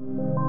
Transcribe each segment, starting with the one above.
you.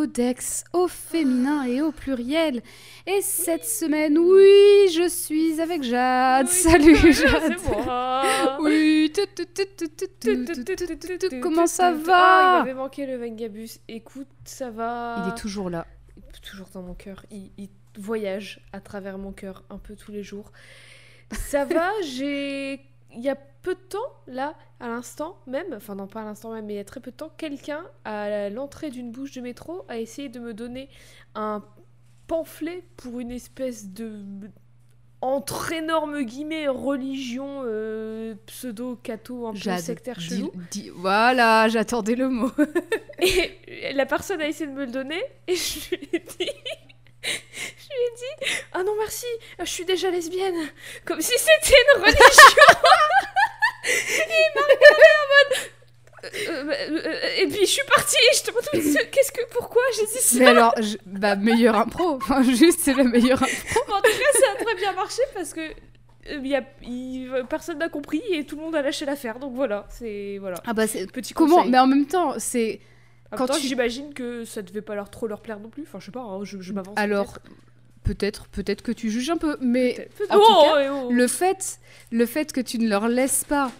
codex au féminin et au pluriel. Et cette semaine, oui, je suis avec Jade. Salut Jade. Oui. Comment ça va Il m'avait manqué le Vengabus. Écoute, ça va. Il est toujours là. Toujours dans mon cœur. Il voyage à travers mon cœur un peu tous les jours. Ça va, j'ai il y a peu de temps, là, à l'instant même, enfin non pas à l'instant même, mais il y a très peu de temps, quelqu'un à l'entrée d'une bouche de métro a essayé de me donner un pamphlet pour une espèce de entre énormes guillemets religion euh, pseudo catho un peu sectaire chelou voilà, j'attendais le mot. et la personne a essayé de me le donner et je lui ai dit je lui ai dit ah non merci je suis déjà lesbienne comme si c'était une religion et il m'a regardé en mode euh, euh, euh, et puis je suis partie je te demande mais qu'est-ce que pourquoi j'ai dit ça? Mais alors, je- bah, meilleure impro. Enfin, juste, c'est la meilleure impro. en tout cas ça a très bien marché parce que euh, y a, personne n'a compris et tout le monde a lâché l'affaire donc voilà c'est voilà Ah bah, c'est. petit Comment conseil. Mais en même temps, c'est. Quand tu- j'imagine que ça devait pas leur trop leur plaire non plus enfin je sais pas hein, je, je m'avance Alors, peut-être, peut-être que tu juges un peu, mais en tout Oh, cas, eh oh. le fait, le fait que tu ne leur laisses pas,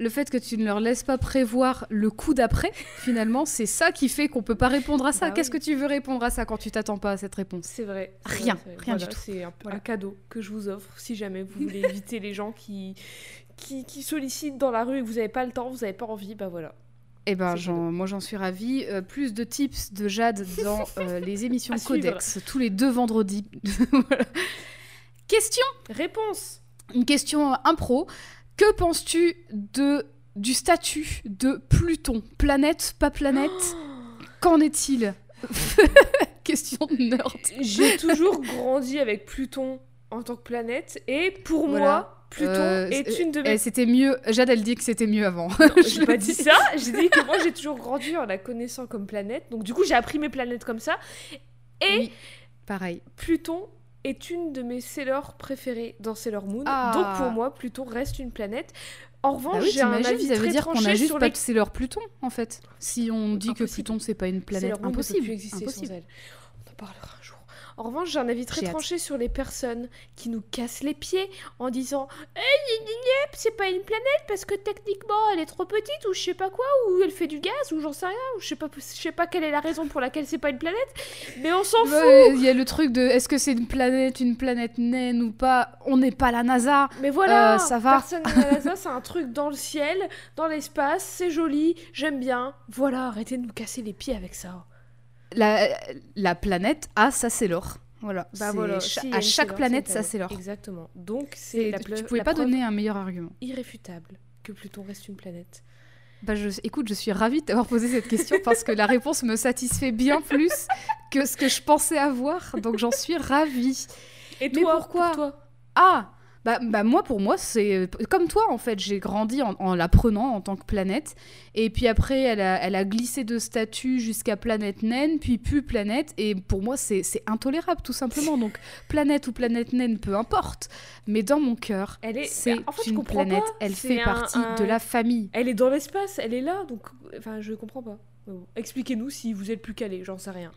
le fait que tu ne leur laisses pas prévoir le coup d'après, finalement, c'est ça qui fait qu'on peut pas répondre à ça. Bah Qu'est-ce oui. que tu veux répondre à ça quand tu t'attends pas à cette réponse? C'est vrai. Rien, vrai. rien Voilà, du tout. C'est un, Voilà. un cadeau que je vous offre si jamais vous voulez éviter les gens qui, qui, qui sollicitent dans la rue et que vous n'avez pas le temps, vous n'avez pas envie, bah voilà. Eh ben, moi j'en suis ravie. Euh, plus de tips de Jade dans euh, les émissions suivre. Codex tous les deux vendredis. Voilà. Question, Réponse une question impro. Que penses-tu de du statut de Pluton, planète, pas planète? Qu'en est-il? Question de nerd. J'ai toujours grandi avec Pluton en tant que planète et pour Voilà. moi, Pluton Euh, est une de Eh, mes... c'était mieux. Jade, elle dit que c'était mieux avant. J'ai le pas dis. dit ça, j'ai dit que moi j'ai toujours grandi en la connaissant comme planète. Donc du coup j'ai appris mes planètes comme ça. Et Oui, pareil. Pluton est une de mes Sailor préférées dans Sailor Moon. Ah. Donc pour moi, Pluton reste une planète. En revanche, Bah oui, j'ai un t'imagines, avis ça veut très dire qu'on a juste sur pas les... de Sailor Pluton, en fait. Si on dit que Impossible. Pluton, c'est pas une planète, Sailor Moon ne peut impossible. plus exister impossible. sans elle. On en parlera un jour. En revanche, j'ai un avis très tranché sur les personnes qui nous cassent les pieds en disant Eh, c'est pas une planète parce que techniquement elle est trop petite ou je sais pas quoi, ou elle fait du gaz, ou j'en sais rien, ou je sais pas, je sais pas quelle est la raison pour laquelle c'est pas une planète, mais on s'en fout. Il y a le truc de est-ce que c'est une planète, une planète naine ou pas? On n'est pas la NASA. Mais voilà, Euh, ça va. Personne la NASA, c'est un truc dans le ciel, dans l'espace, c'est joli, j'aime bien. Voilà, arrêtez de nous casser les pieds avec ça. La, la planète a sa Sailor. Voilà. Bah voilà, si, à chaque Sailor, planète, c'est sa Sailor. Exactement. Donc c'est la tu pouvais la pas donner un meilleur argument. irréfutable que Pluton reste une planète. Bah je, écoute, je suis ravie de t'avoir posé cette question parce que la réponse me satisfait bien plus que ce que je pensais avoir. Donc j'en suis ravie. Et Mais toi, pourquoi pour toi? Ah bah, bah moi pour moi c'est euh, comme toi en fait j'ai grandi en, en la prenant en tant que planète. Et puis après elle a, elle a glissé de statut jusqu'à planète naine puis plus planète. Et pour moi c'est c'est intolérable tout simplement. Donc planète ou planète naine peu importe. Mais dans mon cœur est- c'est en fait, je une planète. pas. elle fait un- partie un- de la famille. Elle est dans l'espace, elle est là, donc enfin je comprends pas. Expliquez-nous si vous êtes plus calé, j'en sais rien.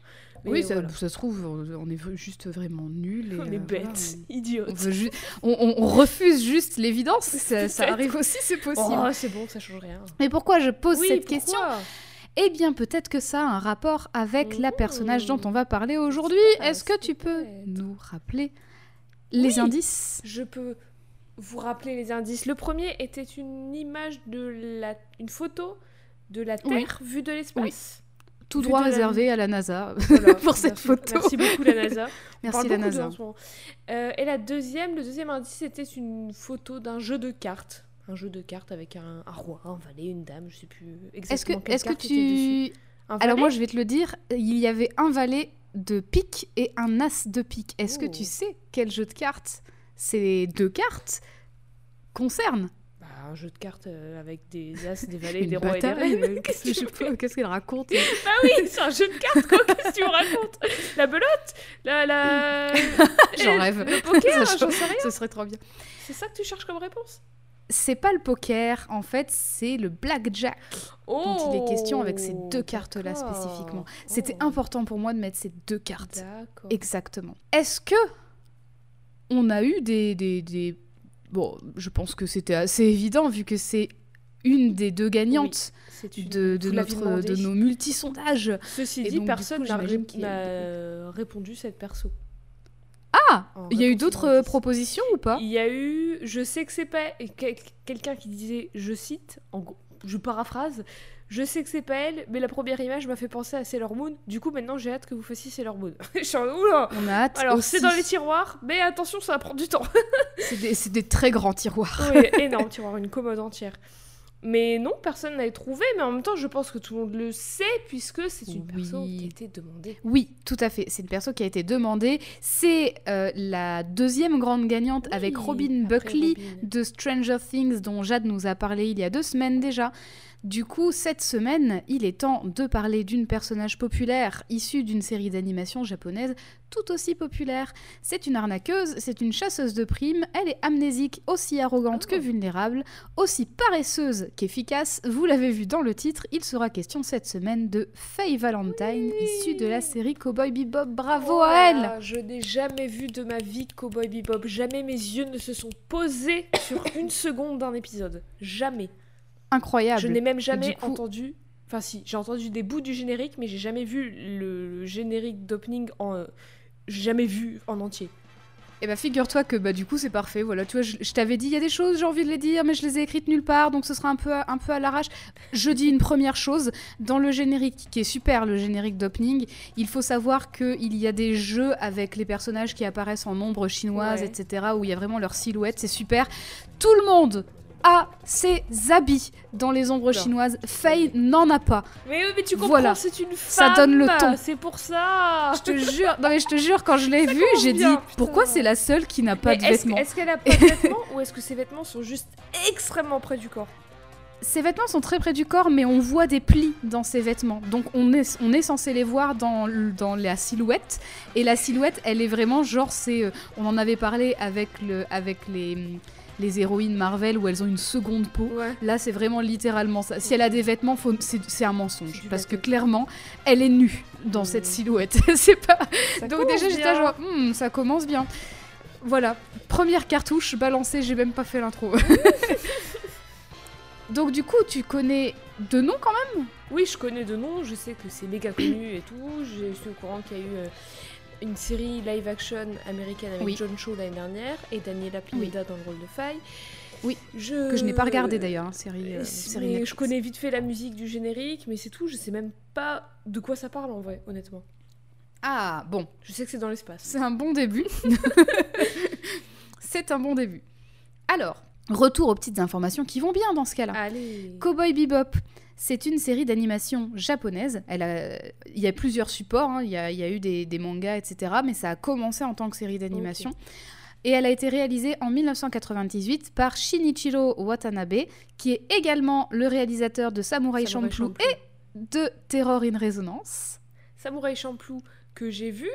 Mais oui ça, voilà. ça se trouve on est juste vraiment nuls et, on est euh, voilà, bêtes, on- idiotes. on, veut ju- on- on- on refuse juste l'évidence ça, arrive aussi c'est possible Oh, c'est bon, ça change rien. mais pourquoi je pose Oui, cette question? Eh bien, peut-être que ça a un rapport avec la Mmh. personnage dont on va parler aujourd'hui. Ah, Est-ce que tu peux nous rappeler les Oui. indices? Je peux vous rappeler les indices. Le premier était une image de la, une photo de la Oui. Terre vue de l'espace. Tout droit la- réservé à la NASA Voilà, pour cette merci- photo. Merci beaucoup la NASA. Merci la NASA. Euh, et la deuxième, le deuxième indice, c'était une photo d'un jeu de cartes. un jeu de cartes avec un, un roi, un valet, une dame, je sais plus que, exactement est-ce que était dessus. tu... Alors moi, je vais te le dire, il y avait un valet de pique et un as de pique. Est-ce que Oh. tu sais quel jeu de cartes ces deux cartes concernent? Un jeu de cartes euh, avec des as, des valets, des rois et des reines. Qu'est-ce que je sais pas, qu'est-ce qu'elle raconte Bah oui, c'est un jeu de cartes, quoi, qu'est-ce que tu me racontes? La belote? La... la... J'en rêve. Le poker, j'en sais rien. Ce serait trop bien. C'est ça que tu cherches comme réponse? C'est pas le poker, en fait, c'est le blackjack dont il est question avec ces deux cartes-là d'accord. spécifiquement. C'était Oh, important pour moi de mettre ces deux cartes. D'accord. Exactement. Est-ce que on a eu des, des, des- Bon, je pense que c'était assez évident vu que c'est une des deux gagnantes une- de, notre, de nos multi-sondages. Ceci Et dit, donc, personne n'a ré- a répondu cette perso. Ah Il y a eu d'autres propositions ou pas? Il y a eu, je sais que c'est pas quel- quelqu'un qui disait, je cite, en gros, je paraphrase, je sais que c'est pas elle, mais la première image m'a fait penser à Sailor Moon. Du coup, maintenant, j'ai hâte que vous fassiez Sailor Moon. je suis en oula. On a hâte. Alors, c'est dans les tiroirs, mais attention, ça va prendre du temps. C'est des, très grands tiroirs. oui, énorme tiroir, une commode entière. Mais non, personne n'avait trouvé, mais en même temps, je pense que tout le monde le sait, puisque c'est une perso Oui. qui a été demandée. Oui, tout à fait. C'est une perso qui a été demandée. C'est euh, la deuxième grande gagnante avec Robin Buckley Robin. de Stranger Things dont Jade nous a parlé il y a deux semaines déjà. Du coup, cette semaine, il est temps de parler d'une personnage populaire issue d'une série d'animation japonaise tout aussi populaire. C'est une arnaqueuse, c'est une chasseuse de primes, elle est amnésique, aussi arrogante Oh. que vulnérable, aussi paresseuse qu'efficace. Vous l'avez vu dans le titre, il sera question cette semaine de Faye Valentine, issue de la série Cowboy Bebop. Bravo Oh à elle là, Je n'ai jamais vu de ma vie Cowboy Bebop. Jamais mes yeux ne se sont posés sur une seconde d'un épisode. Jamais. Incroyable. Je n'ai même jamais coup- entendu. Enfin, si, j'ai entendu des bouts du générique, mais j'ai jamais vu le, le générique d'opening en. euh, jamais vu en entier. Et bah figure-toi que bah du coup c'est parfait, voilà, tu vois, je, je t'avais dit, il y a des choses, j'ai envie de les dire, mais je les ai écrites nulle part, donc ce sera un peu à, un peu à l'arrache. Je dis une première chose, dans le générique, qui est super, le générique d'opening, il faut savoir qu'il y a des jeux avec les personnages qui apparaissent en ombre chinoise, Ouais. etc., où il y a vraiment leur silhouette, c'est super. Tout le monde a ses habits dans les ombres chinoises, Faye n'en a pas. Mais oui, mais tu comprends, Voilà. c'est une Ça femme. donne le ton. C'est pour ça. Je te jure, non mais je te jure, quand je l'ai vu, commence j'ai dit, putain. pourquoi c'est la seule qui n'a pas Mais de vêtements est-ce qu'elle a pas de vêtements ou est-ce que ses vêtements sont juste extrêmement près du corps? Ses vêtements sont très près du corps, mais on voit des plis dans ses vêtements. Donc on est, on est censé les voir dans, dans la silhouette. Et la silhouette, elle est vraiment genre, c'est, euh, on en avait parlé avec, le, avec les, les héroïnes Marvel où elles ont une seconde peau. Ouais. Là, c'est vraiment littéralement ça. Si elle a des vêtements, faut- c'est c'est un mensonge. Parce que clairement, elle est nue dans Mm. cette silhouette. c'est pas... Ça Donc commence déjà, j'étais genre, Hmm, ça commence bien. Voilà, première cartouche balancée, j'ai même pas fait l'intro. Donc du coup, tu connais de nom quand même? Oui, je connais de nom, je sais que c'est méga connu et tout. Je suis au courant qu'il y a eu euh, une série live action américaine avec Oui. John Cho l'année dernière et Daniela Pineda dans le rôle de Faye. Oui, je... Que je n'ai pas regardé d'ailleurs, hein, série, euh, série je connais vite fait la musique du générique, mais c'est tout. Je sais même pas de quoi ça parle en vrai, honnêtement. Ah, bon, Je sais que c'est dans l'espace. c'est un bon début. c'est un bon début. Alors, retour aux petites informations qui vont bien dans ce cas-là. Allez. Cowboy Bebop, c'est une série d'animation japonaise. Elle a- Il y a plusieurs supports, hein. il, y a, il y a eu des, des mangas, etc. Mais ça a commencé en tant que série d'animation. Et elle a été réalisée en 1998 par Shinichiro Watanabe, qui est également le réalisateur de Samurai, Samurai Champloo Champloo. et de Terror in Resonance. Samurai Champloo que j'ai vu,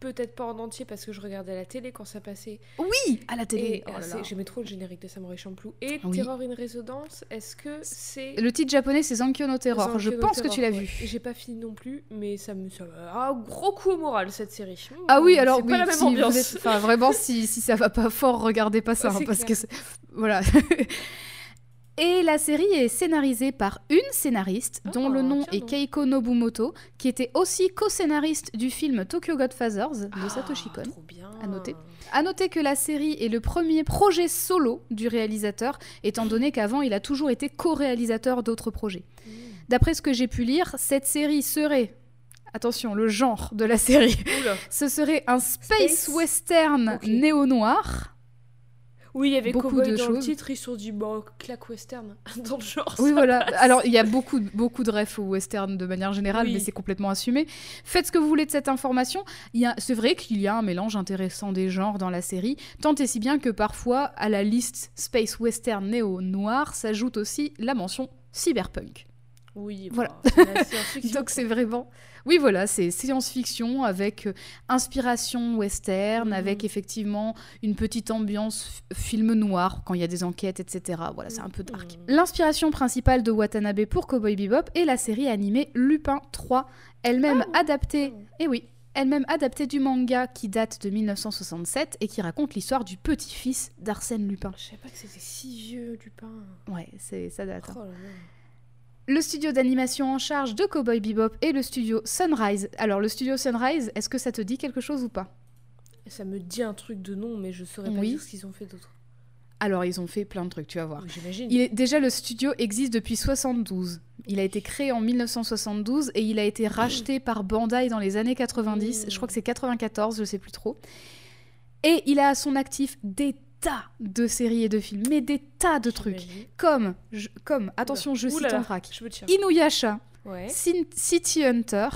peut-être pas en entier parce que je regardais la télé quand ça passait. Oui, à la télé. Oh euh, j'aimais trop le générique de Samurai Champloo. Et Oui. Terror in Resonance, est-ce que c'est. Le titre japonais, c'est Zankyo no Terror. Zankyo Je no pense que tu l'as ouais. vu. J'ai pas fini non plus, mais ça me. Ça un gros coup au moral cette série. Mmh, Ah oui, alors c'est oui, pas la même si ambiance. êtes- enfin, vraiment, si, si ça va pas fort, regardez pas ça, hein, parce clair. que voilà. Et la série est scénarisée par une scénariste dont Oh, le nom est. Keiko Nobumoto, qui était aussi co-scénariste du film Tokyo Godfathers de Ah, Satoshi Kon. Trop bien. à noter. À noter que la série est le premier projet solo du réalisateur, étant donné qu'avant il a toujours été co-réalisateur d'autres projets. Mmh. D'après ce que j'ai pu lire, cette série serait, attention, le genre de la série, Oula. ce serait un space, Space western néo-noir. Oui, il y avait Beaucoup Cowboy de dans le choses. titre, ils se sont dit, bon, claque western, dans le genre. Oui, voilà. Alors, il y a beaucoup, beaucoup de refs au western de manière générale, Oui. mais c'est complètement assumé. Faites ce que vous voulez de cette information. C'est vrai qu'il y a un mélange intéressant des genres dans la série, tant et si bien que parfois, à la liste Space Western néo-noir, s'ajoute aussi la mention cyberpunk. Oui, Voilà. bah, science-fiction. Donc c'est vraiment... Oui, voilà, c'est science-fiction avec euh, inspiration western, Mhm. avec effectivement une petite ambiance film noir quand il y a des enquêtes, etc. Voilà, c'est un peu dark. Mhm. L'inspiration principale de Watanabe pour Cowboy Bebop est la série animée Lupin 3, elle-même adaptée... Et oui, elle-même adaptée du manga qui date de 1967 et qui raconte l'histoire du petit-fils d'Arsène Lupin. Je savais pas que c'était si vieux, Lupin. Ouais, c'est ça date. hein. Oh là là. Le studio d'animation en charge de Cowboy Bebop est le studio Sunrise. Alors le studio Sunrise, est-ce que ça te dit quelque chose ou pas? Ça me dit un truc de nom, mais je saurais pas Oui. dire ce qu'ils ont fait d'autre. Alors ils ont fait plein de trucs, tu vas voir. J'imagine. Déjà le studio existe depuis 72. Il a été créé en 1972 et il a été racheté par Bandai dans les années 90. Je crois que c'est 94, je sais plus trop. Et il a à son actif des tas de séries et de films, mais des tas de trucs. Comme, je- comme attention, je cite en vrac. Je. Inuyasha, Ouais. Sin- City Hunter,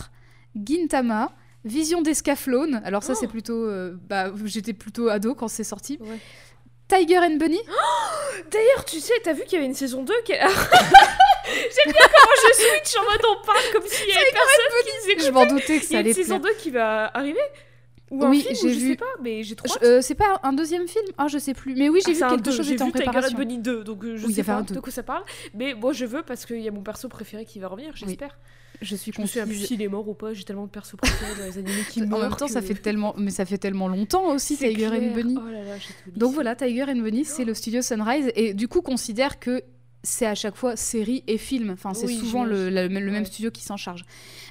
Gintama, Vision d'Escaflowne. Alors ça Oh. c'est plutôt, euh, bah j'étais plutôt ado quand c'est sorti. Ouais. Tiger and Bunny. D'ailleurs, tu sais, t'as vu qu'il y avait une saison 2 qui. J'aime bien comment je switch en mode on parle comme s'il y avait personne qui nous Je écoute. m'en doutais que Il y ça a une allait saison plaire. 2 qui va arriver Ou un Oui, film, j'ai je vu. sais pas, mais j'ai trop euh, c'est pas un deuxième film? Ah je sais plus. Mais oui j'ai Ah, vu quelque chose j'ai était en vu Tiger and préparation. Bunny 2, donc euh, je Oui, sais pas de quoi ça parle. Mais moi je veux parce qu'il y a mon perso préféré qui va revenir, j'espère. Je suis Je me confuse. s'il est mort ou pas, j'ai tellement de persos préférés dans les animés qui En meurent. même temps, ça fait tellement, mais ça fait tellement longtemps aussi Tiger and. Bunny. Oh là là, Donc voilà, Tiger and Bunny, c'est le studio Sunrise et du coup considère que c'est à chaque fois série et film. Enfin, c'est Oui, souvent le, j'imagine. la- le même Ouais. studio qui s'en charge.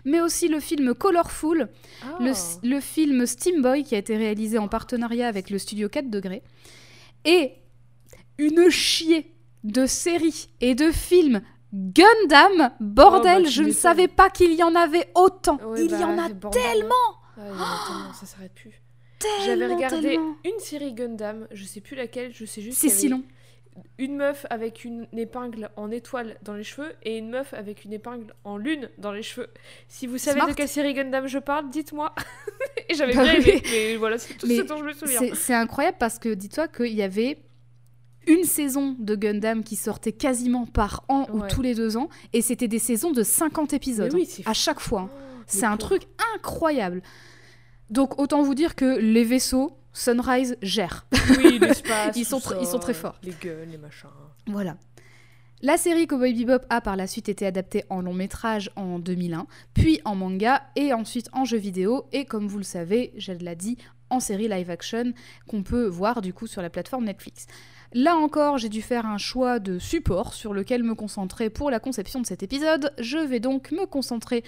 Mais aussi le film Colorful, Ah. le, le film Steam Boy qui a été réalisé en partenariat avec le studio 4 degrés et une chier de séries et de films Gundam, bordel, Oh, bah, je ne savais pas qu'il y en avait autant. Ouais, Il y bah, en a tellement, Ouais, il y en a tellement, ça s'arrête plus. J'avais regardé tellement. une série Gundam, je sais plus laquelle, je sais juste C'est si avait long. Une meuf avec une épingle en étoile dans les cheveux et une meuf avec une épingle en lune dans les cheveux. Si vous savez Smart. de quelle série Gundam je parle, dites-moi. et j'avais Bah bien aimé, mais voilà, c'est tout Mais ce dont je me souviens. C'est incroyable parce que dis-toi qu'il y avait une saison de Gundam qui sortait quasiment par an ou tous les deux ans et c'était des saisons de 50 épisodes oui, hein, à chaque fois. hein. Oh, C'est un truc incroyable. Donc autant vous dire que les vaisseaux Sunrise gèrent. Oui, l'espace. Ils sont très forts. Les guns, les machins. Voilà. La série Cowboy Bebop a par la suite été adaptée en long métrage en 2001, puis en manga et ensuite en jeu vidéo et comme vous le savez, je l'ai dit, en série live action qu'on peut voir du coup sur la plateforme Netflix. Là encore, j'ai dû faire un choix de support sur lequel me concentrer pour la conception de cet épisode. Je vais donc me concentrer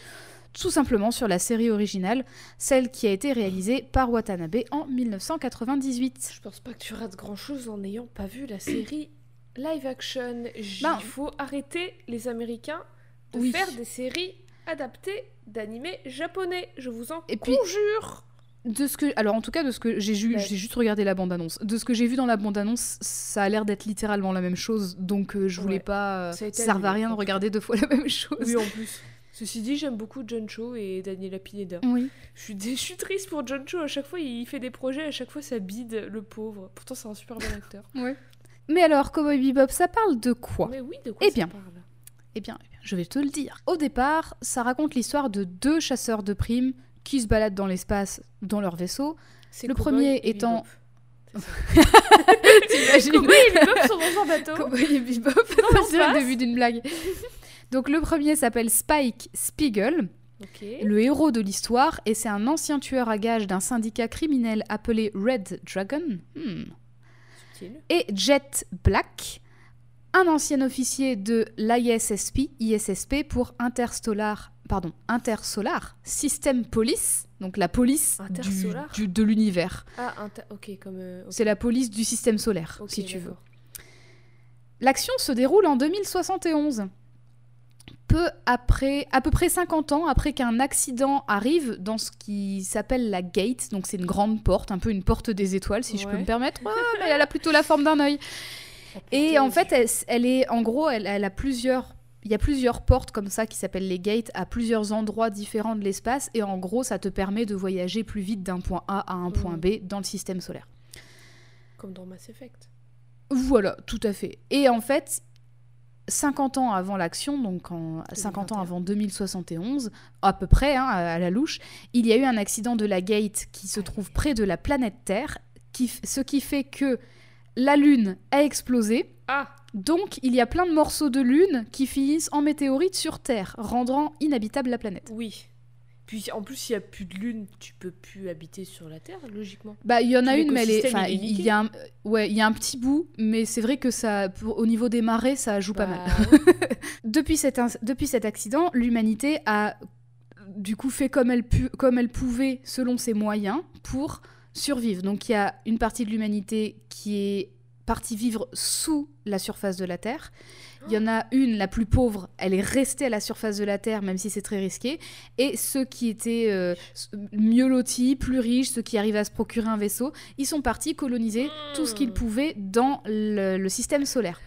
tout simplement sur la série originale, celle qui a été réalisée par Watanabe en 1998. Je pense pas que tu rates grand chose en n'ayant pas vu la série live action. Ben- Il faut arrêter les Américains de Oui. faire des séries adaptées d'animés japonais. Je vous en Et puis- conjure. De ce que, alors en tout cas de ce que j'ai Ouais. j'ai juste regardé la bande annonce. De ce que j'ai vu dans la bande annonce, ça a l'air d'être littéralement la même chose, donc euh, je voulais Ouais. pas. euh, Ça ça servait à rien de regarder deux fois la même chose. Oui, en plus. Ceci dit, j'aime beaucoup John Cho et Daniela Pineda. Oui. Je suis, je suis triste pour John Cho. À chaque fois, il fait des projets, à chaque fois, ça bide le pauvre. Pourtant, c'est un super bon acteur. Mais alors, Cowboy Bebop, ça parle de quoi Mais oui, de quoi Eh ça bien. parle eh bien, eh bien, je vais te le dire. Au départ, ça raconte l'histoire de deux chasseurs de primes qui se baladent dans l'espace dans leur vaisseau. C'est Le premier étant-. T'imagines Cowboy et Bebop sont dans un bateau. Cowboy et Bebop, c'est le début d'une blague. Donc le premier s'appelle Spike Spiegel. Le héros de l'histoire, et c'est un ancien tueur à gages d'un syndicat criminel appelé Red Dragon, Hmm. Et Jet Black, un ancien officier de l'ISSP, ISSP pour Interstellar, pardon, Intersolar System Police, donc la police du- Intersolar du- de l'univers. Ah, inter- ok, comme. euh. C'est la police du système solaire, si tu veux. L'action se déroule en 2071. Peu après, à peu près 50 ans après qu'un accident arrive dans ce qui s'appelle la gate. Donc c'est une grande porte, un peu une porte des étoiles, si je peux me permettre. Ouais, mais elle a plutôt la forme d'un œil. Et en fait, elle, elle est, en gros, elle, elle a plusieurs. Il y a plusieurs portes comme ça qui s'appellent les gates à plusieurs endroits différents de l'espace et en gros ça te permet de voyager plus vite d'un point A à un point Mhm. B dans le système solaire. Comme dans Mass Effect. Voilà, tout à fait. Et en fait, 50 ans avant l'action, donc en 50 ans 2021. avant 2071, à peu près, hein, à la louche, il y a eu un accident de la Gate qui se trouve près de la planète Terre, qui, ce qui fait que la Lune a explosé. Ah Donc, il y a plein de morceaux de Lune qui finissent en météorite sur Terre, rendant inhabitable la planète. Oui. Puis en plus, s'il n'y a plus de lune, tu peux plus habiter sur la Terre, logiquement. Bah, il y en a une, mais elle est, l'écosystème, enfin, il il y a un, ouais, il y a un petit bout, mais c'est vrai que ça, pour- au niveau des marées, ça joue pas mal. Bah, ouais. Depuis cet, depuis cet accident, l'humanité a du coup fait comme elle, pu- comme elle pouvait selon ses moyens pour survivre. Donc il y a une partie de l'humanité qui est partie vivre sous la surface de la Terre. Il y en a une, la plus pauvre, elle est restée à la surface de la Terre, même si c'est très risqué. Et ceux qui étaient euh, mieux lotis, plus riches, ceux qui arrivaient à se procurer un vaisseau, ils sont partis coloniser tout ce qu'ils Hmm. pouvaient dans le- le système solaire.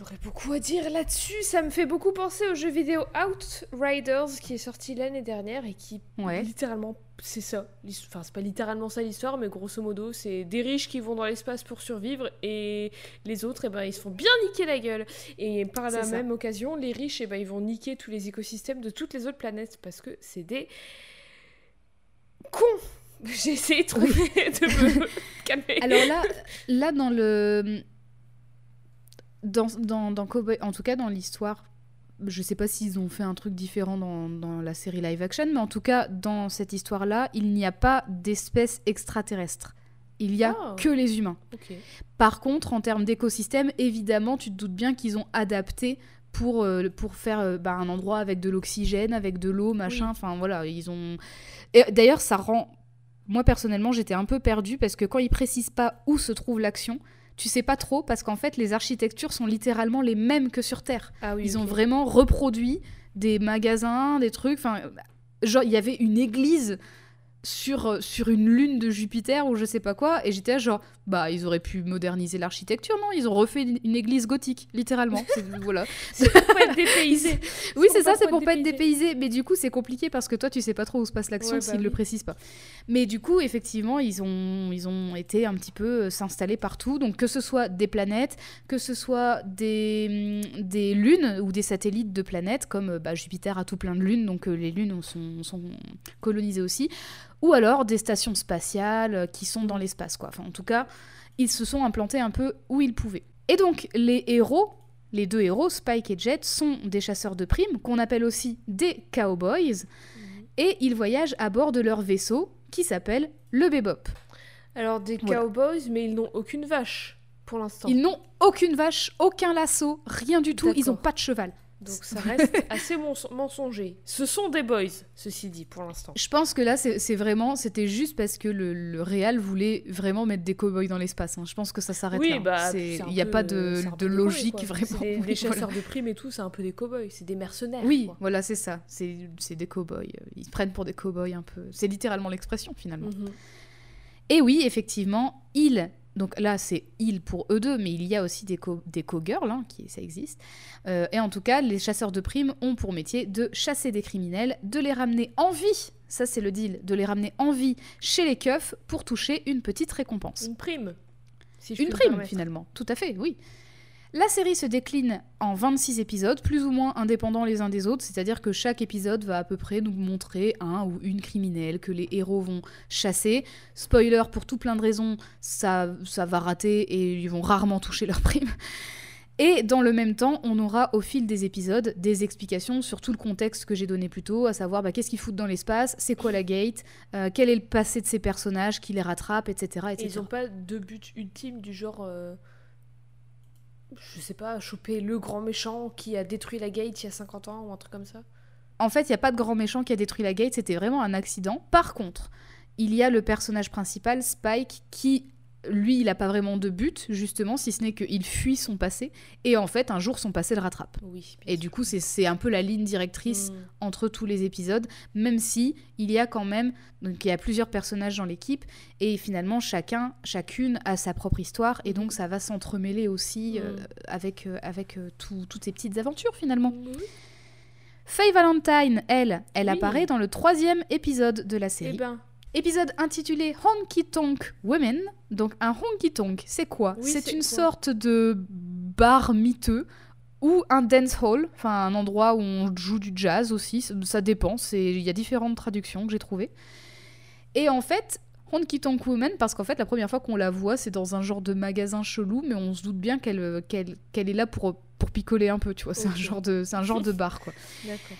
J'aurais beaucoup à dire là-dessus. Ça me fait beaucoup penser au jeu vidéo Outriders qui est sorti l'année dernière et qui Ouais. littéralement c'est ça. Enfin c'est pas littéralement ça l'histoire, mais grosso modo c'est des riches qui vont dans l'espace pour survivre et les autres eh ben ils se font bien niquer la gueule. Et par la ça. même occasion, les riches eh ben ils vont niquer tous les écosystèmes de toutes les autres planètes parce que c'est des cons. J'ai essayé de trouver de me calmer. Alors là, là dans le dans, dans, dans Cowboy, en tout cas dans l'histoire, je sais pas s'ils ont fait un truc différent dans, dans la série live action, mais en tout cas dans cette histoire-là, il n'y a pas d'espèces extraterrestres. Il y a Ah. que les humains. Par contre, en termes d'écosystème, évidemment, tu te doutes bien qu'ils ont adapté pour, euh, pour faire euh, bah, un endroit avec de l'oxygène, avec de l'eau, machin. Oui. Enfin, voilà, ils ont... D'ailleurs, ça rend... Moi, personnellement, j'étais un peu perdue parce que quand ils précisent pas où se trouve l'action, tu sais pas trop parce qu'en fait, les architectures sont littéralement les mêmes que sur Terre. Ah oui. Ils ont vraiment reproduit des magasins, des trucs. Enfin, genre, il y avait une église sur, euh, sur une lune de Jupiter ou je sais pas quoi. Et j'étais genre, bah, ils auraient pu moderniser l'architecture, non? Ils ont refait une, une église gothique, littéralement. C'est- voilà. C'est pour pas être dépaysé. Oui, c'est ça, c'est pour pas être dépaysé. Mais du coup, c'est compliqué parce que toi, tu sais pas trop où se passe l'action Ouais, bah s'ils le oui. précisent pas. Mais du coup, effectivement, ils ont, ils ont été un petit peu euh, s'installer partout. Donc, que ce soit des planètes, que ce soit des, hum, des lunes ou des satellites de planètes, comme euh, bah, Jupiter a tout plein de lunes, donc euh, les lunes sont, sont colonisées aussi. Ou alors des stations spatiales euh, qui sont dans l'espace, quoi. Enfin, en tout cas, ils se sont implantés un peu où ils pouvaient. Et donc, les héros, les deux héros, Spike et Jet, sont des chasseurs de primes, qu'on appelle aussi des cowboys, et ils voyagent à bord de leur vaisseau, qui s'appelle le Bebop. Alors des Voilà. cowboys, mais ils n'ont aucune vache pour l'instant. Ils n'ont aucune vache, aucun lasso, rien du tout, ils n'ont pas de cheval. Donc ça reste assez mens- mensonger. Ce sont des boys, ceci dit, pour l'instant. Je pense que là, c'est vraiment, c'était juste parce que le, le réal voulait vraiment mettre des cowboys dans l'espace. hein. Je pense que ça s'arrête Oui, là. bah, Il n'y a peu- pas de, logique quoi. vraiment. Des, Oui, des voilà. chasseurs de primes et tout, c'est un peu des cowboys, c'est des mercenaires. Oui, quoi. voilà, c'est ça. C'est des cow-boys. Ils se prennent pour des cow-boys un peu. C'est littéralement l'expression finalement. Mhm. Et oui, effectivement, ils. Donc là, c'est ils pour eux deux, mais il y a aussi des, co des co-girls, hein, qui, ça existe. Euh, et en tout cas, les chasseurs de primes ont pour métier de chasser des criminels, de les ramener en vie, ça c'est le deal, de les ramener en vie chez les keufs pour toucher une petite récompense. Une prime. Si je Une prime, finalement, tout à fait, oui. La série se décline en 26 épisodes, plus ou moins indépendants les uns des autres, c'est-à-dire que chaque épisode va à peu près nous montrer un ou une criminelle que les héros vont chasser. Spoiler, pour tout plein de raisons, ça, ça va rater et ils vont rarement toucher leur prime. Et dans le même temps, on aura au fil des épisodes des explications sur tout le contexte que j'ai donné plus tôt, à savoir bah, qu'est-ce qu'ils foutent dans l'espace, c'est quoi la gate, euh, quel est le passé de ces personnages qui les rattrapent, etc. Et ils n'ont pas de but ultime du genre. euh, Je sais pas, choper le grand méchant qui a détruit la gate il y a 50 ans ou un truc comme ça. En fait, il n'y a pas de grand méchant qui a détruit la gate, c'était vraiment un accident. Par contre, il y a le personnage principal, Spike, qui lui, il n'a pas vraiment de but, justement, si ce n'est qu'il fuit son passé. Et en fait, un jour, son passé le rattrape. Oui. Et du coup, c'est- un peu la ligne directrice Mm. entre tous les épisodes, même si il y a quand même, donc il y a plusieurs personnages dans l'équipe, et finalement, chacun, chacune a sa propre histoire, et donc ça va s'entremêler aussi euh, Mm. avec, euh, avec euh, tout- toutes ces petites aventures, finalement. Oui. Faye Valentine, elle, elle Oui. apparaît dans le troisième épisode de la Eh série. ben, Épisode intitulé Honky Tonk Women. Donc un honky tonk, c'est quoi? Oui, C'est une quoi? sorte de bar miteux ou un dance hall, enfin un endroit où on joue du jazz aussi, ça- dépend, il y a différentes traductions que j'ai trouvées. Et en fait, Honky Tonk Woman, parce qu'en fait la première fois qu'on la voit, c'est dans un genre de magasin chelou, mais on se doute bien qu'elle est là pour, pour picoler un peu, tu vois, c'est un genre de c'est un genre de bar quoi. d'accord.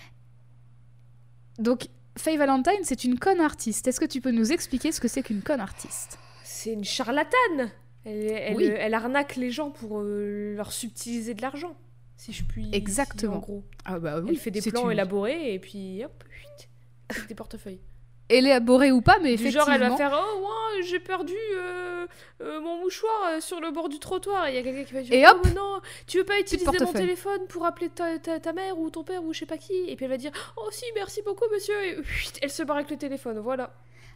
Donc Faye Valentine, c'est une conne artiste. Est-ce que tu peux nous expliquer ce que c'est qu'une conne artiste? C'est une charlatane. Elle, elle, Oui. elle arnaque les gens pour euh, leur subtiliser de l'argent, si je puis. Exactement. En gros. Ah bah Elle fait des plans une- élaborés et puis hop, huit, des portefeuilles. Élaboré ou pas, mais Du effectivement. genre, elle va faire Oh, moi, j'ai perdu euh, euh, mon mouchoir euh, sur le bord du trottoir. Et il y a quelqu'un qui va dire Et Oh, hop mais non, tu veux pas utiliser mon téléphone pour appeler ta, ta, ta mère ou ton père ou je sais pas qui? Et puis elle va dire Oh, si, merci beaucoup, monsieur. Et elle se barre avec le téléphone. Voilà.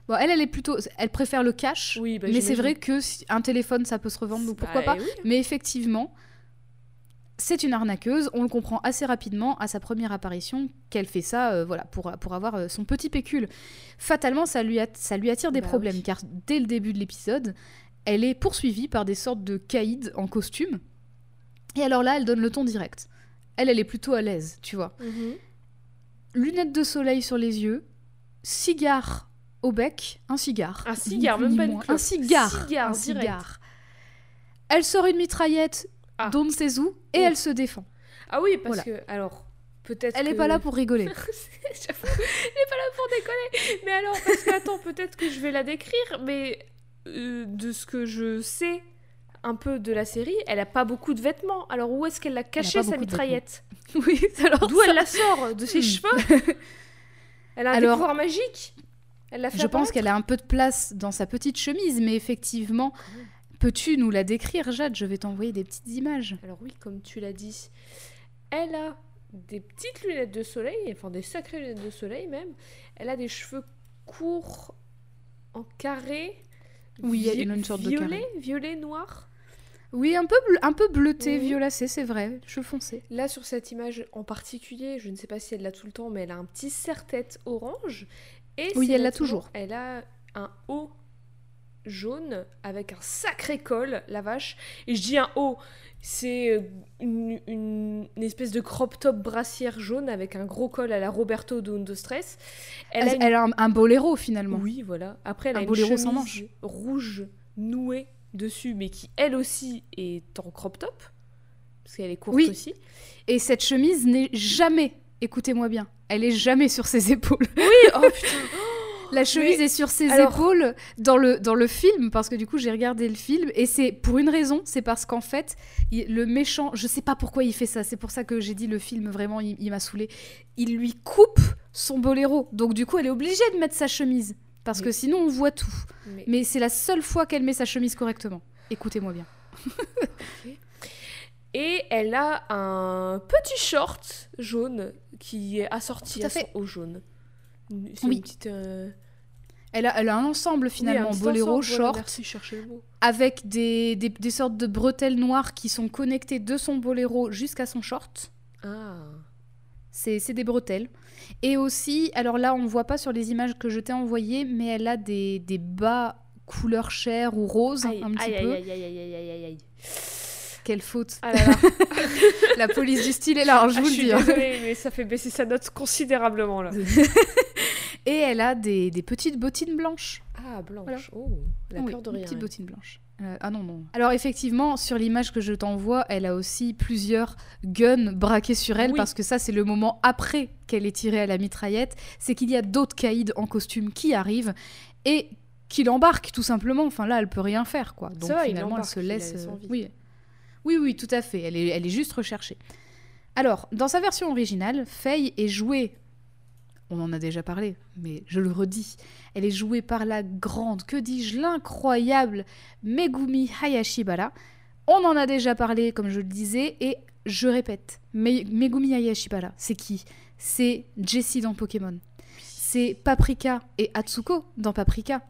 Bon, elle, elle est plutôt, elle préfère le cash. Oui, bah, mais c'est vrai que si- un téléphone, ça peut se revendre, donc pourquoi Bah, pas. oui. Mais effectivement, c'est une arnaqueuse. On le comprend assez rapidement à sa première apparition qu'elle fait ça, euh, voilà, pour pour avoir euh, son petit pécule. Fatalement, ça lui ça lui attire des Bah problèmes, oui. car dès le début de l'épisode, elle est poursuivie par des sortes de caïds en costume. Et alors là, elle donne le ton direct. Elle, elle est plutôt à l'aise, tu vois. Mhm. lunettes de soleil sur les yeux, cigare au bec, un cigare. Un cigare, même ni pas une. Un cigare. Cigare, un direct. cigare. Elle sort une mitraillette Ah. d'on et Oh. elle se défend. Ah oui, parce Voilà. que. Alors, peut-être. Elle n'est que- pas là pour rigoler. Elle est pas là pour déconner. Mais alors, parce que attends, peut-être que je vais la décrire, mais euh, de ce que je sais un peu de la série, elle a pas beaucoup de vêtements. Alors où est-ce qu'elle l'a caché sa mitraillette? Oui, alors D'où ça- elle la sort De ses Hmm. cheveux? Elle a un Alors, pouvoir magique? Elle l'a fait Je pense qu'elle a un peu de place dans sa petite chemise, mais effectivement, peux-tu nous la décrire, Jade? Je vais t'envoyer des petites images. Alors oui, comme tu l'as dit, elle a des petites lunettes de soleil, enfin des sacrées lunettes de soleil même. Elle a des cheveux courts en carré. Oui, y a une sorte de violet, carré. violet, noir. Oui, un peu, un peu bleuté, Oui. violacé, c'est vrai, cheveux foncés. Là, sur cette image en particulier, je ne sais pas si elle l'a tout le temps, mais elle a un petit serre-tête orange. Et Oui, elle l'a toujours. Elle a un haut jaune avec un sacré col, la vache. Et je dis un haut, c'est euh, une, une- une espèce de crop top brassière jaune avec un gros col à la Roberto Dundo Stress. Elle, a une- elle a un, un boléro finalement. Oui, voilà. Après, elle Un a une boléro sans chemise rouge nouée dessus, mais qui elle aussi est en crop top. Parce qu'elle est courte Oui. aussi. Et cette chemise n'est jamais, écoutez-moi bien, elle est jamais sur ses épaules. oh putain La chemise Mais est sur ses alors- épaules dans le, dans le film, parce que du coup j'ai regardé le film, et c'est pour une raison, c'est parce qu'en fait, il- le méchant, je sais pas pourquoi il fait ça, c'est pour ça que j'ai dit le film, vraiment, il, il m'a saoulé. Il lui coupe son boléro, donc du coup elle est obligée de mettre sa chemise, parce que sinon on voit tout. Mais- Mais c'est la seule fois qu'elle met sa chemise correctement. Écoutez-moi bien. Et elle a un petit short jaune qui est assorti Tout à à, son fait. haut jaune. C'est Oui. une petite. euh, Elle a, elle a un ensemble oui, finalement, un boléro, ensemble, voilà, short, Merci, avec des, des, des sortes de bretelles noires qui sont connectées de son boléro jusqu'à son short. Ah. C'est des bretelles. Et aussi, alors là, on ne voit pas sur les images que je t'ai envoyées, mais elle a des, des bas couleur chair ou rose, Aïe, un petit aïe, peu. aïe, aïe, aïe, aïe, aïe, aïe. Quelle faute. Ah là là. La police du style est là, hein, je Ah, vous je le dis. hein. désolée, mais ça fait baisser sa note considérablement là. Et elle a des, des petites bottines blanches. Ah, blanche. Voilà. Oh, la Oui, peur de des rien. petites bottines blanches. Euh, ah non, non. Alors effectivement, sur l'image que je t'envoie, elle a aussi plusieurs guns braqués sur elle, Oui. parce que ça, c'est le moment après qu'elle est tirée à la mitraillette. C'est qu'il y a d'autres caïds en costume qui arrivent et qui l'embarquent, tout simplement. Enfin là, elle peut rien faire, quoi. Donc finalement, elle se laisse... laisse euh, oui. oui, oui, tout à fait. Elle est, elle est juste recherchée. Alors, dans sa version originale, Faye est jouée on en a déjà parlé, mais je le redis, elle est jouée par la grande, que dis-je, l'incroyable Megumi Hayashibara. On en a déjà parlé, comme je le disais, et je répète, Megumi Hayashibara, c'est qui? C'est Jessie dans Pokémon. C'est Paprika et Atsuko dans Paprika.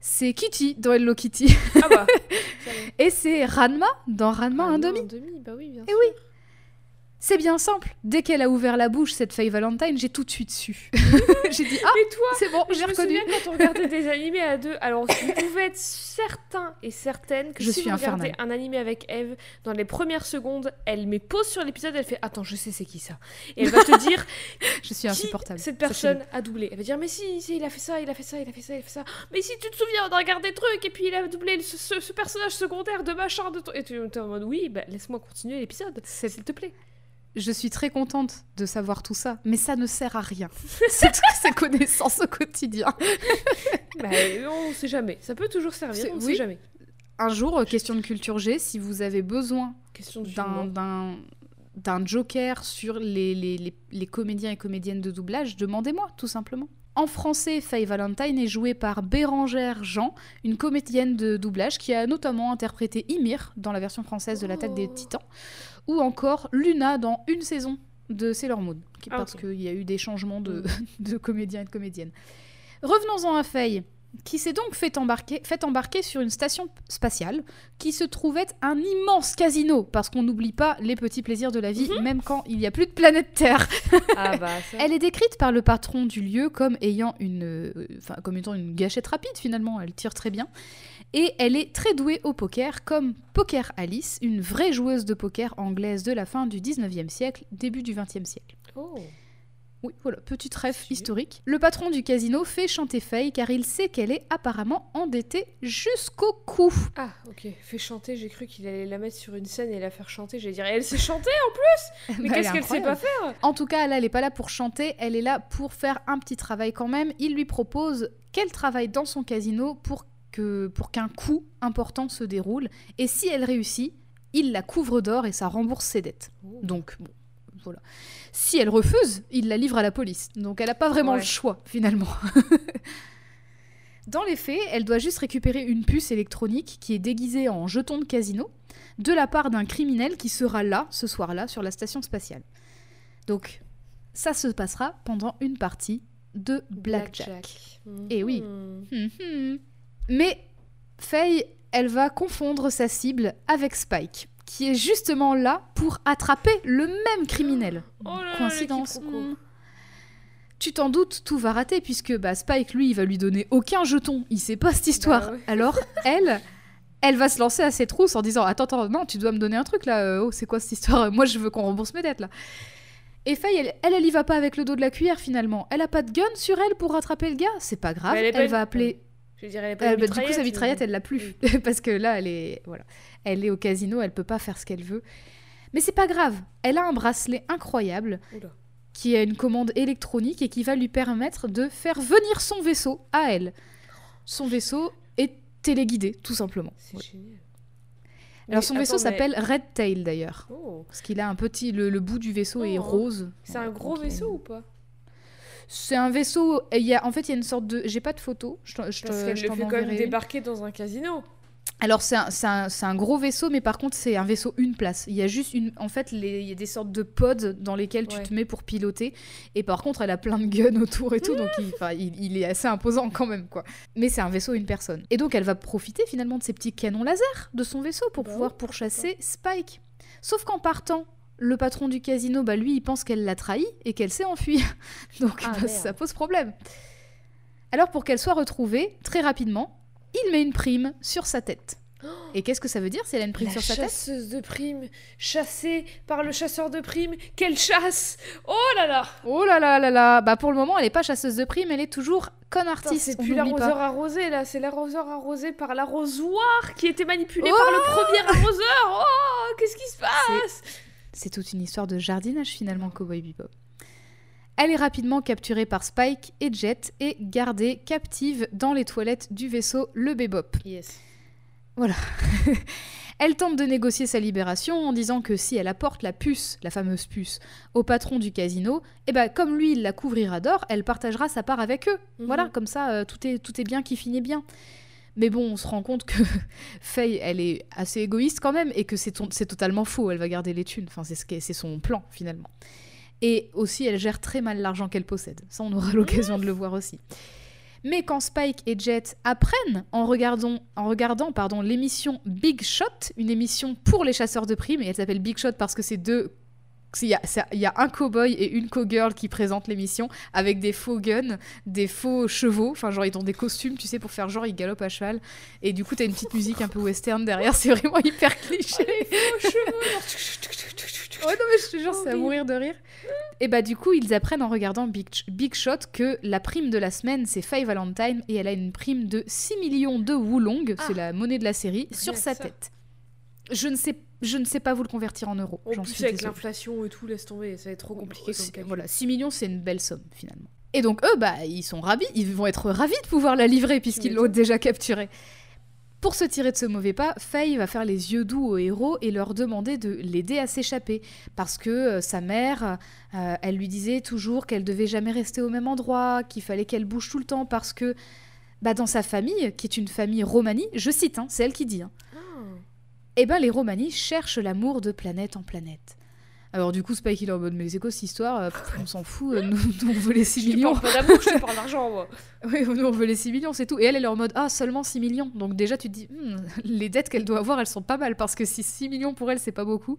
C'est Kitty dans Hello Kitty. Ah bah. et c'est Ranma dans Ranma Ah un non, demi. un demi, bah oui, bien Eh sûr. oui. C'est bien simple. Dès qu'elle a ouvert la bouche, cette Faye Valentine, j'ai tout de suite su. j'ai dit ah, Mais toi, c'est bon, je j'ai me reconnu. souviens quand on regardait des animés à deux, alors vous pouvez être certain et certaine que Je si suis vous regardez un animé avec Eve, dans les premières secondes, elle met pause sur l'épisode, elle fait Attends, je sais c'est qui ça Et elle va te dire Je suis insupportable. cette personne a doublé. Elle va dire Mais si, si, il a fait ça, il a fait ça, il a fait ça, il a fait ça. Mais si tu te souviens, on a regardé des trucs et puis il a doublé ce, ce- ce personnage secondaire de machin de ton. Et tu es en mode Oui, bah laisse-moi continuer l'épisode, s'il te plaît. Je suis très contente de savoir tout ça, mais ça ne sert à rien. C'est ces connaissances au quotidien. bah, on sait jamais. Ça peut toujours servir, on oui. sait jamais. Un jour, euh, question de culture G, si vous avez besoin d'un joker sur les, les, les- les comédiens et comédiennes de doublage, demandez-moi, tout simplement. En français, Faye Valentine est jouée par Bérangère Jean, une comédienne de doublage qui a notamment interprété Ymir dans la version française de l'Attaque des Oh. Titans, ou encore Luna dans une saison de Sailor Moon, qui- Ah, parce qu'il y a eu des changements de, Mm. de comédiens et de comédiennes. Revenons-en à Faye, qui s'est donc fait embarquer, fait embarquer sur une station spatiale qui se trouvait un immense casino, parce qu'on n'oublie pas les petits plaisirs de la vie, Mhm. même quand il n'y a plus de planète Terre. Ah bah. Elle est décrite par le patron du lieu comme ayant une, euh, comme étant une gâchette rapide finalement. Elle tire très bien et elle est très douée au poker, comme Poker Alice, une vraie joueuse de poker anglaise de la fin du 19e siècle, début du 20e siècle. Oh. Oui, voilà, petite rêve historique. Le patron du casino fait chanter Faye car il sait qu'elle est apparemment endettée jusqu'au cou. Ah, ok. Fait chanter, j'ai cru qu'il allait la mettre sur une scène et la faire chanter. J'allais dire, elle sait chanter en plus Mais Bah, qu'est-ce est qu'elle sait pas faire? En tout cas, là, elle n'est pas là pour chanter, elle est là pour faire un petit travail quand même. Il lui propose qu'elle travaille dans son casino pour que pour qu'un coup important se déroule. Et si elle réussit, il la couvre d'or et ça rembourse ses dettes. Donc, bon, voilà. Si elle refuse, il la livre à la police. Donc, elle n'a pas vraiment Ouais. le choix, finalement. Dans les faits, elle doit juste récupérer une puce électronique qui est déguisée en jeton de casino de la part d'un criminel qui sera là, ce soir-là, sur la station spatiale. Donc, ça se passera pendant une partie de Blackjack. Eh oui. Mhm. Mhm. Mais Faye, elle va confondre sa cible avec Spike, qui est justement là pour attraper le même criminel. Oh là Coïncidence. Tu t'en doutes, tout va rater puisque bah, Spike, lui, il va lui donner aucun jeton. Il sait pas cette histoire. Bah ouais. Alors, elle, elle va se lancer à ses trousses en disant Attends, attends, non, tu dois me donner un truc là. Euh, Oh, c'est quoi cette histoire? Moi, je veux qu'on rembourse mes dettes là. Et Faye, elle, elle, elle y va pas avec le dos de la cuillère finalement. Elle a pas de gun sur elle pour rattraper le gars? C'est pas grave. Elle va appeler. Je dirais, elle a pas Euh, bah, du coup, sa mitraillette, elle l'a plus. Parce que là, elle est, voilà. elle est au casino, elle peut pas faire ce qu'elle veut. Mais c'est pas grave. Elle a un bracelet incroyable Oula. qui a une commande électronique et qui va lui permettre de faire venir son vaisseau à elle. Son vaisseau est téléguidé, tout simplement. C'est Ouais. génial. Alors Mais son vaisseau mais- s'appelle Red Tail d'ailleurs. Oh. Parce qu'il a un petit. Le, le bout du vaisseau est Oh. rose. C'est un gros vaisseau ou pas? C'est un vaisseau. et Il y a, en fait, il y a une sorte de. J'ai pas de photo. Je, je te- Parce qu'elle le fait quand même débarquer dans un casino. Alors c'est un, c'est un- c'est un gros vaisseau, mais par contre c'est un vaisseau une place. Il y a juste une, en fait, les- il y a des sortes de pods dans lesquels tu Ouais. te mets pour piloter. Et par contre, elle a plein de guns autour et tout, donc il, il, il est assez imposant quand même, quoi. Mais c'est un vaisseau une personne. Et donc elle va profiter finalement de ces petits canons laser de son vaisseau pour Bah pouvoir pourchasser Spike. Sauf qu'en partant, le patron du casino, bah lui, il pense qu'elle l'a trahi et qu'elle s'est enfuie. Donc Ah, bah, ça pose problème. Alors pour qu'elle soit retrouvée, très rapidement, il met une prime sur sa tête. Et qu'est-ce que ça veut dire si elle a une prime La sur sa tête? chasseuse de primes, chassée par le chasseur de primes. Quelle chasse Oh là là Oh là là là là Bah pour le moment, elle n'est pas chasseuse de primes, elle est toujours con artiste. C'est plus l'arroseur arrosé là, c'est l'arroseur arrosé par l'arrosoir qui était manipulé Oh par le premier arroseur. Oh, qu'est-ce qui se passe? C'est toute une histoire de jardinage finalement, Cowboy Bebop. Elle est rapidement capturée par Spike et Jet et gardée captive dans les toilettes du vaisseau le Bebop. Yes. Voilà. elle tente de négocier sa libération en disant que si elle apporte la puce, la fameuse puce, au patron du casino, et ben comme lui il la couvrira d'or, elle partagera sa part avec eux. Mhm. Voilà, comme ça euh, tout est tout est bien qui finit bien. Mais bon, on se rend compte que Faye, elle est assez égoïste quand même et que c'est totalement faux. Elle va garder les thunes. Enfin, c'est son plan finalement. Et aussi, elle gère très mal l'argent qu'elle possède. Ça, on aura l'occasion de le voir aussi. Mais quand Spike et Jet apprennent en regardant, en regardant pardon, l'émission Big Shot, une émission pour les chasseurs de primes, et elle s'appelle Big Shot parce que c'est deux. Il y, a, y un cowboy et une cowgirl qui présentent l'émission avec des faux guns, des faux chevaux. Enfin, genre, ils ont des costumes, tu sais, pour faire genre, ils galopent à cheval. Et du coup, t'as une petite musique un peu western derrière. C'est vraiment hyper cliché. Ouais, non, mais je te jure, c'est à mourir de rire. Et bah, du coup, ils apprennent en regardant Big, Big Shot que la prime de la semaine, c'est Faye Valentine et elle a une prime de 6 millions de Wulong, c'est Ah. la monnaie de la série, sur Rien sa ça. tête. Je ne, sais, je ne sais pas vous le convertir en euros. En plus, suis avec l'inflation et tout, laisse tomber, ça va être trop compliqué comme calcul. Voilà, 6 millions, c'est une belle somme finalement. Et donc eux, bah, ils sont ravis, ils vont être ravis de pouvoir la livrer puisqu'ils l'ont déjà capturée. Pour se tirer de ce mauvais pas, Faye va faire les yeux doux aux héros et leur demander de l'aider à s'échapper. Parce que euh, sa mère, euh, elle lui disait toujours qu'elle devait jamais rester au même endroit, qu'il fallait qu'elle bouge tout le temps parce que bah, dans sa famille, qui est une famille romanie, je cite, hein, c'est elle qui dit, hein, Ah. Eh ben les Romani cherchent l'amour de planète en planète. Alors du coup, Spike il est en mode mais c'est quoi cette histoire? Euh, pff, On s'en fout, euh, nous, nous, on veut les 6 Je te millions. parle pas d'amour, je te parle d'argent, moi. Oui, nous on veut les 6 millions, c'est tout. Et elle, elle est en mode ah seulement 6 millions. Donc déjà tu te dis Hmm, les dettes qu'elle doit avoir, elles sont pas mal parce que si 6 millions pour elle, c'est pas beaucoup.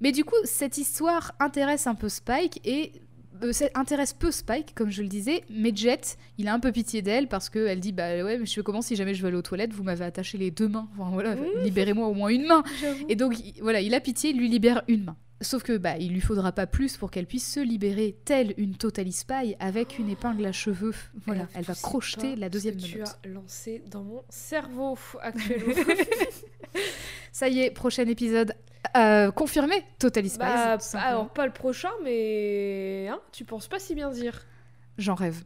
Mais du coup, cette histoire intéresse un peu Spike et euh, ça intéresse peu Spike, comme je le disais, mais Jet, il a un peu pitié d'elle parce qu'elle dit Bah ouais, mais je fais comment si jamais je veux aller aux toilettes Vous m'avez attaché les deux mains. Enfin, voilà, Mmh. libérez-moi au moins une main. Et donc, il- voilà, il a pitié, il lui libère une main. Sauf que bah, il lui faudra pas plus pour qu'elle puisse se libérer, telle une Totally Spy, avec une épingle à cheveux. Voilà, elle va crocheter la deuxième que tu menotte. as lancé dans mon cerveau actuellement. Ça y est, prochain épisode euh, confirmé, Totally Spies. bah, alors pas le prochain, mais hein, tu penses pas si bien dire. J'en rêve.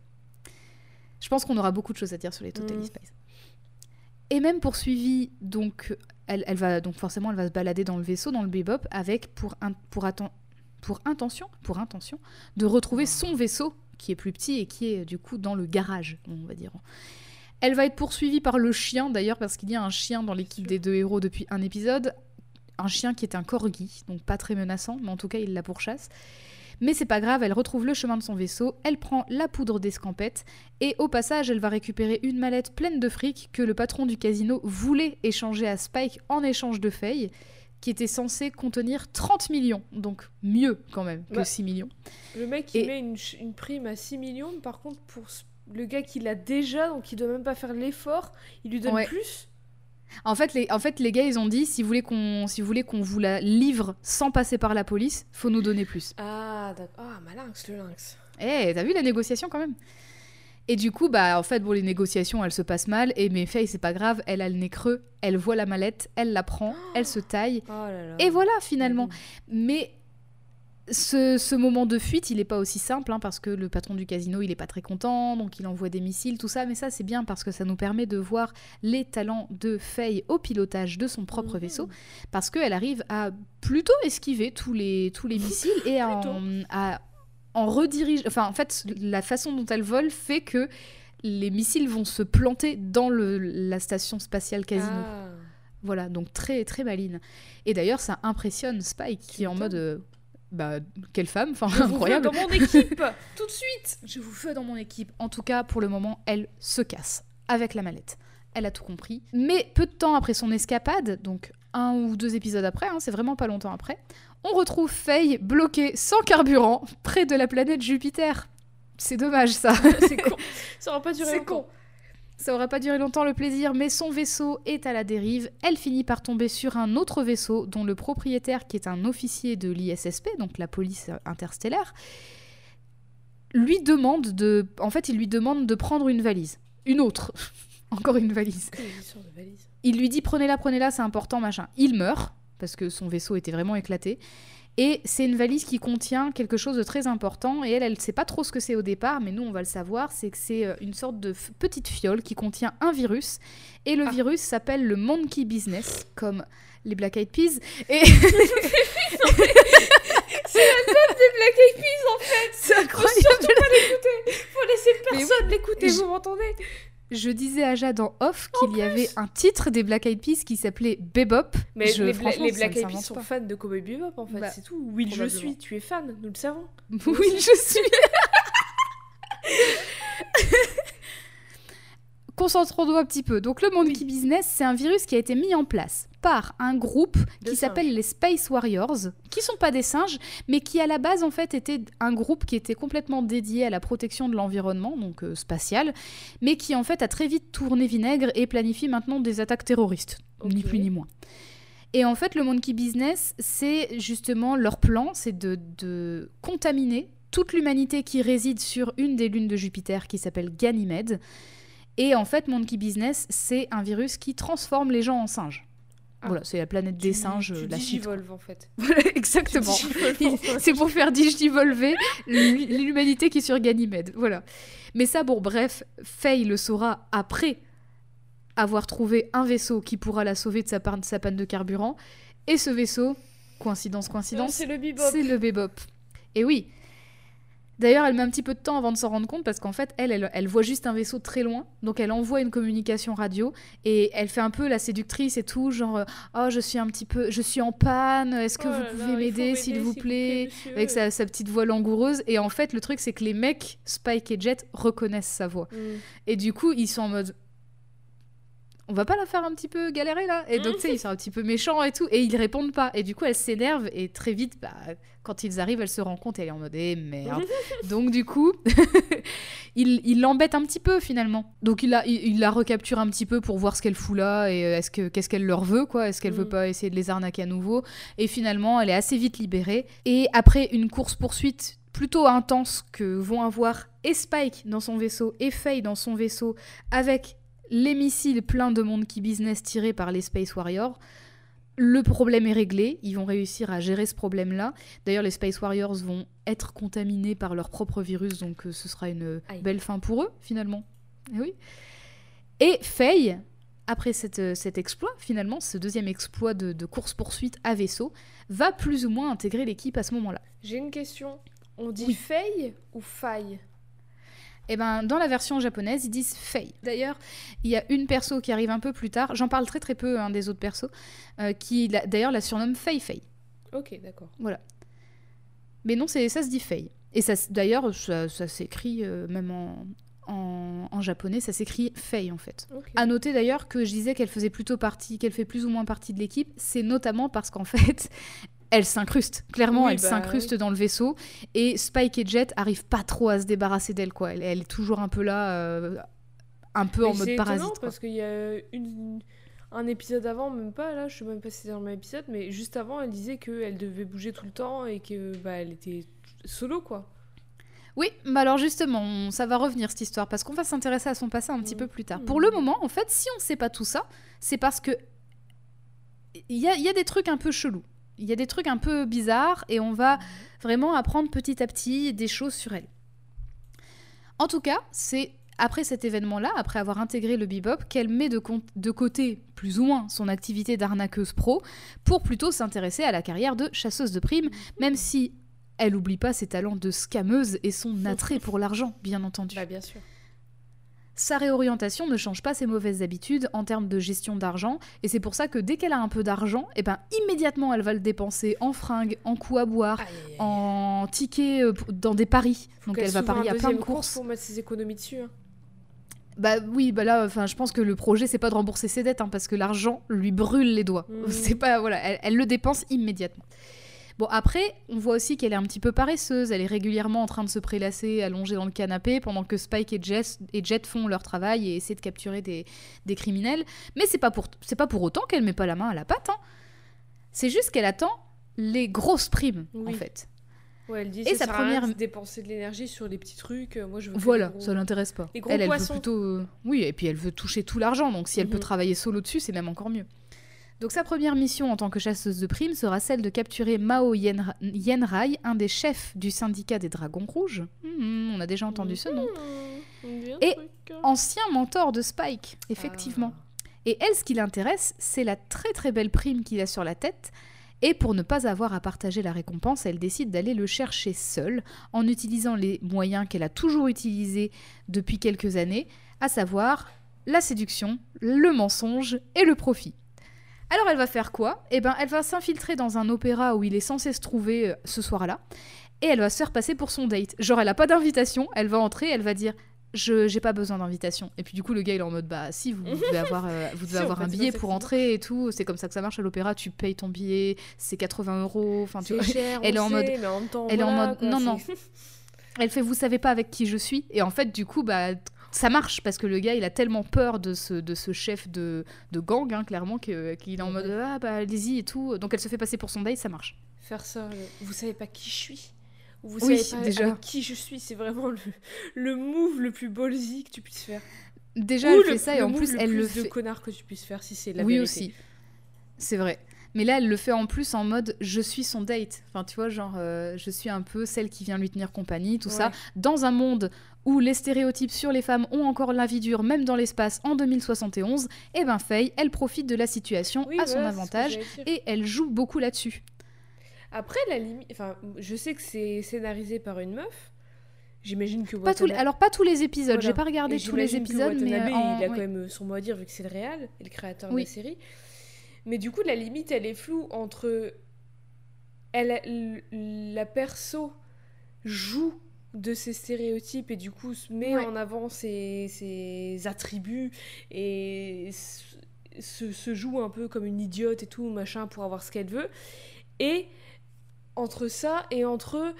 Je pense qu'on aura beaucoup de choses à dire sur les Totally Mm. Spies. Et même poursuivie, donc, elle, va donc forcément, elle va se balader dans le vaisseau, dans le bebop, avec pour, pour, intention, pour intention, de retrouver son vaisseau qui est plus petit et qui est du coup dans le garage, on va dire. Elle va être poursuivie par le chien d'ailleurs parce qu'il y a un chien dans l'équipe des deux héros depuis un épisode, un chien qui est un corgi, donc pas très menaçant, mais en tout cas il la pourchasse. Mais c'est pas grave, elle retrouve le chemin de son vaisseau, elle prend la poudre d'escampette et au passage, elle va récupérer une mallette pleine de fric que le patron du casino voulait échanger à Spike en échange de Faye, qui était censée contenir 30 millions, donc mieux quand même que Bah, 6 millions. Le mec, il Et- met une, prime à 6 millions, par contre, pour le gars qui l'a déjà, donc il doit même pas faire l'effort, il lui donne Ouais. plus. En fait, les, en fait, les gars, ils ont dit si vous voulez qu'on si vous voulez qu'on vous la livre sans passer par la police, faut nous donner plus. Ah, d'accord. Ah, malinx, le lynx. Eh, t'as vu la négociation quand même? Et du coup, bah, en fait, bon, les négociations, elles se passent mal. Et mais Faye, c'est pas grave, elle a le nez creux, elle voit la mallette, elle la prend, elle se taille. Oh là là. Et voilà, finalement. Mais ce, ce moment de fuite, il n'est pas aussi simple, hein, parce que le patron du casino, il n'est pas très content, donc il envoie des missiles, tout ça. Mais ça, c'est bien parce que ça nous permet de voir les talents de Faye au pilotage de son propre Mhm. vaisseau, parce qu'elle arrive à plutôt esquiver tous les, tous les missiles et à en, à en rediriger. Enfin, en fait, la façon dont elle vole fait que les missiles vont se planter dans le, la station spatiale casino. Ah. Voilà, donc très très maline. Et d'ailleurs, ça impressionne Spike qui est en mode euh, bah quelle femme, enfin Je vous veux incroyable. dans mon équipe, tout de suite. Je vous veux dans mon équipe. En tout cas, pour le moment, elle se casse avec la mallette. Elle a tout compris. Mais peu de temps après son escapade, donc un ou deux épisodes après, hein, c'est vraiment pas longtemps après, on retrouve Faye bloquée sans carburant près de la planète Jupiter. C'est dommage ça. C'est con. Ça aura pas duré C'est con. Ça aura pas duré longtemps le plaisir, mais son vaisseau est à la dérive. Elle finit par tomber sur un autre vaisseau dont le propriétaire, qui est un officier de l'ISSP, donc la police interstellaire, lui demande de. En fait, il lui demande de prendre une valise. Une autre. Encore une valise? Il lui dit prenez-la, prenez-la, c'est important, machin. Il meurt, parce que son vaisseau était vraiment éclaté. Et c'est une valise qui contient quelque chose de très important. Et elle, elle ne sait pas trop ce que c'est au départ, mais nous, on va le savoir. C'est que c'est euh, une sorte de petite fiole qui contient un virus. Et le Ah. virus s'appelle le Monkey Business, comme les Black Eyed Peas. Et Des Black Eyed Peas en fait c'est Faut incroyable. surtout pas l'écouter Faut laisser personne l'écouter, vous m'entendez? Je disais à Jade en off qu'il y avait un titre des Black Eyed Peas qui s'appelait Bebop. Mais Je- les, Bla- Black Eyed Peas sont pas. fans de Cowboy Bebop en fait, Bah, c'est tout. Oui, je suis, tu es fan, nous le savons. Oui, je suis. Concentrons-nous un petit peu. Donc, le Monkey Business, c'est un virus qui a été mis en place par un groupe De qui s'appelle les Space Warriors, qui sont pas des singes, mais qui à la base en fait était un groupe qui était complètement dédié à la protection de l'environnement, donc euh, spatial, mais qui en fait a très vite tourné vinaigre et planifie maintenant des attaques terroristes, ni plus ni moins. Et en fait, le Monkey Business, c'est justement leur plan, c'est de, de contaminer toute l'humanité qui réside sur une des lunes de Jupiter qui s'appelle Ganymède. Et en fait, Monkey Business, c'est un virus qui transforme les gens en singes. Ah. Voilà, c'est la planète des Tu- singes, tu la suite. quoi. digivolves en fait. Voilà, exactement. C'est pour faire digivolver l'hu- l'humanité qui est sur Ganymède. Voilà. Mais ça, bon, bref, Faye le saura après avoir trouvé un vaisseau qui pourra la sauver de sa, panne- de sa panne de carburant. Et ce vaisseau, coïncidence, coïncidence, C'est le bebop. c'est le Bebop. Et oui. D'ailleurs, elle met un petit peu de temps avant de s'en rendre compte parce qu'en fait, elle, elle, elle voit juste un vaisseau très loin. Donc, elle envoie une communication radio et elle fait un peu la séductrice et tout, genre euh, Oh, je suis un petit peu, je suis en panne, est-ce que Oh vous pouvez m'aider, s'il vous plaît? monsieur. Avec sa, sa petite voix langoureuse. Et en fait, le truc, c'est que les mecs, Spike et Jet, reconnaissent sa voix. Mm. Et du coup, ils sont en mode on va pas la faire un petit peu galérer là? Et donc, tu sais, ils sont un petit peu méchants et tout, et ils répondent pas. Et du coup, elle s'énerve, et très vite, bah, quand ils arrivent, elle se rend compte, et elle est en mode eh merde. donc, du coup, il l'embête un petit peu finalement. Donc, il la, il, il la recapture un petit peu pour voir ce qu'elle fout là, et euh, est-ce que, qu'est-ce qu'elle leur veut, quoi? Est-ce qu'elle veut Mm. pas essayer de les arnaquer à nouveau? Et finalement, elle est assez vite libérée. Et après une course-poursuite plutôt intense que vont avoir et Spike dans son vaisseau et Faye dans son vaisseau avec les missiles pleins de Monkey Business tirés par les Space Warriors. Le problème est réglé, ils vont réussir à gérer ce problème-là. D'ailleurs, les Space Warriors vont être contaminés par leur propre virus, donc euh, ce sera une Aïe. belle fin pour eux, finalement. Et oui. Et Faye, après cette, euh, cet exploit, finalement, ce deuxième exploit de, de course-poursuite à vaisseau, va plus ou moins intégrer l'équipe à ce moment-là. J'ai une question. On dit Oui. faille ou faille Et ben, dans la version japonaise, ils disent Faye. D'ailleurs, il y a une perso qui arrive un peu plus tard, j'en parle très très peu hein, des autres persos, euh, qui d'ailleurs la surnomme Faye Faye. Ok, d'accord. Mais non, c'est ça se dit Faye. Et ça, d'ailleurs, ça, ça s'écrit euh, même en, en, en japonais, ça s'écrit Faye en fait. Ok. À noter d'ailleurs que je disais qu'elle faisait plutôt partie, qu'elle fait plus ou moins partie de l'équipe, c'est notamment parce qu'en fait, elle s'incruste. Clairement, Oui, elle bah, s'incruste dans le vaisseau et Spike et Jet arrivent pas trop à se débarrasser d'elle quoi. Elle, elle est toujours un peu là, euh, un peu en mode c'est parasite. quoi. parce qu'il y a une, un épisode avant, même pas là, je sais même pas si c'était dans le même épisode, mais juste avant, elle disait qu'elle devait bouger tout le temps et que bah elle était solo quoi. Oui, bah alors justement, ça va revenir cette histoire parce qu'on va s'intéresser à son passé un petit Mm. peu plus tard. Mm. Pour le moment, en fait, si on sait pas tout ça, c'est parce que il y a, y a des trucs un peu chelous. Il y a des trucs un peu bizarres et on va vraiment apprendre petit à petit des choses sur elle. En tout cas, c'est après cet événement-là, après avoir intégré le bebop, qu'elle met de, côté plus ou moins son activité d'arnaqueuse pro pour plutôt s'intéresser à la carrière de chasseuse de primes, même si elle n'oublie pas ses talents de scameuse et son attrait pour l'argent, bien entendu. Bah. Sa réorientation ne change pas ses mauvaises habitudes en termes de gestion d'argent, et c'est pour ça que dès qu'elle a un peu d'argent, eh ben, immédiatement elle va le dépenser en fringues, en coups à boire, Aïe, en tickets euh, dans des paris. Donc elle va parier à plein de courses. pour mettre ses économies dessus. hein. Bah oui, bah là, enfin, je pense que le projet c'est pas de rembourser ses dettes, hein, parce que l'argent lui brûle les doigts. Mhm. C'est pas voilà, elle, elle le dépense immédiatement. Bon après, on voit aussi qu'elle est un petit peu paresseuse. Elle est régulièrement en train de se prélasser, allongée dans le canapé, pendant que Spike et Jet, et Jet font leur travail et essaient de capturer des, des criminels. Mais c'est pas pour c'est pas pour autant qu'elle met pas la main à la pâte. hein. C'est juste qu'elle attend les grosses primes en fait. Ouais, elle dit Et ça sa sert à rien première- de dépenser de l'énergie sur les petits trucs. euh, Moi je veux Voilà, gros- ça l'intéresse pas. les gros elle, elle veut poissons. plutôt. euh, Oui, et puis elle veut toucher tout l'argent, donc si elle peut Mhm. travailler solo dessus, c'est même encore mieux. Donc sa première mission en tant que chasseuse de primes sera celle de capturer Mao Yen- Yenrai, un des chefs du syndicat des Dragons Rouges. Hmm, on a déjà entendu ce nom. Mmh, bien Et. Ancien mentor de Spike, effectivement. Et elle, ce qui l'intéresse, c'est la très très belle prime qu'il a sur la tête. Et pour ne pas avoir à partager la récompense, elle décide d'aller le chercher seule, en utilisant les moyens qu'elle a toujours utilisés depuis quelques années, à savoir la séduction, le mensonge et le profit. Alors elle va faire quoi? Eh ben, elle va s'infiltrer dans un opéra où il est censé se trouver euh, ce soir-là, et elle va se faire passer pour son date. Genre, elle a pas d'invitation, elle va entrer, elle va dire je j'ai pas besoin d'invitation. Et puis du coup le gars il est en mode bah si vous devez avoir euh, vous devez Si, avoir fait, un billet pour entrer et tout. C'est comme ça que ça marche à l'opéra. Tu payes ton billet, c'est 80 euros. Enfin tu C'est vois. cher, elle est en mode- elle est en mode, non, non. Elle fait vous savez pas avec qui je suis. Et en fait du coup bah ça marche parce que le gars il a tellement peur de ce, de ce chef de, de gang hein, clairement qu'il est en mode ah bah allez-y et tout. Donc elle se fait passer pour son date, ça marche. Faire ça, le- vous savez pas qui je suis. Vous Oui, savez pas déjà. avec qui je suis, c'est vraiment le, le move le plus ballsy que tu puisses faire. Déjà Ou elle le, fait ça et le en plus le elle le fait. connard que tu puisses faire si c'est la oui vérité. aussi. C'est vrai. Mais là, elle le fait en plus en mode je suis son date. Enfin, tu vois, genre, euh, je suis un peu celle qui vient lui tenir compagnie, tout ça. Dans un monde où les stéréotypes sur les femmes ont encore la vie dure, même dans l'espace, en 2071, et ben Faye, elle profite de la situation Oui, à son voilà, avantage et elle joue beaucoup là-dessus. Après, la limite. Enfin, je sais que c'est scénarisé par une meuf. J'imagine que. Pas tous. Watanabe- Alors, pas tous les épisodes, Voilà. j'ai pas regardé tous les j'imagine que épisodes, mais. Watanabe, euh, en- il a quand même son mot à dire vu que c'est le réal et le créateur Oui. de la série. Mais du coup, la limite, elle est floue entre. Elle, la perso joue de ses stéréotypes et du coup se met Ouais. en avant ses, ses attributs et se, se joue un peu comme une idiote et tout, machin, pour avoir ce qu'elle veut. Et entre ça et entre.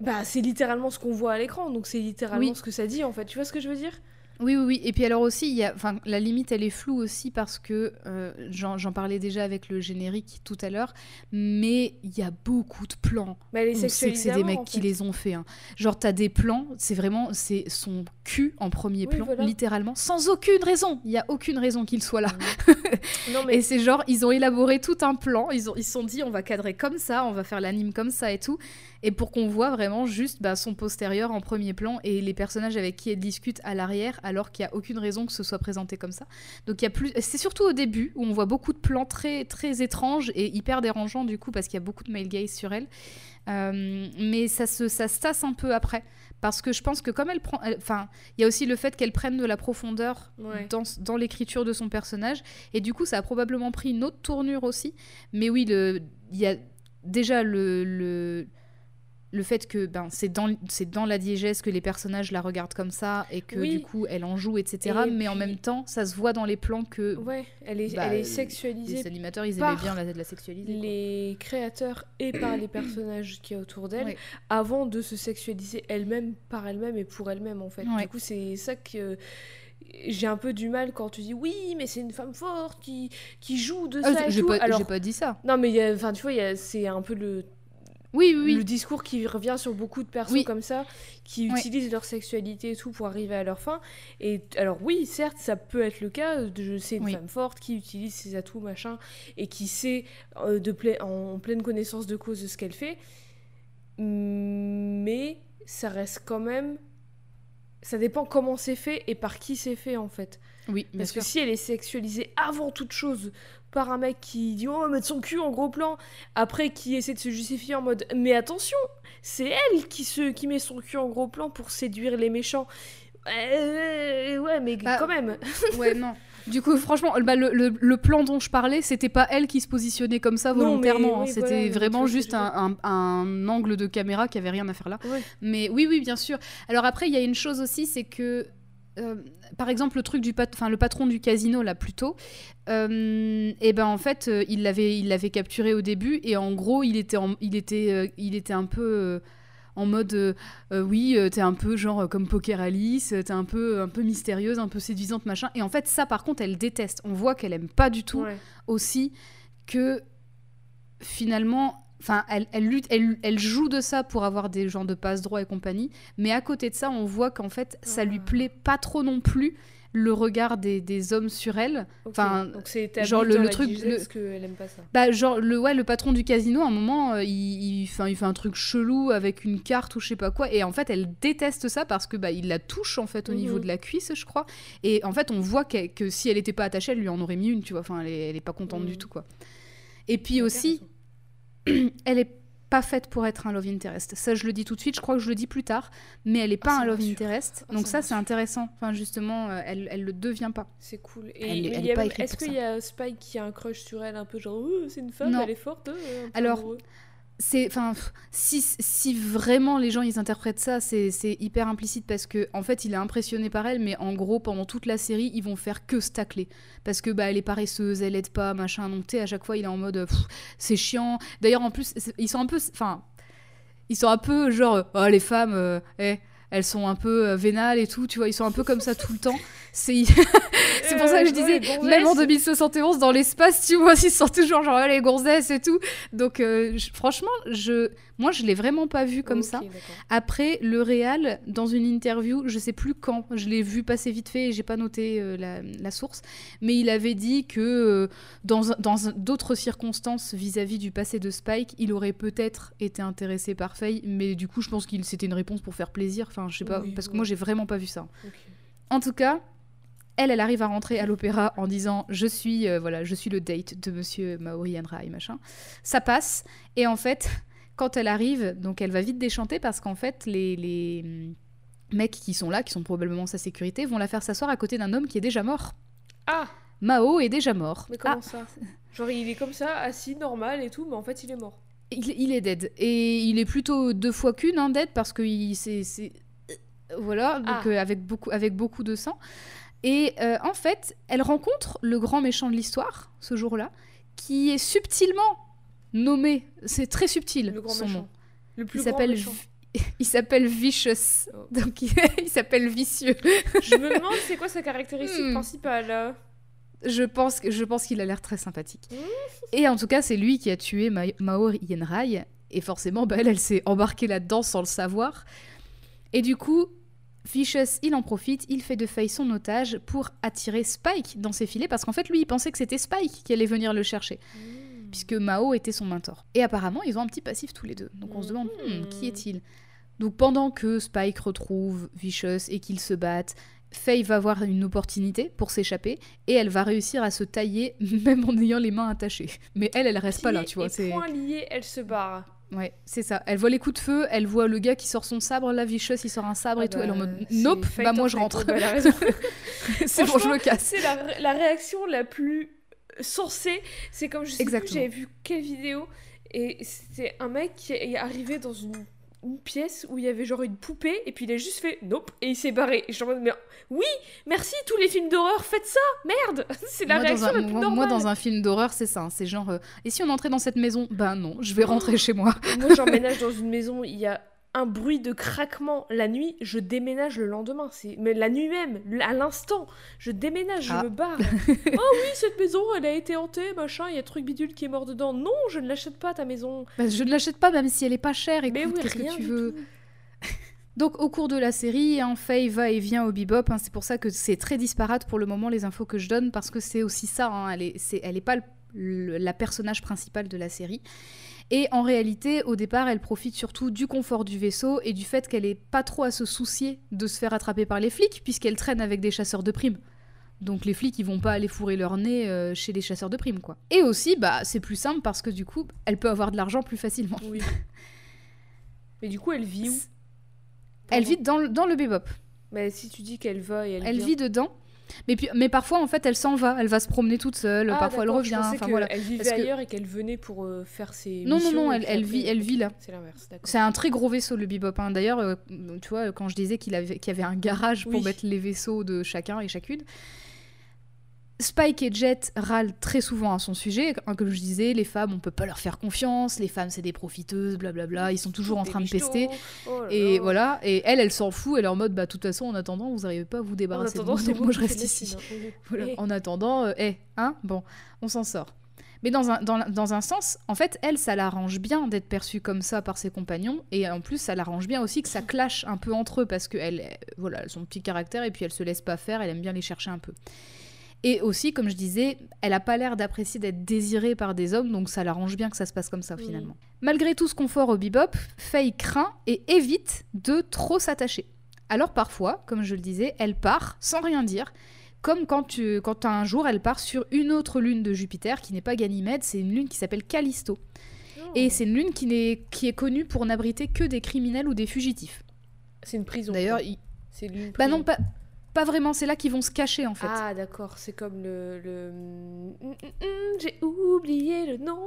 Bah, c'est littéralement ce qu'on voit à l'écran, donc c'est littéralement Oui. ce que ça dit en fait. Tu vois ce que je veux dire? Oui, oui, oui. Et puis alors aussi, il y a, la limite, elle est floue aussi parce que euh, j'en parlais déjà avec le générique tout à l'heure, mais il y a beaucoup de plans. Mais elle est On sait que c'est des mecs en qui les ont fait. hein. Genre, t'as des plans, c'est vraiment, c'est son cul en premier Oui, plan, voilà. littéralement, sans aucune raison. Il y a aucune raison qu'il soit là. Non mais Et c'est genre, ils ont élaboré tout un plan, ils ont- ils se sont dit, on va cadrer comme ça, on va faire l'anime comme ça et tout. Et pour qu'on voit vraiment juste bah, son postérieur en premier plan et les personnages avec qui elle discute à l'arrière, alors qu'il n'y a aucune raison que ce soit présenté comme ça. Donc il y a plus, c'est surtout au début où on voit beaucoup de plans très très étranges et hyper dérangeants du coup parce qu'il y a beaucoup de male gaze sur elle. Euh, mais ça se, ça se tasse un peu après. Parce que je pense que comme elle prend... Enfin, il y a aussi le fait qu'elle prenne de la profondeur Ouais. dans, dans l'écriture de son personnage. Et du coup, ça a probablement pris une autre tournure aussi. Mais oui, il y a déjà le... le le fait que ben, c'est dans, c'est dans la diégèse que les personnages la regardent comme ça et que Oui. du coup elle en joue, etc. Et mais en même temps, ça se voit dans les plans que ouais, elle est, bah, elle est les sexualisée animateurs ils aimaient bien la, la sexualiser. quoi. les créateurs et par les personnages qui y a autour d'elle Ouais. avant de se sexualiser elle-même par elle-même et pour elle-même en fait. Ouais. Du coup, c'est ça que j'ai un peu du mal quand tu dis oui, mais c'est une femme forte qui, qui joue de Ah, ça et j'ai pas, Alors pas dit ça. non, mais y a- tu vois, c'est un peu le Oui, oui, oui. le discours qui revient sur beaucoup de personnes Oui. comme ça, qui utilisent leur sexualité et tout pour arriver à leur fin. Et alors oui, certes, ça peut être le cas. Je sais une femme forte qui utilise ses atouts machin et qui sait euh, de en pleine connaissance de cause de ce qu'elle fait. Mais ça reste quand même. Ça dépend comment c'est fait et par qui c'est fait en fait. Oui, Parce sûr. que si elle est sexualisée avant toute chose par un mec qui dit oh, on va mettre son cul en gros plan, après qui essaie de se justifier en mode mais attention, c'est elle qui, se, qui met son cul en gros plan pour séduire les méchants. Euh, ouais, mais Ah. quand même. Ouais, non. Du coup, franchement, bah, le, le- le plan dont je parlais, c'était pas elle qui se positionnait comme ça volontairement. hein. oui, C'était voilà, vraiment juste un, un- un angle de caméra qui avait rien à faire là. Ouais. Mais oui, oui, bien sûr. Alors après, il y a une chose aussi, c'est que, euh, par exemple, le truc du pat- enfin, le patron du casino là plus tôt, euh, et ben en fait, euh, il l'avait, il l'avait capturé au début et en gros, il était, en- il était, il était un peu. en mode oui t'es un peu genre comme Poker Alice t'es un peu un peu mystérieuse un peu séduisante machin et en fait ça par contre elle déteste on voit qu'elle aime pas du tout Ouais. aussi que finalement enfin elle, elle lutte elle, elle joue de ça pour avoir des gens de passe droit et compagnie mais à côté de ça on voit qu'en fait ça lui Ah. plaît pas trop non plus le regard des, des hommes sur elle. Ok. Enfin, Donc c'est établi genre le- truc- le- qu'elle aime pas ça. Bah, genre, le, ouais, le patron du casino, à un moment, euh, il, il, fait, il fait un truc chelou avec une carte ou je sais pas quoi. Et en fait, elle déteste ça parce que bah, il la touche en fait au Mhm. niveau de la cuisse, je crois. Et en fait, on voit que si elle était pas attachée, elle lui en aurait mis une, tu vois. Enfin, elle est, elle est pas contente Mhm. du tout, quoi. Et puis aussi. elle est pas faite pour être un love interest. Ça, je le dis tout de suite, je crois que je le dis plus tard. Mais elle est pas Ah, ça un love interest. Ah, Donc ça c'est intéressant. Enfin, justement, euh, elle, elle le devient pas. C'est cool. Et pas Est-ce qu'il y a Spike qui a un crush sur elle, un peu genre, Oh, c'est une femme, Non. elle est forte. euh, peu Alors, amoureux? C'est enfin si, si vraiment les gens ils interprètent ça c'est hyper implicite parce que en fait il est impressionné par elle mais en gros pendant toute la série ils vont faire que se parce que bah elle est paresseuse elle aide pas machin. Donc à chaque fois il est en mode c'est chiant. D'ailleurs en plus ils sont un peu enfin ils sont un peu genre oh les femmes euh, eh, elles sont un peu euh, vénales et tout tu vois ils sont un peu comme ça tout le temps c'est c'est pour ça que je Euh, disais, ouais, même en 2071, dans l'espace, tu vois, ils sont toujours genre, ouais, les gonzesses et tout. Donc, euh, je- franchement, je, moi, je l'ai vraiment pas vu comme ça. Après, le réal, dans une interview, je sais plus quand, je l'ai vu passer vite fait et j'ai pas noté euh, la, la source, mais il avait dit que euh, dans, d'autres circonstances vis-à-vis du passé de Spike, il aurait peut-être été intéressé par Faye, mais du coup, je pense qu'il c'était une réponse pour faire plaisir. Enfin, je sais pas, Oui, parce que moi, j'ai vraiment pas vu ça. En tout cas, elle, elle arrive à rentrer à l'opéra en disant je suis euh, voilà, je suis le date de Monsieur Maori Enrai machin. Ça passe et en fait, quand elle arrive, donc elle va vite déchanter parce qu'en fait les, les hum, mecs qui sont là, qui sont probablement sa sécurité, vont la faire s'asseoir à côté d'un homme qui est déjà mort. Ah, Mao est déjà mort. mais Ah, comment ça? Genre, il est comme ça, assis, normal et tout, mais en fait, il est mort. il, il est dead et il est plutôt deux fois qu'une hein, dead parce que il c'est- voilà donc Ah. euh, avec beaucoup avec beaucoup de sang et euh, en fait elle rencontre le grand méchant de l'histoire ce jour-là qui est subtilement nommé c'est très subtil Le grand son méchant. nom Le plus il grand s'appelle il s'appelle Vicious Oh. donc il, s'appelle vicieux Je me demande c'est quoi sa caractéristique Hmm. principale. euh. je pense je pense qu'il a l'air très sympathique Mmh. et en tout cas c'est lui qui a tué Ma- Mao Yenrai et forcément bah, elle elle s'est embarquée là-dedans sans le savoir et du coup Vicious, il en profite, il fait de Faye son otage pour attirer Spike dans ses filets parce qu'en fait lui il pensait que c'était Spike qui allait venir le chercher Hmm. puisque Mao était son mentor. Et apparemment ils ont un petit passif tous les deux. Donc on se demande hmm, qui est-il? Donc pendant que Spike retrouve Vicious et qu'ils se battent, Faye va avoir une opportunité pour s'échapper et elle va réussir à se tailler même en ayant les mains attachées. Mais elle, elle reste pas là, tu vois. C'est poings liés, elle se barre. Ouais, c'est ça. Elle voit les coups de feu, elle voit le gars qui sort son sabre, là, Vicious, il sort un sabre Ah et tout. bah, Elle est en mode c'est nope, bah moi je rentre. Bah, c'est bon, je me Franchement, casse. C'est la, ré- la réaction la plus sensée. C'est comme je sais j'avais vu quelle vidéo et c'était un mec qui est arrivé dans une, une pièce où il y avait genre une poupée et puis il a juste fait nope et il s'est barré. Et je suis en mode mais oui, merci tous les films d'horreur, faites ça, merde. C'est la moi, réaction un, la plus moi- normale. moi, dans un film d'horreur, c'est ça. hein. C'est genre, euh, et si on entrait dans cette maison? Ben non, je vais rentrer chez moi. Moi, j'emménage dans une maison, il y a un bruit de craquement la nuit, je déménage le lendemain. C'est mais la nuit même, à l'instant, je déménage, Ah. je me barre. oh oui, cette maison, elle a été hantée, machin, il y a truc bidule qui est mort dedans. Non, je ne l'achète pas ta maison. Bah, je ne l'achète pas, même si elle est pas chère. Écoute, mais oui, qu'est-ce rien que tu veux. Donc au cours de la série, hein, Faye va et vient au bebop. hein, c'est pour ça que c'est très disparate pour le moment les infos que je donne parce que c'est aussi ça. hein, elle est, c'est- elle est pas le- le- la personnage principale de la série. Et en réalité, au départ, elle profite surtout du confort du vaisseau et du fait qu'elle est pas trop à se soucier de se faire attraper par les flics puisqu'elle traîne avec des chasseurs de primes. Donc les flics, ils vont pas aller fourrer leur nez euh, chez les chasseurs de primes, quoi. Et aussi, bah, c'est plus simple parce que du coup, elle peut avoir de l'argent plus facilement. Oui. Mais du coup, elle vit où? Elle vit dans le, dans le bebop. Mais si tu dis qu'elle va et elle, Elle vient. vit dedans. Mais, puis, mais parfois, en fait, elle s'en va. Elle va se promener toute seule. Ah, parfois, elle je revient. Enfin, que voilà. Elle vivait Parce que- ailleurs et qu'elle venait pour euh, faire ses Non, non, non, elle, elle vit, elle vit là. C'est l'inverse. C'est un très gros vaisseau, le Bebop. hein. D'ailleurs, euh, tu vois, quand je disais qu'il avait, qu'il y avait un garage pour Oui. mettre les vaisseaux de chacun et chacune, Spike et Jet râlent très souvent à son sujet. Hein, Comme je disais, les femmes, on peut pas leur faire confiance. Les femmes, c'est des profiteuses, blablabla. Ils sont toujours en train de pester. Oh Et là. voilà. Et elle, elle s'en fout. Elle est en mode, bah, de toute façon, en attendant, vous n'arrivez pas à vous débarrasser de moi. donc moi je reste ici. Voilà. En attendant, euh, eh, hein, bon, on s'en sort. Mais dans un, dans, dans un sens, en fait, elle, ça l'arrange bien d'être perçue comme ça par ses compagnons. Et en plus, ça l'arrange bien aussi que ça clash un peu entre eux parce qu'elle, voilà, son petit caractère et puis elle se laisse pas faire, elle aime bien les chercher un peu. Et aussi, comme je disais, elle a pas l'air d'apprécier d'être désirée par des hommes, donc ça l'arrange bien que ça se passe comme ça Oui. finalement. Malgré tout ce confort au bebop, Faye craint et évite de trop s'attacher. Alors parfois, comme je le disais, elle part sans rien dire, comme quand, tu, quand un jour elle part sur une autre lune de Jupiter qui n'est pas Ganymède, c'est une lune qui s'appelle Callisto. Oh. Et c'est une lune qui, n'est- qui est connue pour n'abriter que des criminels ou des fugitifs. c'est une prison. D'ailleurs, il- c'est une bah non, prison. pas, pas vraiment, c'est là qu'ils vont se cacher en fait. Ah d'accord, c'est comme le... le... Hum, hum, hum, J'ai oublié le nom,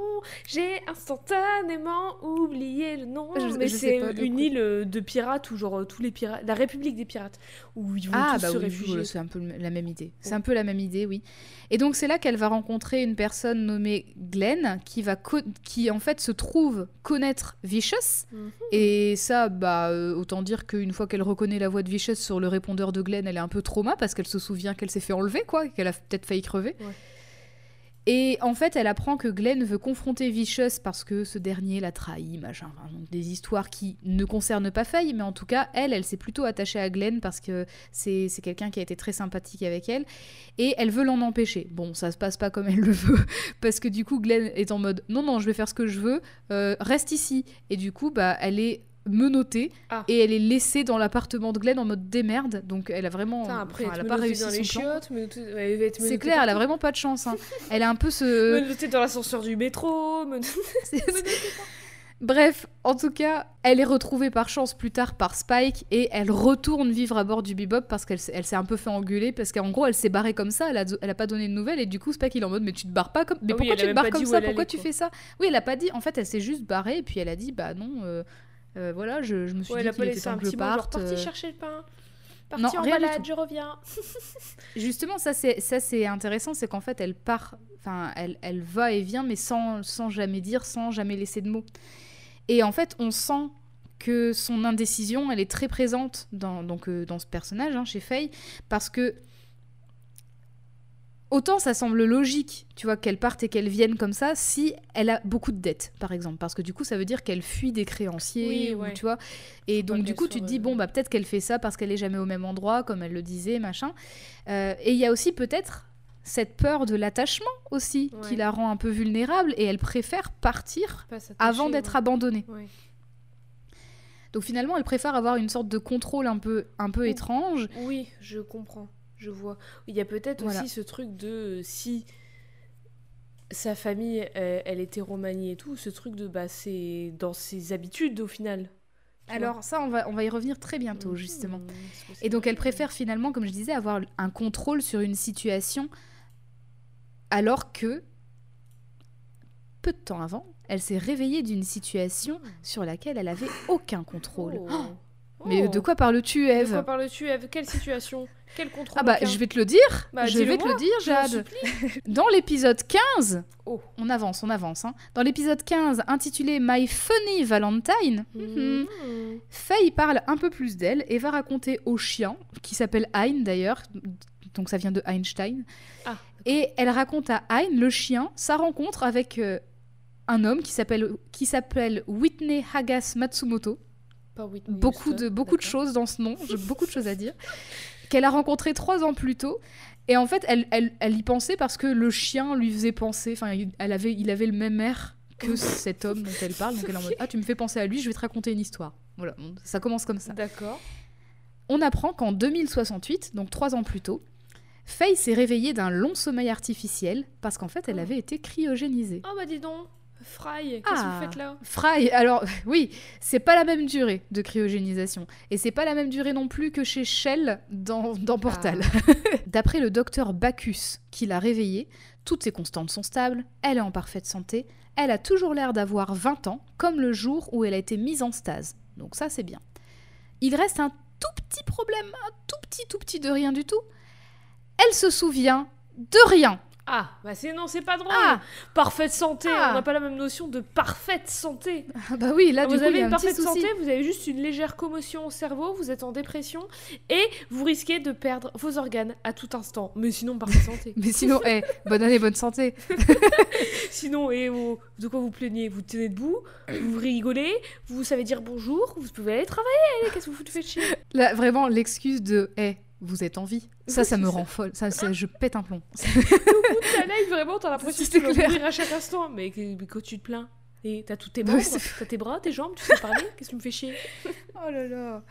j'ai instantanément oublié le nom. Je- Mais c'est une île euh, de pirates où genre euh, tous les pirates... La République des pirates, où ils vont Ah tous bah se oui, réfugier. oui, c'est un peu la même idée. C'est un peu la même idée, oui. Et donc c'est là qu'elle va rencontrer une personne nommée Glenn qui va qui en fait se trouve connaître Vicious. Mhm. Et ça, bah euh, autant dire qu'une fois qu'elle reconnaît la voix de Vicious sur le répondeur de Glenn, elle est un peu trauma parce qu'elle se souvient qu'elle s'est fait enlever quoi, qu'elle a peut-être failli crever. Ouais. Et en fait, elle apprend que Glenn veut confronter Vicious parce que ce dernier l'a trahi, machin. Enfin, donc des histoires qui ne concernent pas Faye, mais en tout cas, elle, elle s'est plutôt attachée à Glenn parce que c'est c'est quelqu'un qui a été très sympathique avec elle. Et elle veut l'en empêcher. Bon, ça se passe pas comme elle le veut, parce que du coup, Glenn est en mode non, non, je vais faire ce que je veux, euh, reste ici. Et du coup, bah, elle est menottée Ah. et elle est laissée dans l'appartement de Glenn en mode démerde. Donc elle a vraiment. Après, elle a pas réussi dans les son plan. chiottes, menottée- elle va être C'est clair, elle a vraiment pas de chance. hein. Elle a un peu ce. Menottée dans l'ascenseur du métro, Bref, en tout cas, elle est retrouvée par chance plus tard par Spike et elle retourne vivre à bord du Bebop parce qu'elle s'est elle s'est un peu fait engueuler parce qu'en gros elle s'est barrée comme ça, elle a, elle a pas donné de nouvelles et du coup Spike il est en mode mais tu te barres pas comme mais Ah oui, pourquoi tu te barres comme ça? pourquoi tu quoi. fais ça? Oui elle a pas dit en fait elle s'est juste barrée et puis elle a dit bah non euh, euh, voilà je, je me suis Ouais, dit qu'il était temps un que je mot genre parte parti euh. chercher le pain. Non, Parti en rien du balade, je reviens. Justement, ça c'est ça c'est intéressant, c'est qu'en fait elle part, enfin elle, elle va et vient, mais sans, sans jamais dire, sans jamais laisser de mots. Et en fait, on sent que son indécision, elle est très présente dans donc euh, dans ce personnage, hein, chez Faye, parce que autant ça semble logique, tu vois, qu'elle parte et qu'elle vienne comme ça, si elle a beaucoup de dettes, par exemple, parce que du coup ça veut dire qu'elle fuit des créanciers, Oui, ou, tu vois. Et donc du coup tu te dis euh, bon bah peut-être qu'elle fait ça parce qu'elle est jamais au même endroit, comme elle le disait, machin. Euh, et il y a aussi peut-être cette peur de l'attachement aussi Ouais. qui la rend un peu vulnérable et elle préfère partir avant d'être ouais. abandonnée. Donc finalement, elle préfère avoir une sorte de contrôle un peu, un peu étrange. Oui, je comprends, je vois. Il y a peut-être Voilà. aussi ce truc de euh, si sa famille, elle était romanie et tout, ce truc de bah c'est dans ses habitudes au final. Alors ça, on va, on va y revenir très bientôt, Mhm. justement. Et donc elle préfère finalement, comme je disais, avoir un contrôle sur une situation alors que, peu de temps avant, elle s'est réveillée d'une situation sur laquelle elle avait aucun contrôle. Oh. Oh, mais Oh. de quoi parles-tu, De Eve quoi parles-tu, Eve Quelle situation? Quel contrôle Ah bah, aucun je vais te le dire. Bah, je vais te le dire, Jade. Dans l'épisode 15, Oh. on avance, on avance. hein. Dans l'épisode 15, intitulé My Funny Valentine, Mhm. Faye parle un peu plus d'elle et va raconter au chien, qui s'appelle Hein d'ailleurs, donc ça vient de Einstein. Ah, et elle raconte à Hein, le chien, sa rencontre avec euh, un homme qui s'appelle qui s'appelle Whitney Hagas Matsumoto. Pas Whitney Beaucoup Houston, de beaucoup de choses dans ce nom, j'ai beaucoup de choses à dire. Qu'elle a rencontré trois ans plus tôt. Et en fait, elle, elle, elle y pensait parce que le chien lui faisait penser. Enfin, il, elle avait, il avait le même air que cet homme dont elle parle. Donc elle est en mode Ah, tu me fais penser à lui, je vais te raconter une histoire. Voilà, ça commence comme ça. D'accord. On apprend qu'en 2068, donc trois ans plus tôt, Faye s'est réveillée d'un long sommeil artificiel parce qu'en fait, elle Oh. avait été cryogénisée. Oh bah dis donc, Fry, qu'est-ce que Ah. vous faites là? Fry, alors oui, c'est pas la même durée de cryogénisation. Et c'est pas la même durée non plus que chez Shell dans, dans Portal. D'après le docteur Bacchus qui l'a réveillée, toutes ses constantes sont stables, elle est en parfaite santé, elle a toujours l'air d'avoir 20 ans, comme le jour où elle a été mise en stase. Donc ça c'est bien. Il reste un tout petit problème, un tout petit tout petit de rien du tout. Elle se souvient de rien. Ah, bah c'est non, c'est pas drôle. Ah. Parfaite santé, Ah. on n'a pas la même notion de parfaite santé. Ah bah oui, là, du vous coup, avez y a une un parfaite souci. santé, vous avez juste une légère commotion au cerveau, vous êtes en dépression et vous risquez de perdre vos organes à tout instant. Mais sinon, parfaite santé. Mais sinon, eh, bonne année, bonne santé. sinon, et vous- de quoi vous plaignez? Vous tenez debout, vous rigolez, vous savez dire bonjour, vous pouvez aller travailler, qu'est-ce que vous faites chier? Là, vraiment, l'excuse de, eh, vous êtes en vie. Ça, Oui, ça me c'est rend folle. Ça, ça, je pète un plomb. Au bout de ta life, vraiment, t'as l'impression que C'est tu vas clair. mourir à chaque instant. Mais, quand tu te plains et t'as tous tes membres, oui, c'est- t'as tes bras, tes jambes, tu sais parler, qu'est-ce qui me fait chier? Oh là là.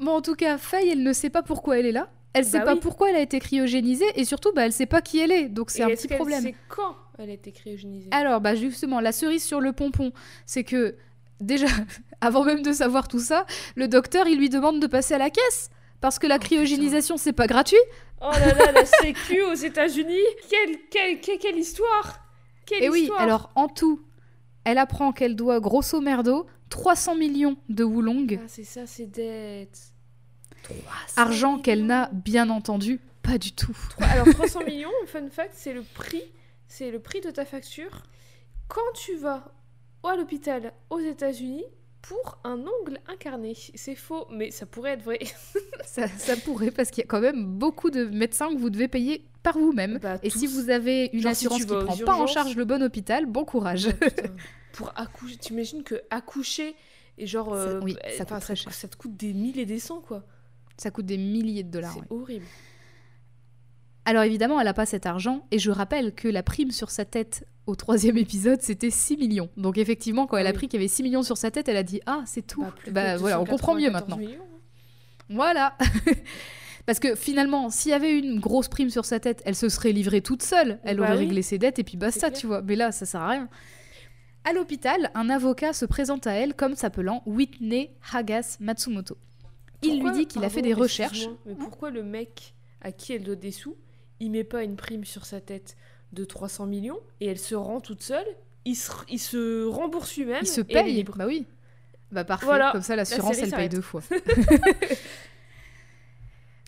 Bon, en tout cas, Faye, elle ne sait pas pourquoi elle est là. Elle sait Bah pas pourquoi elle a été cryogénisée et surtout, bah, elle sait pas qui elle est. Donc c'est un petit problème. sait quand elle a été cryogénisée? Alors, bah justement, la cerise sur le pompon, c'est que déjà, avant même de savoir tout ça, le docteur, il lui demande de passer à la caisse. Parce que la Oh, cryogénisation, c'est pas gratuit. Oh là là, la sécu aux États-Unis. Quelle, quelle, quelle, quelle histoire. Quelle Et oui, histoire. alors en tout, elle apprend qu'elle doit grosso merdo 300 millions de Wulong, Ah, c'est ça, c'est dette. 300 argent qu'elle n'a bien entendu pas du tout. Trois- Alors 300 millions, fun fact, c'est le prix, c'est le prix de ta facture. Quand tu vas à l'hôpital aux États-Unis pour un ongle incarné. C'est faux, mais ça pourrait être vrai. Ça, ça pourrait, parce qu'il y a quand même beaucoup de médecins que vous devez payer par vous-même. Bah, Et si vous avez une Genre, assurance tu qui aux prend pas en charge le bon hôpital, bon courage. Oh, pour accoucher, t'imagines que accoucher et genre, Ça- euh, oui, bah, ça coûte ça te coûte des milliers et des cents quoi. Ça coûte des milliers de dollars. c'est ouais. horrible. Alors évidemment, elle n'a pas cet argent, et je rappelle que la prime sur sa tête au troisième épisode, c'était 6 millions. Donc effectivement, quand elle a Ah appris qu'il y avait 6 millions sur sa tête, elle a dit Ah, c'est tout. Bah, Bah, voilà, on comprend mieux 294 maintenant. millions, hein. Voilà Parce que finalement, s'il y avait une grosse prime sur sa tête, elle se serait livrée toute seule. Elle Bah aurait oui. réglé ses dettes et puis basta, tu vois. Mais là, ça sert à rien. À l'hôpital, un avocat se présente à elle comme s'appelant Whitney Hagas Matsumoto. Il lui dit qu'il a fait des recherches. Mais pourquoi le mec à qui elle doit des sous, il met pas une prime sur sa tête de 300 millions et elle se rend toute seule il se, il se rembourse lui-même. Il se et paye. libre. Bah oui. Bah parfait. Voilà, Comme ça, l'assurance, elle paye deux fois.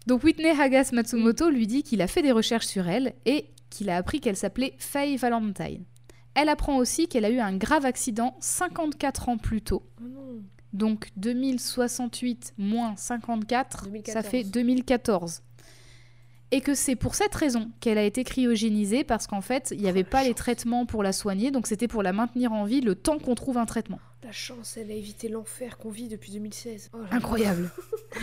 Donc Whitney Hagas Matsumoto lui dit qu'il a fait des recherches sur elle et qu'il a appris qu'elle s'appelait Faye Valentine. Elle apprend aussi qu'elle a eu un grave accident 54 ans plus tôt. Oh non. Donc 2068 moins 54, ça 2014. fait 2014. Et que c'est pour cette raison qu'elle a été cryogénisée, parce qu'en fait, il n'y avait pas les traitements pour la soigner, donc c'était pour la maintenir en vie le temps qu'on trouve un traitement. La chance, elle a évité l'enfer qu'on vit depuis 2016. Oh là là. Incroyable.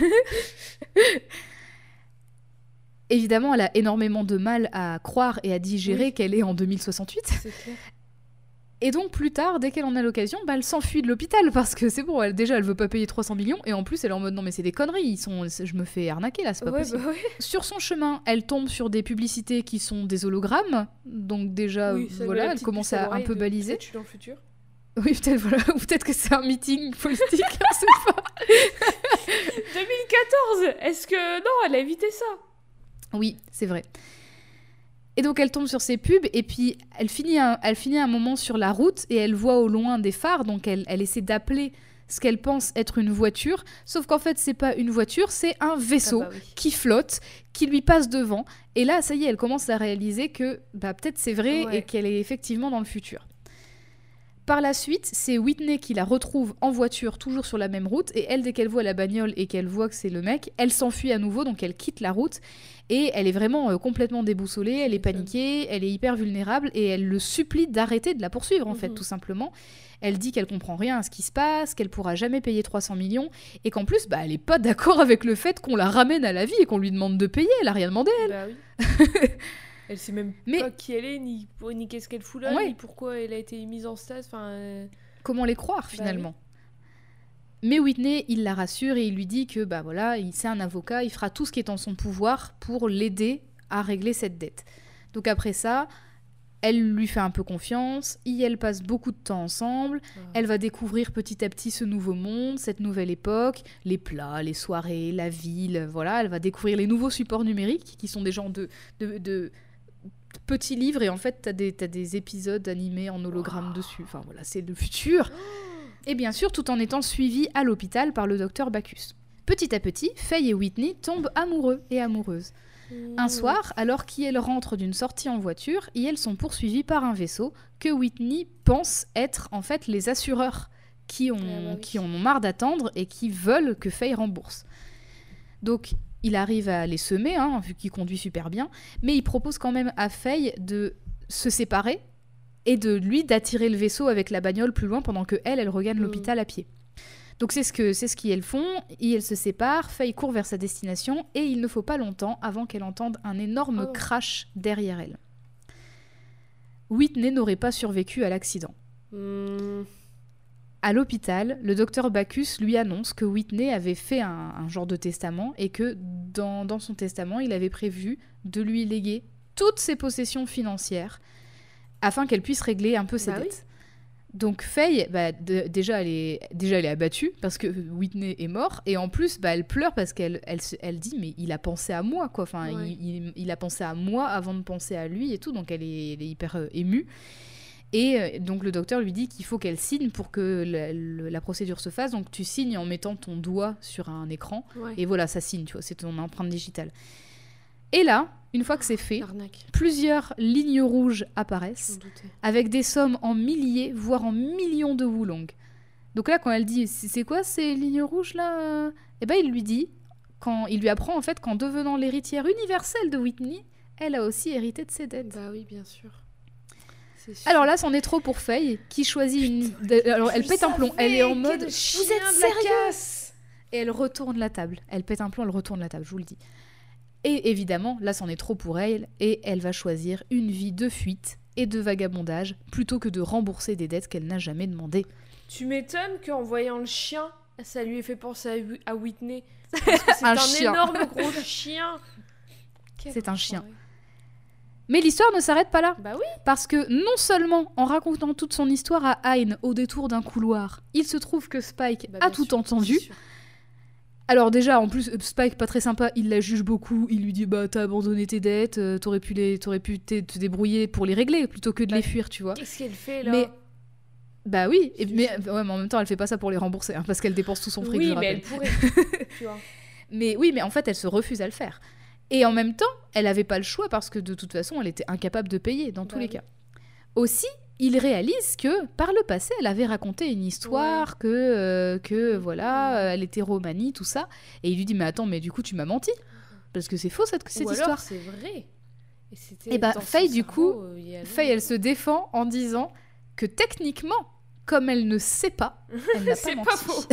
Évidemment, elle a énormément de mal à croire et à digérer Oui. qu'elle est en 2068. C'est clair. Et donc plus tard, dès qu'elle en a l'occasion, bah, elle s'enfuit de l'hôpital parce que c'est bon, elle, déjà elle veut pas payer 300 millions et en plus elle est en mode non mais c'est des conneries, ils sont, je me fais arnaquer là, c'est pas Ouais, possible. bah ouais. Sur son chemin, elle tombe sur des publicités qui sont des hologrammes, donc déjà Oui, voilà, elle commence à un peu baliser. je suis dans le futur. Oui peut-être voilà, ou peut-être que c'est un meeting politique, on sait pas. 2014 Est-ce que. Non, elle a évité ça? Oui, c'est vrai. Et donc elle tombe sur ces pubs et puis elle finit un, elle finit un moment sur la route et elle voit au loin des phares, donc elle, elle essaie d'appeler ce qu'elle pense être une voiture, sauf qu'en fait c'est pas une voiture, c'est un vaisseau Ah bah oui. qui flotte, qui lui passe devant. Et là, ça y est, elle commence à réaliser que bah, peut-être c'est vrai Ouais. et qu'elle est effectivement dans le futur. Par la suite, c'est Whitney qui la retrouve en voiture, toujours sur la même route, et elle, dès qu'elle voit la bagnole et qu'elle voit que c'est le mec, elle s'enfuit à nouveau, donc elle quitte la route, et elle est vraiment euh, complètement déboussolée, elle est paniquée, elle est hyper vulnérable, et elle le supplie d'arrêter de la poursuivre, en fait, Mhm. tout simplement. Elle dit qu'elle comprend rien à ce qui se passe, qu'elle pourra jamais payer 300 millions, et qu'en plus, bah, elle est pas d'accord avec le fait qu'on la ramène à la vie et qu'on lui demande de payer, elle a rien demandé. Bah oui. elle sait même Mais- pas qui elle est, ni, ni qu'est-ce qu'elle fout là, Ouais. ni pourquoi elle a été mise en stase. Enfin, euh, Comment les croire Bah finalement Mais Whitney, il la rassure et il lui dit que bah voilà, il c'est un avocat, il fera tout ce qui est en son pouvoir pour l'aider à régler cette dette. Donc après ça, elle lui fait un peu confiance, et elle passe beaucoup de temps ensemble, elle va découvrir petit à petit ce nouveau monde, cette nouvelle époque, les plats, les soirées, la ville, voilà, elle va découvrir les nouveaux supports numériques qui sont des genres de, de, de petits livres et en fait des, t'as des épisodes animés en hologramme dessus, enfin voilà, c'est le futur. Et bien sûr, tout en étant suivi à l'hôpital par le docteur Bacchus. Petit à petit, Faye et Whitney tombent amoureux et amoureuses. Un soir, alors qu'elle rentre d'une sortie en voiture, et elles sont poursuivies par un vaisseau que Whitney pense être en fait les assureurs qui, ont, Ah bah oui. qui en ont marre d'attendre et qui veulent que Faye rembourse. Donc il arrive à les semer, hein, vu qu'il conduit super bien, mais il propose quand même à Faye de se séparer et de lui d'attirer le vaisseau avec la bagnole plus loin pendant que elle, elle regagne Mm. l'hôpital à pied. Donc c'est ce que c'est ce qu'elles font, et elles se séparent, Faye court vers sa destination et il ne faut pas longtemps avant qu'elle entende un énorme Oh. crash derrière elle. Whitney n'aurait pas survécu à l'accident. Hmm. À l'hôpital, le docteur Bacchus lui annonce que Whitney avait fait un, un genre de testament et que dans, dans son testament, il avait prévu de lui léguer toutes ses possessions financières afin qu'elle puisse régler un peu ses Bah oui. dettes. Donc Faye, bah, déjà, elle est, déjà elle est abattue parce que Whitney est mort et en plus bah, elle pleure parce qu'elle elle, elle dit mais il a pensé à moi quoi. Enfin Ouais. il, il- il a pensé à moi avant de penser à lui et tout donc elle est, elle est hyper euh, émue. Et euh, donc le docteur lui dit qu'il faut qu'elle signe pour que la, procédure se fasse. Donc tu signes en mettant ton doigt sur un écran Ouais. et voilà ça signe tu vois c'est ton empreinte digitale. Et là une fois que c'est fait, plusieurs lignes rouges apparaissent avec des sommes en milliers, voire en millions de Wulong. Donc là, quand elle dit c'est c'est quoi ces lignes rouges là Eh ben, il lui dit, quand il lui apprend en fait qu'en devenant l'héritière universelle de Whitney, elle a aussi hérité de ses dettes. Bah oui, bien sûr. Alors là, c'en est trop pour Faye, qui choisit une. Alors elle pète un plomb. Elle est en mode. Vous êtes sérieux Et elle retourne la table. Elle pète un plomb, elle retourne la table, je vous le dis. Et évidemment, là, c'en est trop pour elle, et elle va choisir une vie de fuite et de vagabondage plutôt que de rembourser des dettes qu'elle n'a jamais demandées. Tu m'étonnes qu'en voyant le chien, ça lui ait fait penser à, Whi- à Whitney. C'est Un énorme gros chien. C'est un chien. Mais l'histoire ne s'arrête pas là. Bah oui. Parce que non seulement en racontant toute son histoire à Hein au détour d'un couloir, il se trouve que Spike Bah, a tout sûr, entendu. Alors déjà, en plus, Spike, pas très sympa, il la juge beaucoup. Il lui dit, bah t'as abandonné tes dettes, euh, t'aurais pu, les, t'aurais pu te, débrouiller pour les régler plutôt que de Bah, les fuir, tu vois. Qu'est-ce qu'elle fait là? Mais Bah oui, et- mais, ouais, mais en même temps, elle fait pas ça pour les rembourser, hein, parce qu'elle dépense tout son fric, je Oui, rappelle. mais elle pourrait. tu vois. Mais oui, mais en fait, elle se refuse à le faire. Et en même temps, elle n'avait pas le choix parce que de toute façon, elle était incapable de payer dans tous Bah les cas. Aussi, il réalise que par le passé, elle avait raconté une histoire que euh, que voilà, euh, elle était romanie, tout ça. Et il lui dit mais attends, mais du coup tu m'as menti parce que c'est faux cette, cette Ou histoire. c'est vrai. Et, c'était Eh bah, Faye, du coup, euh, Faye, elle se défend en disant que techniquement, comme elle ne sait pas, elle n'a pas menti. pas faux.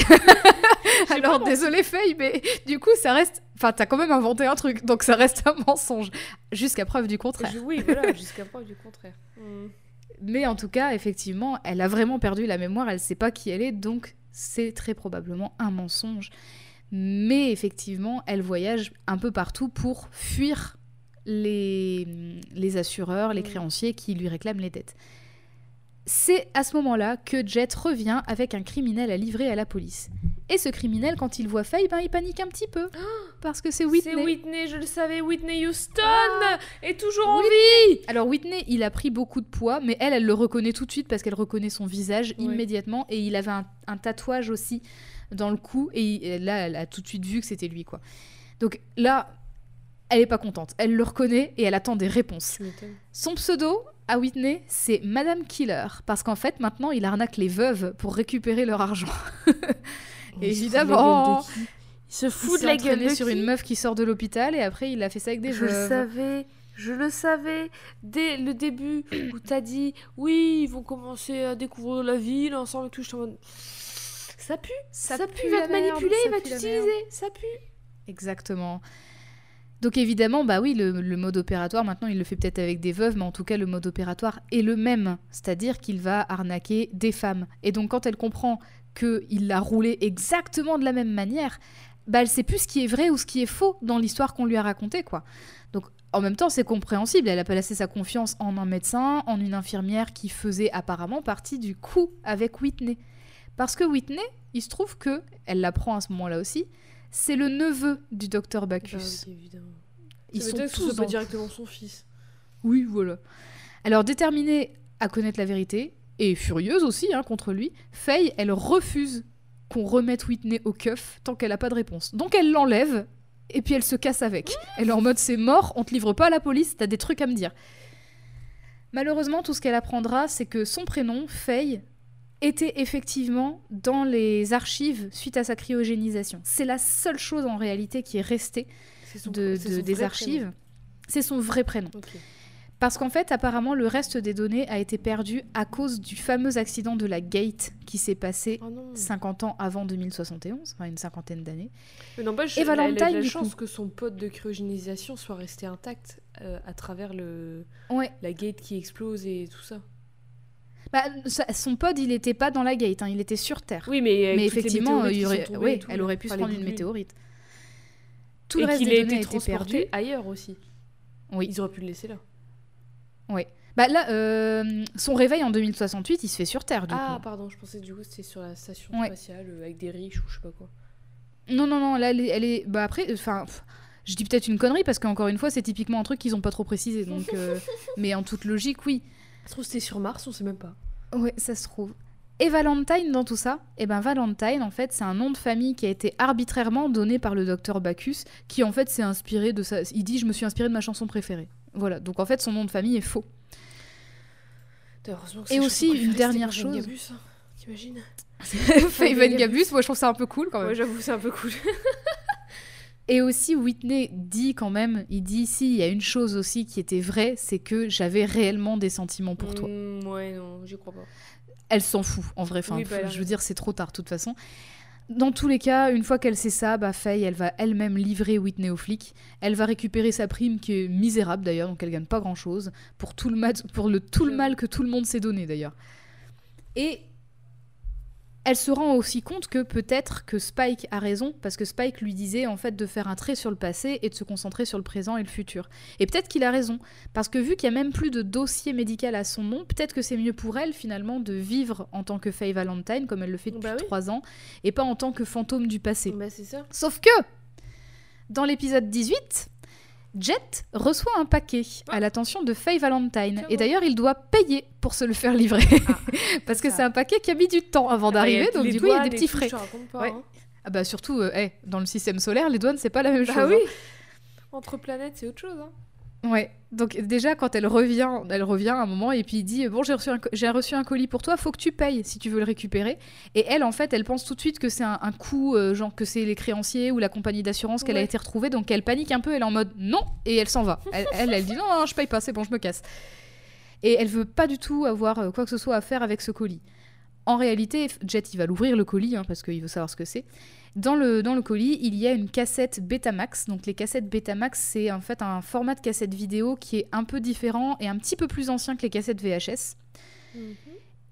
Alors pas désolé Faye, mais du coup ça reste. Enfin, t'as quand même inventé un truc, donc ça reste un mensonge jusqu'à preuve du contraire. Oui, voilà, jusqu'à preuve du contraire. Mais en tout cas, effectivement, elle a vraiment perdu la mémoire, elle sait pas qui elle est, donc c'est très probablement un mensonge. Mais effectivement, elle voyage un peu partout pour fuir les, les assureurs, les Mm. créanciers qui lui réclament les dettes. C'est à ce moment-là que Jet revient avec un criminel à livrer à la police. Et ce criminel, quand il voit Faye, ben, il panique un petit peu. Parce que c'est Whitney. C'est Whitney, je le savais, Whitney Houston Ah. est toujours en vie. Alors Whitney, il a pris beaucoup de poids, mais elle, elle le reconnaît tout de suite parce qu'elle reconnaît son visage immédiatement. Et il avait un, un tatouage aussi dans le cou. Et et là, elle a tout de suite vu que c'était lui, quoi. Donc là, elle est pas contente. Elle le reconnaît et elle attend des réponses. Son pseudo à Whitney, c'est Madame Killer. Parce qu'en fait, maintenant, il arnaque les veuves pour récupérer leur argent. Évidemment. Il se Il fout de la gueule de sur qui une meuf qui sort de l'hôpital et après, il a fait ça avec des Je le savais, je le savais. Dès le début où t'as dit oui, ils vont commencer à découvrir la ville ensemble et tout, je en mode ça pue, ça, pue, il va te merde, manipuler, il va pue t'utiliser, ça pue. Exactement. Donc évidemment, bah oui, le, le mode opératoire, maintenant, il le fait peut-être avec des veuves, mais en tout cas, le mode opératoire est le même. C'est-à-dire qu'il va arnaquer des femmes. Et donc, quand elle comprend qu'il l'a roulé exactement de la même manière, bah elle sait plus ce qui est vrai ou ce qui est faux dans l'histoire qu'on lui a racontée, quoi. Donc, en même temps, c'est compréhensible. Elle a placé sa confiance en un médecin, en une infirmière qui faisait apparemment partie du coup avec Whitney. Parce que Whitney, il se trouve que, elle l'apprend à ce moment-là aussi, c'est le neveu du docteur Bacchus. Bah oui, évidemment. Ils sont que ce tous soit pas dans- directement son fils. Oui, voilà. Alors, déterminée à connaître la vérité, et furieuse aussi hein, contre lui, Faye, elle refuse qu'on remette Whitney au keuf tant qu'elle n'a pas de réponse. Donc elle l'enlève et puis elle se casse avec. Elle est en mode c'est mort, on te livre pas à la police, t'as des trucs à me dire. Malheureusement, tout ce qu'elle apprendra, c'est que son prénom, Faye, était effectivement dans les archives suite à sa cryogénisation. C'est la seule chose en réalité qui est restée son- de, des archives. C'est son vrai prénom. Parce qu'en fait, apparemment, le reste des données a été perdu à cause du fameux accident de la Gate qui s'est passé Oh non. 50 ans avant 2071, enfin une cinquantaine d'années. Mais n'empêche, Et a- elle a Valentine, la chance coup. que son pote de cryogénisation soit resté intact euh, à travers le Ouais. la gate qui explose et tout ça. Bah, son pod, il n'était pas dans la Gate, hein, il était sur Terre. Oui, mais, effectivement, il aurait... ouais, elle aurait pu se Enfin, prendre une météorite. Tout et le reste des données a été perdu. ailleurs aussi. Oui. Ils auraient pu le laisser là. Bah là, euh, son réveil en 2068, il se fait sur Terre, du ah, coup. pardon, je pensais du coup c'était sur la station Ouais. spatiale euh, avec des riches ou je sais pas quoi. Non, non, non, là, elle est... elle est- Bah après, enfin... pff, Je dis peut-être une connerie parce qu'encore une fois, c'est typiquement un truc qu'ils ont pas trop précisé. Donc, euh, Mais en toute logique, oui. Ça se trouve c'était sur Mars, on sait même pas. Ouais, ça se trouve. Et Valentine dans tout ça? Eh ben Valentine, en fait, c'est un nom de famille qui a été arbitrairement donné par le docteur Bacchus, qui en fait s'est inspiré de ça. Il dit Je me suis inspiré de ma chanson préférée. Voilà, donc en fait, son nom de famille est faux. Et aussi, une dernière chose. Gabus, hein. T'imagines Faven Gabus, moi je trouve ça un peu cool quand même. Ouais, j'avoue, c'est un peu cool. Et aussi, Whitney dit quand même Il dit Si, il y a une chose aussi qui était vraie, c'est que j'avais réellement des sentiments pour toi. Mm, ouais, non, j'y crois pas. elle s'en fout en vrai. Enfin, Oui, bah, je veux dire, c'est trop tard de toute façon. Dans tous les cas, une fois qu'elle sait ça, bah Faye, elle va elle-même livrer Whitney aux flics. Elle va récupérer sa prime qui est misérable d'ailleurs, donc elle gagne pas grand-chose pour tout le mal, pour le tout le mal que tout le monde s'est donné d'ailleurs. Et elle se rend aussi compte que peut-être que Spike a raison, parce que Spike lui disait en fait de faire un trait sur le passé et de se concentrer sur le présent et le futur. Et peut-être qu'il a raison, parce que vu qu'il y a même plus de dossier médical à son nom, peut-être que c'est mieux pour elle finalement de vivre en tant que Faye Valentine, comme elle le fait depuis Bah oui. trois ans, et pas en tant que fantôme du passé. Bah, c'est ça. Sauf que, dans l'épisode 18, Jet reçoit un paquet à l'attention de Faye Valentine. Et d'ailleurs, il doit payer pour se le faire livrer. Parce que c'est un paquet qui a mis du temps avant d'arriver, donc du coup, il y a des et petits frais. pas, Ouais. hein. Ah bah surtout, euh, hey, dans le système solaire, les douanes, c'est pas la même Bah chose. oui. hein. Entre planètes, c'est autre chose. Hein. Ouais. Donc déjà quand elle revient, elle revient à un moment et puis il dit bon j'ai reçu un j'ai reçu un colis pour toi, faut que tu payes si tu veux le récupérer. Et elle en fait elle pense tout de suite que c'est un, un coup euh, genre que c'est les créanciers ou la compagnie d'assurance qu'elle a été retrouvée donc elle panique un peu, elle est en mode non et elle s'en va. Elle, elle elle dit non, non je paye pas c'est bon je me casse. Et elle veut pas du tout avoir euh, quoi que ce soit à faire avec ce colis. En réalité, Jet, il va l'ouvrir le colis hein, parce qu'il veut savoir ce que c'est. Dans le, dans le colis, il y a une cassette Betamax. Donc les cassettes Betamax, c'est en fait un format de cassette vidéo qui est un peu différent et un petit peu plus ancien que les cassettes VHS.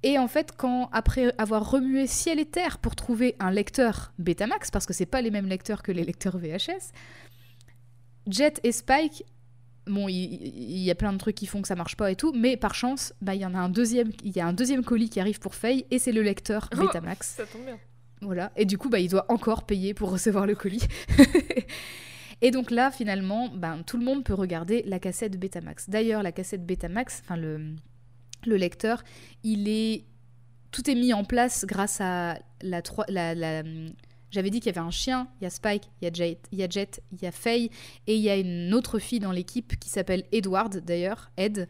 Et en fait, quand après avoir remué ciel et terre pour trouver un lecteur Betamax, parce que c'est pas les mêmes lecteurs que les lecteurs VHS, Jet et Spike, bon, il, il y a plein de trucs qui font que ça marche pas et tout, mais par chance, bah il y en a un deuxième, il y a un deuxième colis qui arrive pour Faye et c'est le lecteur Oh. Betamax. Ça tombe bien. Voilà. Et du coup, bah, il doit encore payer pour recevoir le colis. et donc là, finalement, ben, tout le monde peut regarder la cassette Betamax. D'ailleurs, la cassette Betamax, enfin le, le lecteur, il est tout est mis en place grâce à la, la, la- j'avais dit qu'il y avait un chien, il y a Spike, il y a Jet, il y a Jet, il y a Faye et il y a une autre fille dans l'équipe qui s'appelle Edward d'ailleurs, Ed.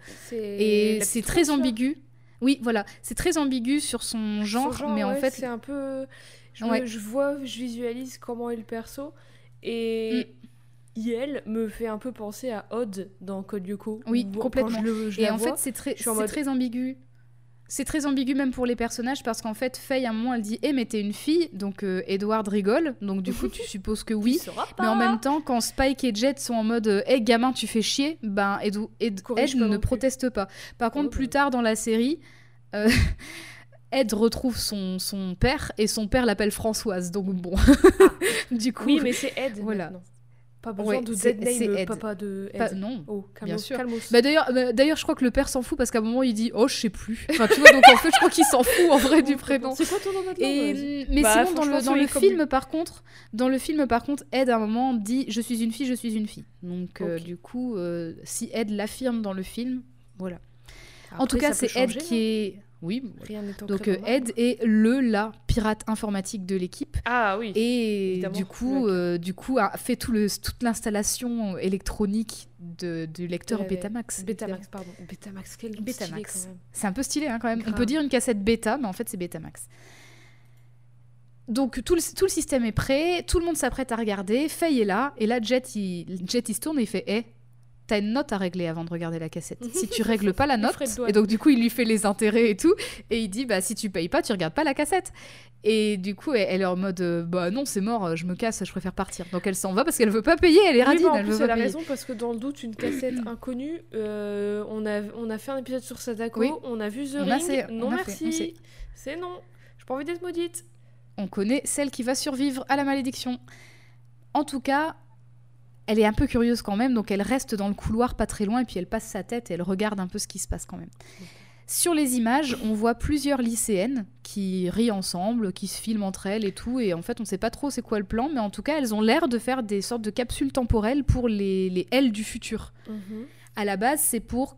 Et c'est très ambigu. Oui, voilà, c'est très ambigu sur son genre, Son mais en fait, c'est un peu. Je, me- Ouais. je vois, je visualise comment est le perso. Et. IL me fait un peu penser à Odd dans Code Lyoko. Oui, complètement. Quand je le, je Et en vois, fait, c'est très, mode- très ambigu. C'est très ambigu même pour les personnages parce qu'en fait, Faye, à un moment, elle dit Eh, mais t'es une fille. Donc, euh, Edward rigole. Donc, du coup, tu supposes que oui. Mais en même temps, quand Spike et Jet sont en mode euh, Hey, gamin, tu fais chier, ben, Ed, Ed- Ed ne proteste pas. Par contre, plus tard dans la série, euh, Ed retrouve son, son père et son père l'appelle Françoise. Donc, bon. du coup, Ah. Oui, mais c'est Ed. Voilà. maintenant. Pas besoin Ouais, de Dead Name, Ed. papa de Ed. pas- non. Oh, calmos, Bien sûr. Bah d'ailleurs, bah, d'ailleurs, je crois que le père s'en fout parce qu'à un moment il dit oh je sais plus. Enfin tu vois donc en fait je crois qu'il s'en fout en vrai du prénom. C'est quoi ton nom maintenant Et, vas-y. mais Bah, sinon dans le, dans le film par contre, dans le film par contre, Ed à un moment dit je suis une fille, je suis une fille. Donc euh, du coup, euh, si Ed l'affirme dans le film, voilà. en tout cas c'est Ed qui est Oui. Rien Donc euh. Ed est le la pirate informatique de l'équipe. Ah oui. Et Évidemment. du coup, euh, du coup, a fait tout le, toute l'installation électronique de, du lecteur Ouais, ouais. Betamax. Betamax, pardon. Betamax, quel Betamax. C'est un peu stylé hein, quand même. On peut dire une cassette bêta, mais en fait c'est Betamax. Donc tout le, tout le système est prêt, tout le monde s'apprête à regarder, Faye est là, et là Jet il, Jet, il se tourne et il fait Eh, t'as une note à régler avant de regarder la cassette. Si tu règles pas la note, et donc du coup il lui fait les intérêts et tout, et il dit Bah si tu payes pas, tu regardes pas la cassette. Et du coup elle, est en mode euh, Bah non, c'est mort, je me casse, je préfère partir. Donc elle s'en va parce qu'elle veut pas payer, elle est Oui, radine, mais en elle plus, veut elle pas a payer. raison parce que dans le doute, une cassette inconnue, euh, on, a, on a fait un épisode sur Sadako, Oui. on a vu The On Ring, non merci, c'est non, j'ai pas envie d'être maudite. on connaît celle qui va survivre à la malédiction. En tout cas, elle est un peu curieuse quand même, donc elle reste dans le couloir pas très loin et puis elle passe sa tête et elle regarde un peu ce qui se passe quand même. Sur les images, on voit plusieurs lycéennes qui rient ensemble, qui se filment entre elles et tout, et en fait on sait pas trop c'est quoi le plan, mais en tout cas elles ont l'air de faire des sortes de capsules temporelles pour les, les du futur. À la base, c'est pour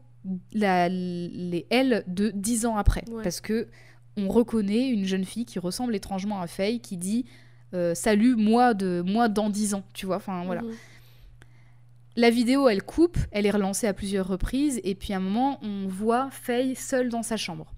la- les elles de 10 ans après. Ouais. Parce que on reconnaît une jeune fille qui ressemble étrangement à Faye qui dit euh, Salut, moi, de, moi dans 10 ans. Tu vois, enfin voilà. Mhm. La vidéo, elle coupe, elle est relancée à plusieurs reprises, et puis à un moment, on voit Faye seule dans sa chambre.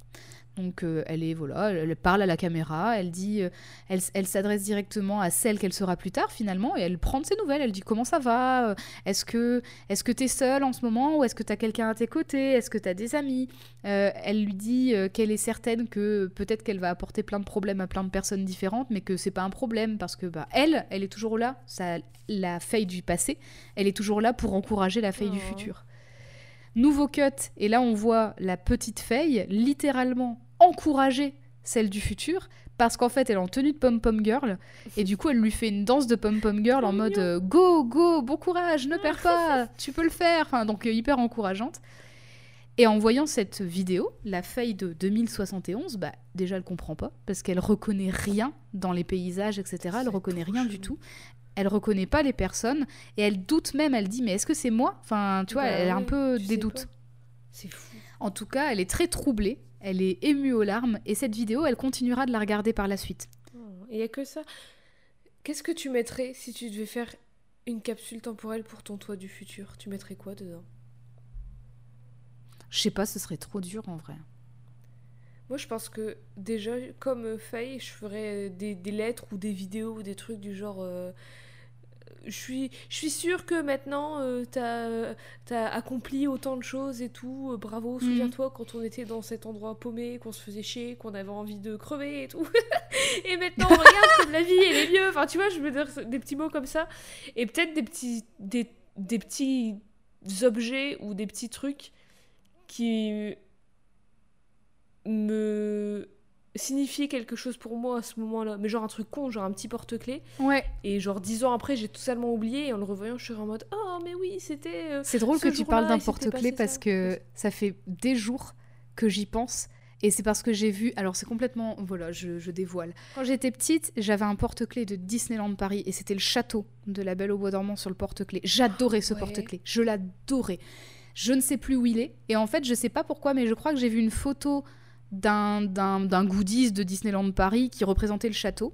Donc euh, elle est voilà, elle parle à la caméra, elle dit, euh, elle, s'adresse directement à celle qu'elle sera plus tard finalement, et elle prend de ses nouvelles. Elle dit comment ça va, Euh, est-ce que est-ce que t'es seule en ce moment, ou est-ce que t'as quelqu'un à tes côtés, est-ce que t'as des amis. Euh, elle lui dit qu'elle est certaine que peut-être qu'elle va apporter plein de problèmes à plein de personnes différentes, mais que c'est pas un problème parce que bah elle, elle est toujours là, ça, la Faye du passé, elle est toujours là pour encourager la du Oh. futur. Nouveau cut, et là on voit la petite Faye littéralement encourager celle du futur parce qu'en fait elle est en tenue de pom-pom girl et du coup elle lui fait une danse de pom-pom girl en mode euh, go go bon courage ne perds pas tu peux le faire. Enfin donc euh, hyper encourageante. Et en voyant cette vidéo la Faye de 2071 bah déjà elle comprend pas parce qu'elle reconnaît rien dans les paysages etc elle reconnaît rien du tout elle reconnaît pas les personnes et elle doute même elle dit mais est-ce que c'est moi? Enfin tu vois Bah elle a un peu des doutes. C'est fou. en tout cas, elle est très troublée, elle est émue aux larmes, et cette vidéo, elle continuera de la regarder par la suite. Il y a que ça. Qu'est-ce que tu mettrais si tu devais faire une capsule temporelle pour ton toit du futur? Tu mettrais quoi dedans? Je sais pas, ce serait trop dur en vrai. Moi, je pense que déjà, comme euh, Faye, je ferais des, des lettres ou des vidéos ou des trucs du genre. euh, je suis, je suis sûre que maintenant, euh, t'as as accompli autant de choses et tout. euh, bravo, souviens-toi quand on était dans cet endroit paumé, qu'on se faisait chier, qu'on avait envie de crever et tout. et maintenant, regarde comme la vie, elle est mieux. Enfin, tu vois, je veux dire des petits mots comme ça. Et peut-être des petits, des, des petits objets ou des petits trucs qui me signifier quelque chose pour moi à ce moment-là. Mais genre un truc con, genre un petit porte-clés. Ouais. Et genre dix ans après, j'ai totalement oublié. Et en le revoyant, je suis en mode Oh, mais oui, c'était. euh, C'est drôle Ce que tu parles d'un passé parce ça. que ça fait des jours que j'y pense. Et c'est parce que j'ai vu. Alors, c'est complètement. Voilà, je, je dévoile. Quand j'étais petite, j'avais un porte-clés de Disneyland Paris et c'était le château de la Belle au Bois dormant sur le porte-clés. J'adorais ce Ouais. porte-clés. Je l'adorais. Je ne sais plus où il est. Et en fait, je sais pas pourquoi, mais je crois que j'ai vu une photo d'un goodies de Disneyland Paris qui représentait le château.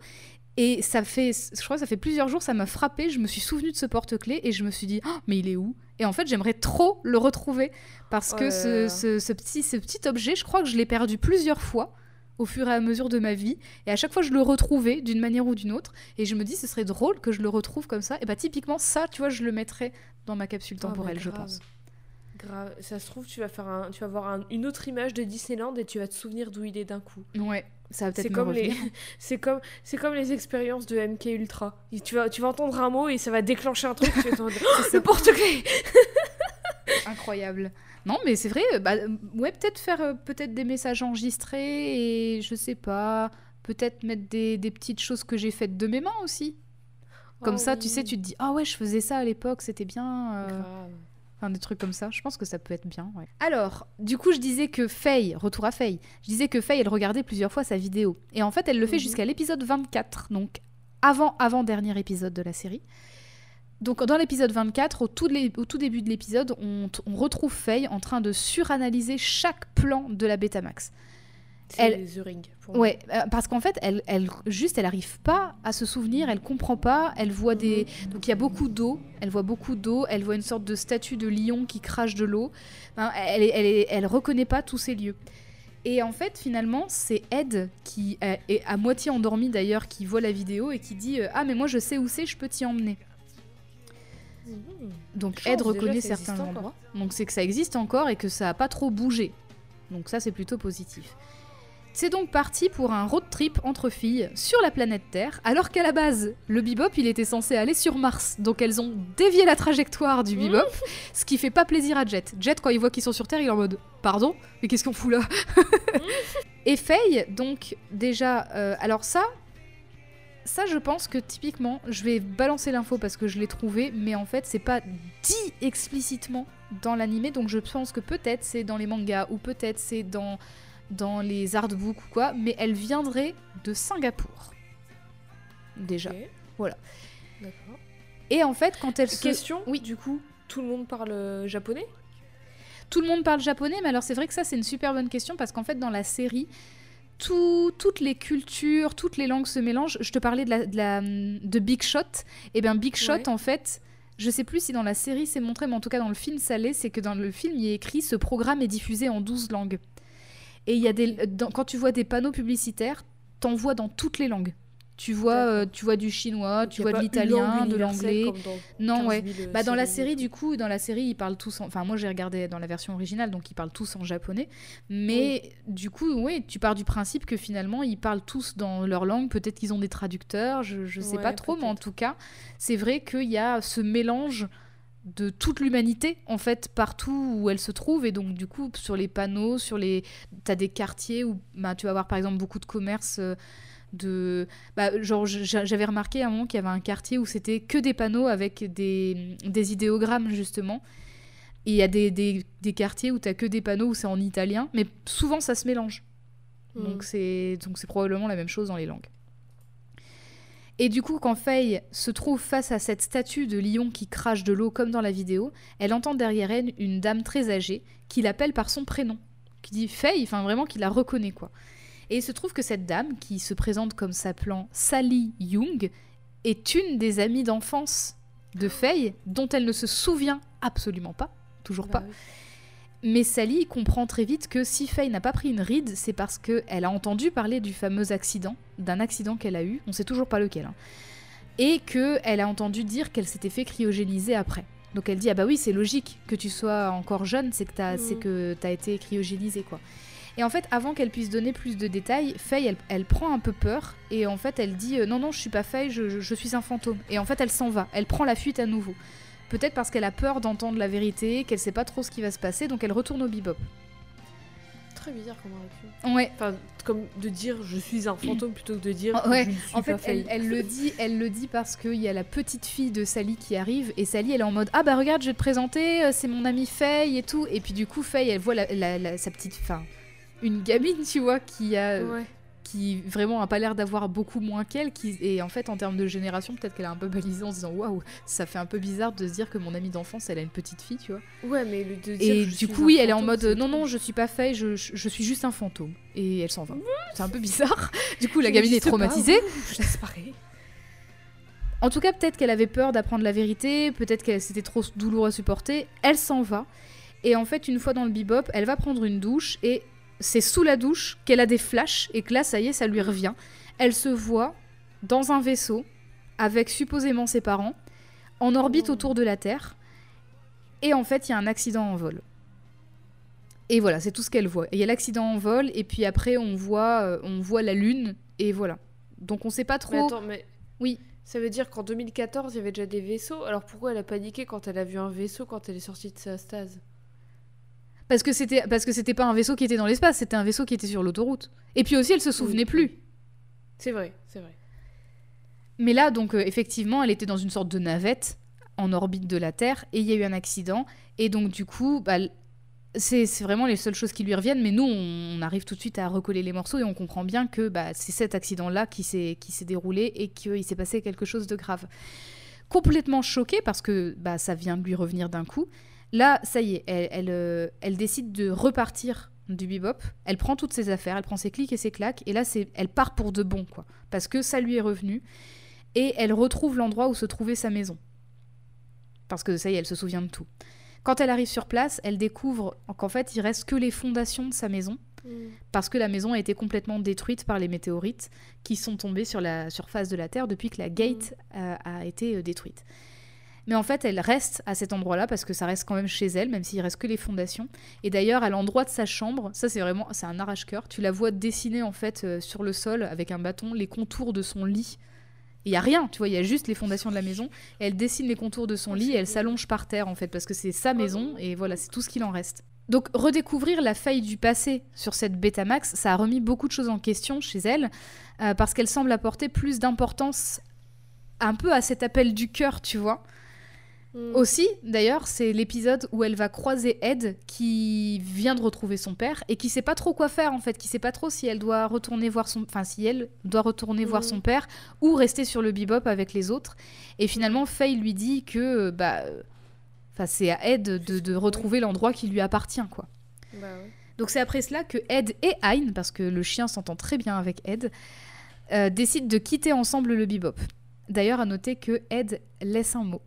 Et ça fait, je crois que ça fait plusieurs jours, ça m'a frappé. Je me suis souvenu de ce porte-clés et je me suis dit, Ah, mais il est où? Et en fait, j'aimerais trop le retrouver parce Oh que ce, ce- ce petit, ce petit objet, je crois que je l'ai perdu plusieurs fois au fur et à mesure de ma vie. Et à chaque fois, je le retrouvais d'une manière ou d'une autre. Et je me dis, ce serait drôle que je le retrouve comme ça. Et bah, typiquement, ça, tu vois, je le mettrais dans ma capsule bah, temporelle, je pense. Grave. Ça se trouve, tu vas, faire un, tu vas voir un- une autre image de Disneyland et tu vas te souvenir d'où il est d'un coup. Ouais, ça va C'est peut-être me comme, les... c'est comme, c'est comme les expériences de MK Ultra. Et Tu vas, tu vas entendre un mot et ça va déclencher un truc. tu vas mode, Oh, le porte-clés Incroyable. Non, mais c'est vrai, euh, bah, euh, ouais, peut-être faire euh, peut-être des messages enregistrés et je sais pas, peut-être mettre des, des petites choses que j'ai faites de mes mains aussi. Comme Oh ça, tu sais, tu te dis, ah ouais, je faisais ça à l'époque, c'était bien. euh, Grave. Enfin, des trucs comme ça. Je pense que ça peut être bien, ouais. Alors, du coup, je disais que Faye, retour à Faye, je disais que Faye, elle regardait plusieurs fois sa vidéo. Et en fait, elle le fait Mhm. jusqu'à l'épisode 24, donc avant, avant dernier épisode de la série. Donc, dans l'épisode 24, au tout, au tout début de l'épisode, on retrouve Faye en train de suranalyser chaque plan de la Betamax. Elle- Ring. pour. Ouais, euh, parce qu'en fait, elle, elle, juste, elle arrive pas à se souvenir, elle comprend pas, elle voit des... Donc il y a beaucoup d'eau, elle voit beaucoup d'eau, elle voit une sorte de statue de lion qui crache de l'eau. Enfin, elle, elle, elle reconnaît pas tous ces lieux. Et en fait, finalement, c'est Ed qui euh, est à moitié endormi d'ailleurs, qui voit la vidéo et qui dit euh, Ah, mais moi je sais où c'est, je peux t'y emmener. Mhm. Donc Chance, Ed reconnaît certains encore. endroits. Donc c'est que ça existe encore et que ça a pas trop bougé. Donc ça c'est plutôt positif. C'est donc parti pour un road trip entre filles sur la planète Terre, alors qu'à la base, le bebop il était censé aller sur Mars. Donc elles ont dévié la trajectoire du bebop, ce qui fait pas plaisir à Jet. Jet quand il voit qu'ils sont sur Terre, il est en mode pardon, mais qu'est-ce qu'on fout là? Et Faye, donc déjà, euh, alors ça, ça je pense que typiquement, je vais balancer l'info parce que je l'ai trouvé, mais en fait c'est pas dit explicitement dans l'animé, donc je pense que peut-être c'est dans les mangas ou peut-être c'est dans dans les artbooks ou quoi, mais elle viendrait de Singapour. Déjà. Voilà. D'accord. Et en fait, quand elle se... Question Oui. Du coup, tout le monde parle euh, japonais? Tout le monde parle japonais, mais alors c'est vrai que ça c'est une super bonne question parce qu'en fait dans la série, tout- toutes les cultures, toutes les langues se mélangent. Je te parlais de, la, de, la- de Big Shot. Et bien Big Shot Ouais. en fait, je sais plus si dans la série c'est montré, mais en tout cas dans le film ça l'est, c'est que dans le film il est écrit ce programme est diffusé en 12 langues. Et il y a des, dans- quand tu vois des panneaux publicitaires, t'en vois dans toutes les langues. Tu vois, euh, tu vois du chinois, Donc, tu vois de l'italien, de l'anglais. Non, 15 ouais. 000 Bah dans la série, du coup, dans la série, ils parlent tous. En... Enfin, moi, j'ai regardé dans la version originale, donc ils parlent tous en japonais. Mais du coup, oui, tu pars du principe que finalement, ils parlent tous dans leur langue. Peut-être qu'ils ont des traducteurs, je, je sais Ouais, pas trop, mais en tout cas, c'est vrai qu'il y a ce mélange de toute l'humanité en fait partout où elle se trouve. Et donc du coup sur les panneaux sur les t'as des quartiers où bah, tu vas avoir par exemple beaucoup de commerces euh, de bah, genre j'a- j'avais remarqué à un moment qu'il y avait un quartier où c'était que des panneaux avec des, des idéogrammes justement. Et il y a des, des, des quartiers où t'as que des panneaux où c'est en italien mais souvent ça se mélange. Mm. donc c'est donc c'est probablement la même chose dans les langues et du coup, quand Faye se trouve face à cette statue de lion qui crache de l'eau comme dans la vidéo, elle entend derrière elle une dame très âgée qui l'appelle par son prénom, qui dit Faye, enfin vraiment qui la reconnaît quoi. Et il se trouve que cette dame, qui se présente comme s'appelant Sally Young, est une des amies d'enfance de Faye, dont elle ne se souvient absolument pas, toujours Bah pas. oui. Mais Sally comprend très vite que si Faye n'a pas pris une ride, c'est parce qu'elle a entendu parler du fameux accident, d'un accident qu'elle a eu, on sait toujours pas lequel, hein, et qu'elle a entendu dire qu'elle s'était fait cryogéniser après. Donc elle dit ah bah oui c'est logique que tu sois encore jeune, c'est que t'as t'as été cryogénisé quoi. Et en fait avant qu'elle puisse donner plus de détails, Faye elle, elle prend un peu peur et en fait elle dit euh, non non je suis pas Faye, je, je- je suis un fantôme. Et en fait elle s'en va, elle prend la fuite à nouveau. Peut-être parce qu'elle a peur d'entendre la vérité, qu'elle sait pas trop ce qui va se passer, donc elle retourne au bebop. Très bizarre comme réaction. Ouais, Enfin, comme de dire je suis un fantôme plutôt que de dire Ouais, je ne suis en fait, pas elle, elle le dit, elle le dit parce qu'il y a la petite fille de Sally qui arrive et Sally, elle est en mode ah bah regarde, je vais te présenter, euh, c'est mon amie Faye et tout. Et puis du coup, Faye, elle voit la, la- la- sa petite, enfin, une gamine, tu vois, qui a, Ouais. Qui vraiment a pas l'air d'avoir beaucoup moins qu'elle, qui et en fait en termes de génération, peut-être qu'elle a un peu balisé en se disant waouh, ça fait un peu bizarre de se dire que mon amie d'enfance, elle a une petite fille, tu vois. Ouais, mais le de dire Et du coup, oui, elle est en mode non, non, je suis pas Faye, je, je, je suis juste un fantôme. Et elle s'en va. C'est un peu bizarre. Du coup, la gamine est pas, traumatisée. ouh, Je disparais. En tout cas, peut-être qu'elle avait peur d'apprendre la vérité, peut-être qu'elle c'était trop douloureux à supporter. Elle s'en va. Et en fait, une fois dans le bebop, elle va prendre une douche et c'est sous la douche qu'elle a des flashs et que là, ça y est, ça lui revient. Elle se voit dans un vaisseau avec supposément ses parents en orbite Oh. autour de la Terre. Et en fait, il y a un accident en vol. Et voilà, c'est tout ce qu'elle voit. Il y a l'accident en vol et puis après, on voit, euh, on voit la Lune et voilà. Donc on sait pas trop. Mais attends, mais. Oui. Ça veut dire qu'en 2014, il y avait déjà des vaisseaux. Alors pourquoi elle a paniqué quand elle a vu un vaisseau quand elle est sortie de sa stase? Parce que c'était parce que c'était pas un vaisseau qui était dans l'espace, c'était un vaisseau qui était sur l'autoroute. Et puis aussi, elle se souvenait Oui, plus. C'est vrai, c'est vrai. Mais là, donc euh, effectivement, elle était dans une sorte de navette en orbite de la Terre et il y a eu un accident. Et donc du coup, bah, c'est c'est vraiment les seules choses qui lui reviennent. Mais nous, on, on arrive tout de suite à recoller les morceaux et on comprend bien que bah, c'est cet accident-là qui s'est qui s'est déroulé et qu'il s'est passé quelque chose de grave. Complètement choquée parce que bah, ça vient de lui revenir d'un coup. Là, ça y est, elle, elle, euh, elle décide de repartir du bebop. Elle prend toutes ses affaires, elle prend ses clics et ses claques, et là, c'est, elle part pour de bon, quoi. Parce que ça lui est revenu. Et elle retrouve l'endroit où se trouvait sa maison. Parce que ça y est, elle se souvient de tout. Quand elle arrive sur place, elle découvre qu'en fait, il reste que les fondations de sa maison. Mm. Parce que la maison a été complètement détruite par les météorites qui sont tombés sur la surface de la Terre depuis que la gate euh, a été euh, détruite. Mais en fait, elle reste à cet endroit-là parce que ça reste quand même chez elle, même s'il reste que les fondations. Et d'ailleurs, à l'endroit de sa chambre, ça c'est vraiment, c'est un arrache-cœur. Tu la vois dessiner en fait euh, sur le sol avec un bâton les contours de son lit. Il y a rien, tu vois, il y a juste les fondations de la maison. Et elle dessine les contours de son lit et elle s'allonge par terre en fait parce que c'est sa maison et voilà, c'est tout ce qu'il en reste. Donc redécouvrir la faille du passé sur cette Betamax, ça a remis beaucoup de choses en question chez elle euh, parce qu'elle semble apporter plus d'importance un peu à cet appel du cœur, tu vois. Mm. Aussi, d'ailleurs, c'est l'épisode où elle va croiser Ed qui vient de retrouver son père et qui sait pas trop quoi faire en fait, qui sait pas trop si elle doit retourner voir son, enfin si elle doit retourner voir Mhm. son père ou rester sur le bebop avec les autres. Et finalement, Faye lui dit que bah, enfin c'est à Ed de, de retrouver l'endroit qui lui appartient quoi. Bah ouais. Donc c'est après cela que Ed et Hein, parce que le chien s'entend très bien avec Ed, euh, décident de quitter ensemble le bebop. D'ailleurs, à noter que Ed laisse un mot.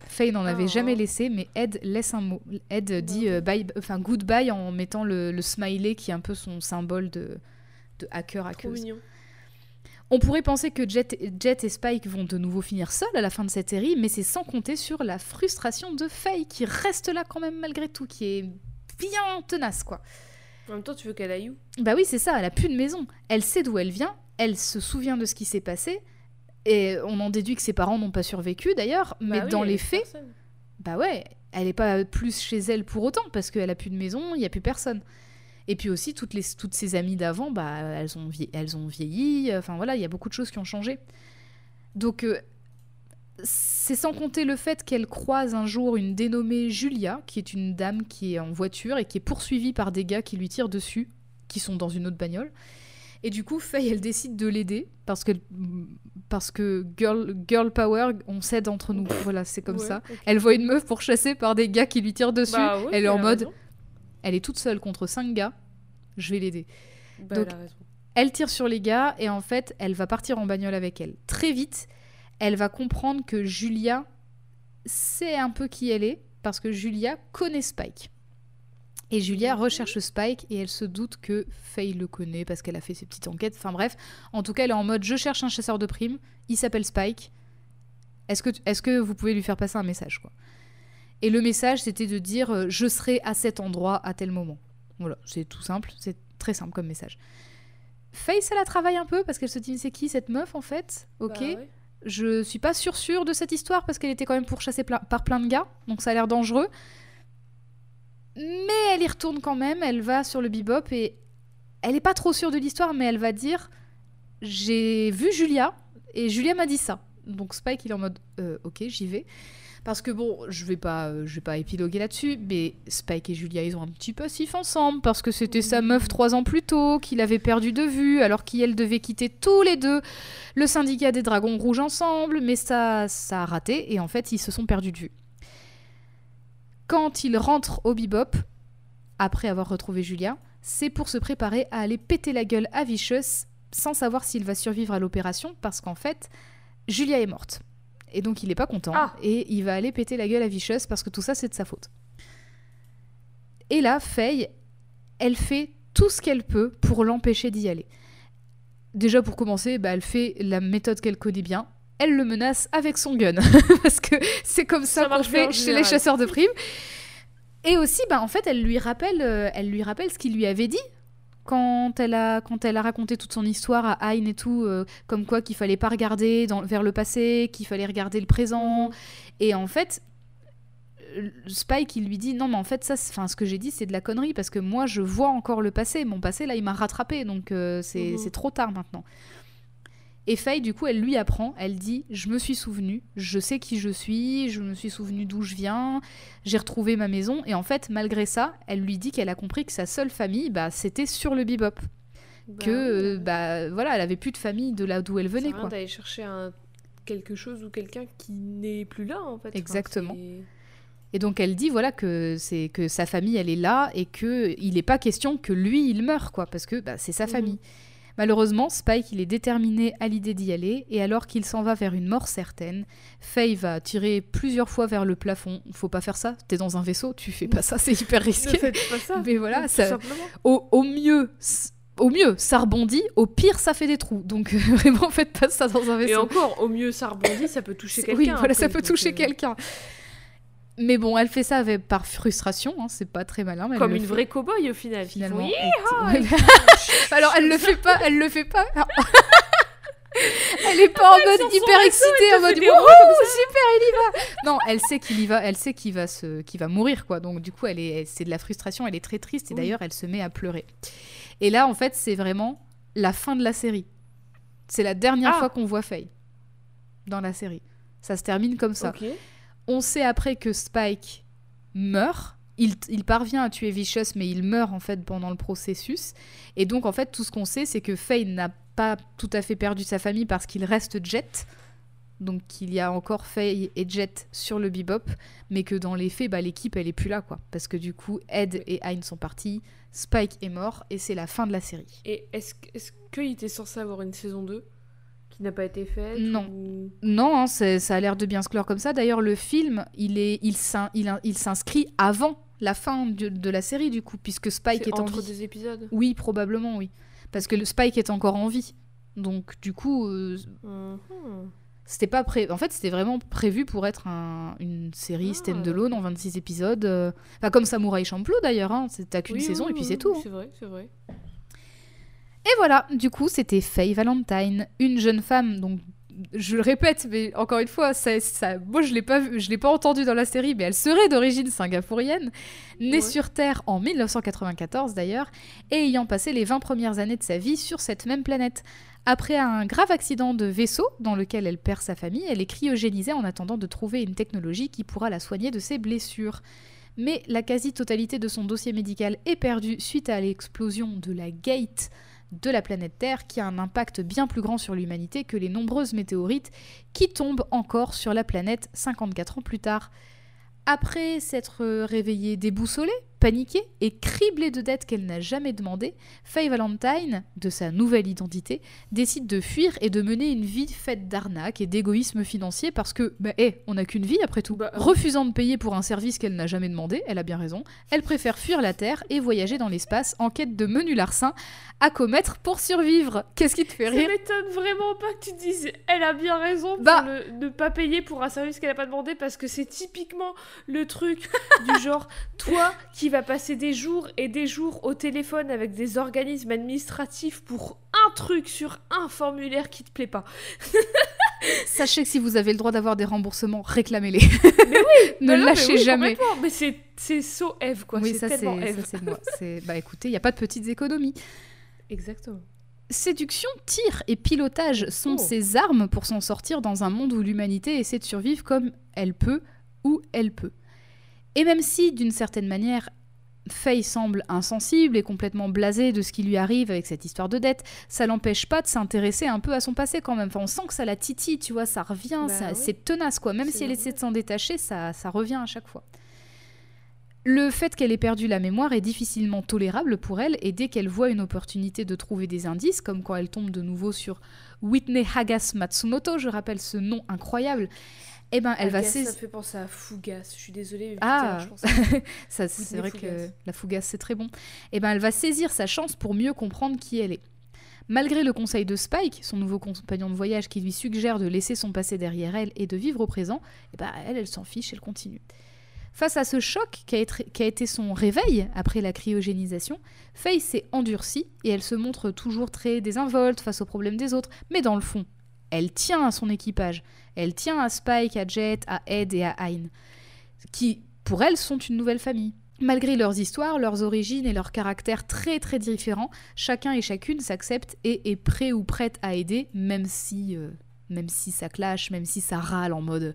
Faye n'en avait Oh. jamais laissé, mais Ed laisse un mot. Ed dit euh, bye, enfin goodbye en mettant le, le smiley qui est un peu son symbole de, de hacker hackeuse. On pourrait penser que Jet, Jet et Spike vont de nouveau finir seuls à la fin de cette série, mais c'est sans compter sur la frustration de Faye qui reste là quand même malgré tout, qui est bien tenace quoi. En même temps, tu veux qu'elle aille où? Bah oui, c'est ça, elle a plus de maison. Elle sait d'où elle vient, elle se souvient de ce qui s'est passé, et on en déduit que ses parents n'ont pas survécu d'ailleurs, mais Bah oui, dans les faits, personne. bah ouais, elle est pas plus chez elle pour autant, parce qu'elle a plus de maison, il y a plus personne. Et puis aussi, toutes, les, toutes ses amies d'avant, bah, elles, ont vie- elles ont vieilli, enfin voilà, il y a beaucoup de choses qui ont changé. Donc, euh, c'est sans compter le fait qu'elle croise un jour une dénommée Julia, qui est une dame qui est en voiture et qui est poursuivie par des gars qui lui tirent dessus, qui sont dans une autre bagnole. Et du coup, Faye, elle décide de l'aider parce que, parce que girl, girl power, on s'aide entre nous. Voilà, c'est comme Ouais, ça. Elle voit une meuf pourchassée par des gars qui lui tirent dessus. Bah oui, elle est en mode, raison. elle est toute seule contre cinq gars. Je vais l'aider. Bah, donc-. Elle tire sur les gars et en fait, elle va partir en bagnole avec elle. Très vite, elle va comprendre que Julia sait un peu qui elle est parce que Julia connaît Spike. Et Julia recherche Spike et elle se doute que Faye le connaît parce qu'elle a fait ses petites enquêtes. Enfin bref, en tout cas, elle est en mode je cherche un chasseur de primes, il s'appelle Spike. Est-ce que, est que vous pouvez lui faire passer un message quoi? Et le message, c'était de dire euh, je serai à cet endroit à tel moment. Voilà, c'est tout simple, c'est très simple comme message. Faye, ça la travaille un peu parce qu'elle se dit c'est qui cette meuf en fait? Ok. Bah ouais. Je suis pas sûre sûre de cette histoire parce qu'elle était quand même pourchassée par plein de gars, donc ça a l'air dangereux. Mais elle y retourne quand même, elle va sur le bebop et elle est pas trop sûre de l'histoire, mais elle va dire j'ai vu Julia et Julia m'a dit ça. Donc Spike il est en mode Euh, ok j'y vais. Parce que bon, je vais pas, euh, je vais pas épiloguer là-dessus, mais Spike et Julia, ils ont un petit passif ensemble parce que c'était sa meuf trois ans plus tôt qu'il avait perdu de vue, alors qu'elle devait quitter tous les deux le syndicat des dragons rouges ensemble, mais ça, ça a raté et en fait ils se sont perdus de vue. Quand ils rentrent au bebop, après avoir retrouvé Julia, c'est pour se préparer à aller péter la gueule à Vicious sans savoir s'il va survivre à l'opération parce qu'en fait, Julia est morte. Et donc il est pas content Ah. et il va aller péter la gueule à Vicious parce que tout ça c'est de sa faute. Et là, Faye, elle fait tout ce qu'elle peut pour l'empêcher d'y aller. Déjà pour commencer, bah, elle fait la méthode qu'elle connaît bien. Elle le menace avec son gun parce que c'est comme ça, Ça qu'on fait chez les chasseurs de primes. Et aussi, bah, en fait, elle lui rappelle, euh, elle lui rappelle ce qu'il lui avait dit quand elle a quand elle a raconté toute son histoire à Hein et tout, euh, comme quoi qu'il fallait pas regarder dans, vers le passé, qu'il fallait regarder le présent. Et en fait, euh, Spike il lui dit non mais en fait ça, enfin ce que j'ai dit c'est de la connerie parce que moi je vois encore le passé. Mon passé là il m'a rattrapé donc euh, c'est Mhm. c'est trop tard maintenant. Et Faye, du coup, elle lui apprend, elle dit Je me suis souvenu, je sais qui je suis, je me suis souvenu d'où je viens, j'ai retrouvé ma maison. Et en fait, malgré ça, elle lui dit qu'elle a compris que sa seule famille, bah, c'était sur le bebop. Bah que, euh, ouais. bah, voilà, elle avait plus de famille de là d'où elle venait, quoi. d'aller chercher un quelque chose ou quelqu'un qui n'est plus là en fait. Exactement. c'est- Et donc elle dit voilà que c'est que sa famille elle est là et que il n'est pas question que lui il meure quoi parce que bah, c'est sa Mhm. famille. Malheureusement, Spike il est déterminé à l'idée d'y aller et alors qu'il s'en va vers une mort certaine, Faye va tirer plusieurs fois vers le plafond. Faut pas faire ça. T'es dans un vaisseau, tu fais pas ça, c'est hyper risqué. pas ça. Mais voilà, tout ça-. Au, au mieux. Au mieux, ça rebondit. Au pire, ça fait des trous. Donc vraiment, faites pas ça dans un Et vaisseau. encore, au mieux, ça rebondit, ça peut toucher quelqu'un. Oui, voilà, ça peut toucher euh, quelqu'un. Mais bon, elle fait ça avec, par frustration, hein, c'est pas très malin. mais elle Comme une fait vraie cow-boy au final. finalement. Yeehaw Alors elle le fait pas, elle le fait pas. elle est pas en mode hyper excitée, en mode comme super, il y va. Non, elle sait qu'il y va, elle sait qu'il va se, qu'il va mourir quoi. Donc du coup, elle est, c'est de la frustration, elle est très triste et Oui. d'ailleurs elle se met à pleurer. Et là, en fait, c'est vraiment la fin de la série. C'est la dernière Ah. fois qu'on voit Faye dans la série. Ça se termine comme ça. Ok. On sait après que Spike meurt. Il, il parvient à tuer Vicious, mais il meurt en fait pendant le processus. Et donc en fait, tout ce qu'on sait, c'est que Faye n'a pas tout à fait perdu sa famille parce qu'il reste Jet. Donc il y a encore Faye et Jet sur le Bebop, mais que dans les faits, bah, l'équipe elle est plus là quoi. Parce que du coup, Ed et Hein sont partis, Spike est mort et c'est la fin de la série. Et est-ce est-ce qu'il était censé avoir une saison 2 qui n'a pas été faite Non. ou- Non, hein, ça a l'air de bien se clore comme ça. D'ailleurs, le film, il est, il s'in- il in- il s'inscrit avant la fin de, de la série du coup, puisque Spike C'est est en entre deux épisodes Oui, probablement, oui. Parce que le Spike est encore en vie. Donc, du coup, euh, Mhm. c'était pas pré... En fait, c'était vraiment prévu pour être un- une série Ah, stand-alone en 26 épisodes. euh, Enfin, comme Samurai Champloo d'ailleurs. Hein. T'as qu'une Oui, saison oui, et puis oui, c'est tout. hein. C'est vrai, c'est vrai. Et voilà, du coup, c'était Faye Valentine, une jeune femme. Donc, je le répète, mais encore une fois, ça, ça- moi je l'ai pas vu, je l'ai pas entendu dans la série, mais elle serait d'origine singapourienne, née Ouais. sur Terre en 1994 d'ailleurs, et ayant passé les 20 premières années de sa vie sur cette même planète. Après un grave accident de vaisseau dans lequel elle perd sa famille, elle est cryogénisée en attendant de trouver une technologie qui pourra la soigner de ses blessures. Mais la quasi-totalité de son dossier médical est perdue suite à l'explosion de la Gate de la planète Terre qui a un impact bien plus grand sur l'humanité que les nombreuses météorites qui tombent encore sur la planète 54 ans plus tard. Après s'être réveillée déboussolée, paniquée et criblée de dettes qu'elle n'a jamais demandées, Faye Valentine, de sa nouvelle identité, décide de fuir et de mener une vie faite d'arnaques et d'égoïsme financier parce que, bah, hé, on n'a qu'une vie après tout. Bah, oui. Refusant de payer pour un service qu'elle n'a jamais demandé, elle a bien raison, elle préfère fuir la Terre et voyager dans l'espace en quête de menus larcins à commettre pour survivre. Qu'est-ce qui te fait Ça rire m'étonne vraiment pas que tu te dises elle a bien raison Bah. ne pas payer pour un service qu'elle a pas demandé parce que c'est typiquement le truc du genre toi qui vas passer des jours et des jours au téléphone avec des organismes administratifs pour un truc sur un formulaire qui te plaît pas. Sachez que si vous avez le droit d'avoir des remboursements, réclamez-les. Mais ne Bah non, mais lâchez oui, jamais. Mais c'est c'est so Eve quoi, oui, ça c'est moi. Bah écoutez, il n'y a pas de petites économies. Exactement. Séduction, tir et pilotage sont Oh. ses armes pour s'en sortir dans un monde où l'humanité essaie de survivre comme elle peut, où elle peut. Et même si, d'une certaine manière, Faye semble insensible et complètement blasée de ce qui lui arrive avec cette histoire de dette, ça l'empêche pas de s'intéresser un peu à son passé quand même. Enfin, on sent que ça la titille, tu vois, ça revient, Bah oui. c'est tenace quoi. Même si elle essaie de s'en détacher, ça, ça revient à chaque fois. Le fait qu'elle ait perdu la mémoire est difficilement tolérable pour elle et dès qu'elle voit une opportunité de trouver des indices, comme quand elle tombe de nouveau sur Whitney Hagas Matsumoto, je rappelle ce nom incroyable, eh ben elle va Agas, Ça me fait penser à Fougas. Je suis désolée. Ah. je pense à- Ça, c'est vrai Fougas. que la fougasse, c'est très bon. Eh ben, elle va saisir sa chance pour mieux comprendre qui elle est. Malgré le conseil de Spike, son nouveau compagnon de voyage qui lui suggère de laisser son passé derrière elle et de vivre au présent, eh ben, elle, elle s'en fiche, elle continue. Face à ce choc qui a, été, qui a été son réveil après la cryogénisation, Faye s'est endurcie et elle se montre toujours très désinvolte face aux problèmes des autres, mais dans le fond, elle tient à son équipage, elle tient à Spike, à Jet, à Ed et à Hein, qui, pour elle, sont une nouvelle famille. Malgré leurs histoires, leurs origines et leurs caractères très très différents, chacun et chacune s'accepte et est prêt ou prête à aider, même si, euh, même si ça clash, même si ça râle en mode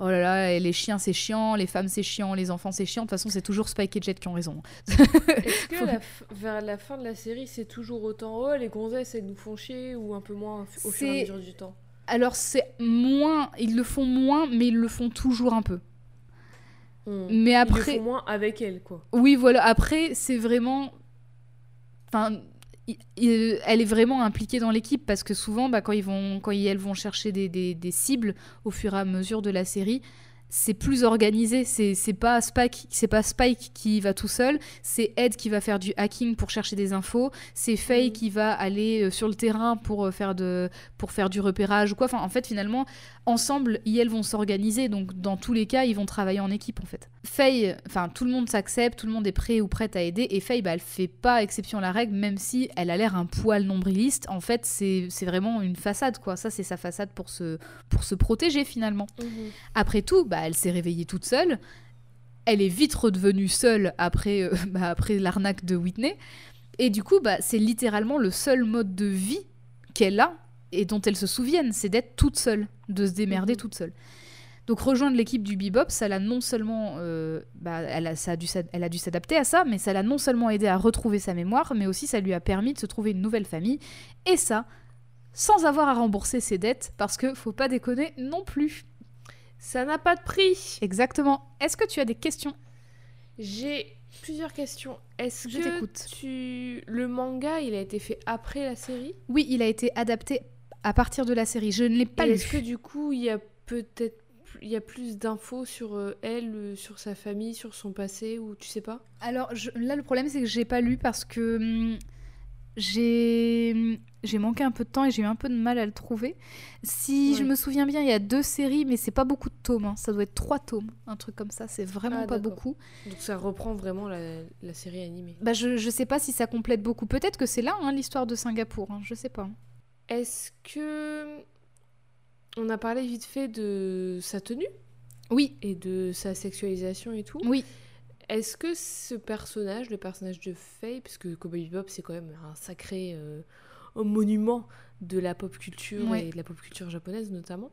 oh là là, les chiens c'est chiant, les femmes c'est chiant, les enfants c'est chiant. De toute façon, c'est toujours Spike et Jet qui ont raison. Est-ce que Faut- la f- vers la fin de la série, c'est toujours autant oh les gonzesses elles nous font chier ou un peu moins au fur et à mesure du temps? Alors c'est moins, ils le font moins, mais ils le font toujours un peu. On- Mais Ils après, le font moins avec elle, quoi. oui, voilà. Après, c'est vraiment. Enfin, elle est vraiment impliquée dans l'équipe parce que souvent, bah, quand ils vont, quand ils- elles vont chercher des, des- des cibles au fur et à mesure de la série, c'est plus organisé. C'est pas Spike, c'est pas Spike qui va tout seul. C'est Ed qui va faire du hacking pour chercher des infos. C'est Faye Mhm. qui va aller euh, sur le terrain pour euh, faire de, pour faire du repérage ou quoi. Enfin, en fait, finalement, ensemble, ils elles vont s'organiser. Donc, dans tous les cas, ils vont travailler en équipe, en fait. Faye, enfin, tout le monde s'accepte, tout le monde est prêt ou prête à aider. Et Faye, bah, elle fait pas exception à la règle, même si elle a l'air un poil nombriliste. En fait, c'est vraiment une façade, quoi. Ça, c'est sa façade pour se, pour se protéger, finalement. Après tout, bah, elle s'est réveillée toute seule. Elle est vite redevenue seule après, euh, bah, après l'arnaque de Whitney. Et du coup, bah, c'est littéralement le seul mode de vie qu'elle a et dont elle se souvienne, c'est d'être toute seule, de se démerder Mhm. toute seule. Donc rejoindre l'équipe du Bebop, ça l'a non seulement, euh, bah, elle, a, ça a dû elle a dû s'adapter à ça, mais ça l'a non seulement aidé à retrouver sa mémoire, mais aussi ça lui a permis de se trouver une nouvelle famille. Et ça, sans avoir à rembourser ses dettes, parce que faut pas déconner non plus. Ça n'a pas de prix. Exactement. Est-ce que tu as des questions? J'ai plusieurs questions. Est-ce Je que t'écoute. tu... le manga, il a été fait après la série? Oui, il a été adapté à partir de la série. Je ne l'ai pas lu. Est-ce que du coup, il y a peut-être il y a plus d'infos sur euh, elle, euh, sur sa famille, sur son passé, ou tu sais pas? Alors je- là, le problème, c'est que j'ai pas lu parce que hum, j'ai hum, j'ai manqué un peu de temps et j'ai eu un peu de mal à le trouver. Si je me souviens bien, il y a deux séries, mais c'est pas beaucoup de tomes. hein. Ça doit être trois tomes, un truc comme ça. C'est vraiment Ah, pas beaucoup. Donc ça reprend vraiment la, la série animée. Bah, je, je sais pas si ça complète beaucoup. Peut-être que c'est là hein, l'histoire de Singapour. hein, Je sais pas. Est-ce que on a parlé vite fait de sa tenue Oui, et de sa sexualisation et tout oui. Est-ce que ce personnage, le personnage de Faye, parce que Cowboy Bebop c'est quand même un sacré euh, un monument de la pop culture Ouais. et de la pop culture japonaise notamment,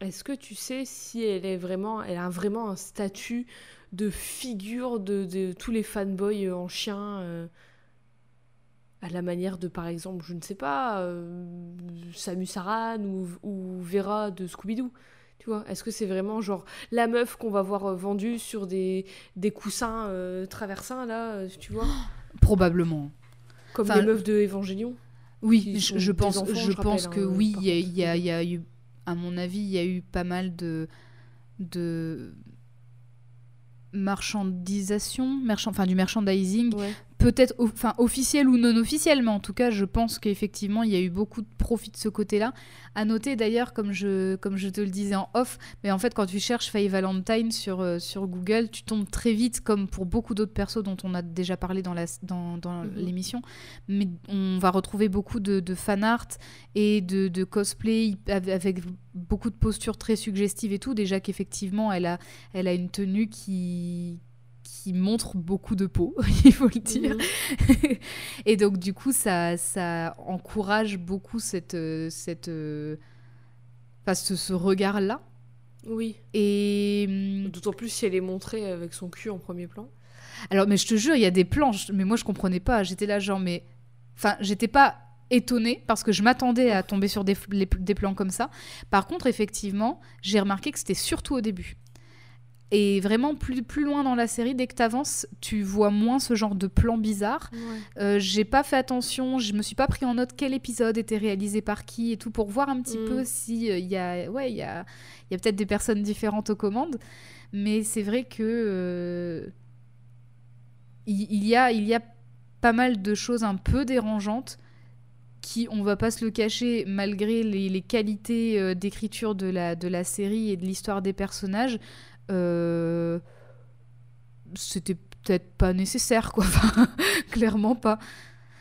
est-ce que tu sais si elle est vraiment, elle a vraiment un statut de figure de, de tous les fanboys en chien euh, à la manière de par exemple, je ne sais pas, euh, Samus Aran ou, ou Vera de Scooby-Doo tu vois, est-ce que c'est vraiment genre la meuf qu'on va voir euh, vendue sur des, des coussins euh, traversins là, euh, tu vois? Probablement. Comme Enfin, les meufs de Evangelion Oui, je, pense, enfants, je je pense rappelle, que hein, oui, il y, y y a eu, à mon avis, il y a eu pas mal de, de marchandisation, merchand, enfin du merchandising, Ouais. Peut-être enfin officiel ou non officiel, mais en tout cas, je pense qu'effectivement, il y a eu beaucoup de profit de ce côté-là. À noter d'ailleurs, comme je, comme je te le disais en off, mais en fait, quand tu cherches Faye Valentine sur, euh, sur Google, tu tombes très vite, comme pour beaucoup d'autres persos dont on a déjà parlé dans la- dans, dans Mhm. l'émission, mais on va retrouver beaucoup de, de fan art et de, de cosplay avec, avec beaucoup de postures très suggestives et tout. Déjà qu'effectivement, elle a, elle a une tenue qui qui montre beaucoup de peau, il faut le dire. Mhm. et donc du coup, ça, ça encourage beaucoup cette, euh, cette, euh, enfin, ce, ce regard-là. Oui. Et hum, D'autant plus si elle est montrée avec son cul en premier plan. alors, mais je te jure, il y a des plans, je- mais moi je comprenais pas. J'étais là genre, mais, enfin, j'étais pas étonnée parce que je m'attendais à tomber sur des, les- des plans comme ça. Par contre, effectivement, j'ai remarqué que c'était surtout au début. Et vraiment, plus, plus loin dans la série, dès que tu avances, tu vois moins ce genre de plans bizarres. Euh, j'ai pas fait attention, je me suis pas pris en note quel épisode était réalisé par qui et tout pour voir un petit Mm. peu si il y a ouais y a, y a peut-être des personnes différentes aux commandes, mais c'est vrai que euh, il il y a il y a pas mal de choses un peu dérangeantes qui, on va pas se le cacher, malgré les, les qualités euh, d'écriture de la, de la série et de l'histoire des personnages, euh, c'était peut-être pas nécessaire, quoi. Clairement pas.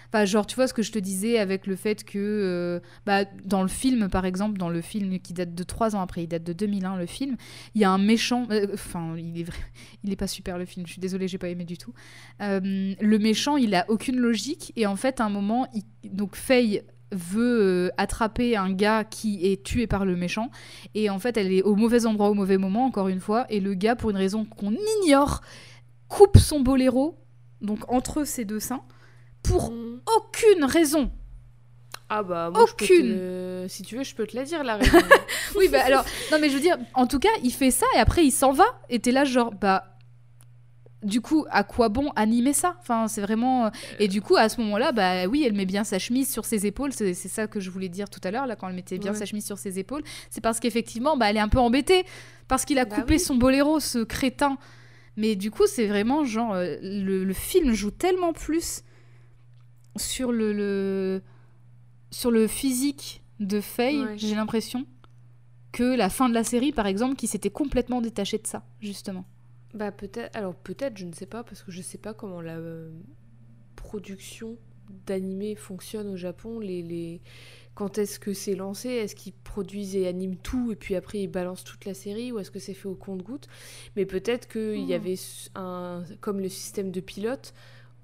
Enfin, genre, tu vois ce que je te disais avec le fait que, euh, bah, dans le film, par exemple, dans le film qui date de 3 ans après, il date de 2001, le film, il y a un méchant. euh, Enfin, il est vrai, il est pas super le film, je suis désolée, j'ai pas aimé du tout. Euh, le méchant, il a aucune logique, et en fait, à un moment, il- donc Faye veut euh, attraper un gars qui est tué par le méchant et en fait elle est au mauvais endroit au mauvais moment encore une fois et le gars pour une raison qu'on ignore coupe son boléro donc entre ses deux seins pour Mhm. aucune raison Ah bah moi, te Aucune. si tu veux, je peux te la dire la raison. Oui, bah alors, non mais je veux dire, en tout cas, il fait ça et après il s'en va et t'es là genre, bah. Du coup, à quoi bon animer ça? Enfin, c'est vraiment. euh, Et du coup, à ce moment-là, bah oui, elle met bien sa chemise sur ses épaules. C'est c'est ça que je voulais dire tout à l'heure, là, quand elle mettait bien Ouais. sa chemise sur ses épaules. C'est parce qu'effectivement, bah, elle est un peu embêtée. Parce qu'il a Bah coupé oui. son boléro, ce crétin. Mais du coup, c'est vraiment genre. euh, Le, le film joue tellement plus sur le. le- sur le physique de Faye, Ouais. j'ai l'impression, que la fin de la série, par exemple, qui s'était complètement détachée de ça, justement. Bah peut-être, alors peut-être, je ne sais pas, parce que je sais pas comment la euh, production d'animé fonctionne au Japon. Les, les... Quand est-ce que c'est lancé Est-ce qu'ils produisent et animent tout et puis après ils balancent toute la série ou est-ce que c'est fait au compte-goutte Mais peut-être qu'il y Mhm. avait un, comme le système de pilote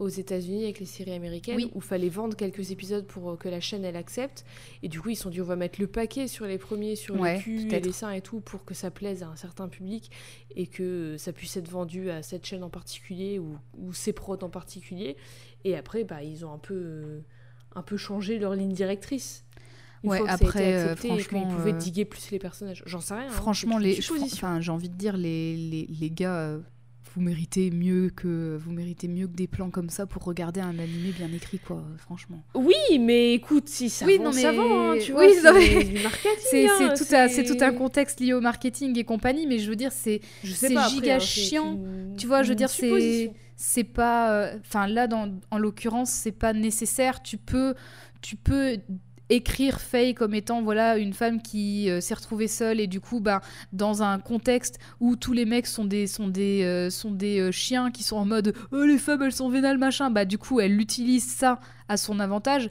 aux États-Unis avec les séries américaines Oui. où fallait vendre quelques épisodes pour euh, que la chaîne elle accepte et du coup ils se sont dit on va mettre le paquet sur les premiers sur Ouais, les culs les seins et tout pour que ça plaise à un certain public et que ça puisse être vendu à cette chaîne en particulier ou, ou ces prods en particulier. Et après, bah, ils ont un peu, euh, un peu changé leur ligne directrice. Une Ouais, fois que ça a été après, euh, franchement, pouvaient euh, diguer plus les personnages. J'en sais rien. hein, Franchement, les, j'ai envie de dire, les, les, les gars, vous méritez mieux que vous méritez mieux que des plans comme ça pour regarder un animé bien écrit, quoi. Franchement. Oui, mais écoute, si ça Oui, vend, non, mais- ça vend, hein, tu oui, vois, non, c'est mais- du marketing. C'est hein, c'est tout, un- c'est tout un contexte lié au marketing et compagnie, mais je veux dire, c'est c'est après, hein, c'est chiant. une- Tu vois, je veux dire, c'est c'est pas euh, enfin là dans en l'occurrence c'est pas nécessaire tu peux tu peux écrire Faye comme étant voilà une femme qui euh, s'est retrouvée seule et du coup bah dans un contexte où tous les mecs sont des sont des euh, sont des euh, chiens qui sont en mode oh, les femmes elles sont vénales machin. Bah du coup elle utilise ça à son avantage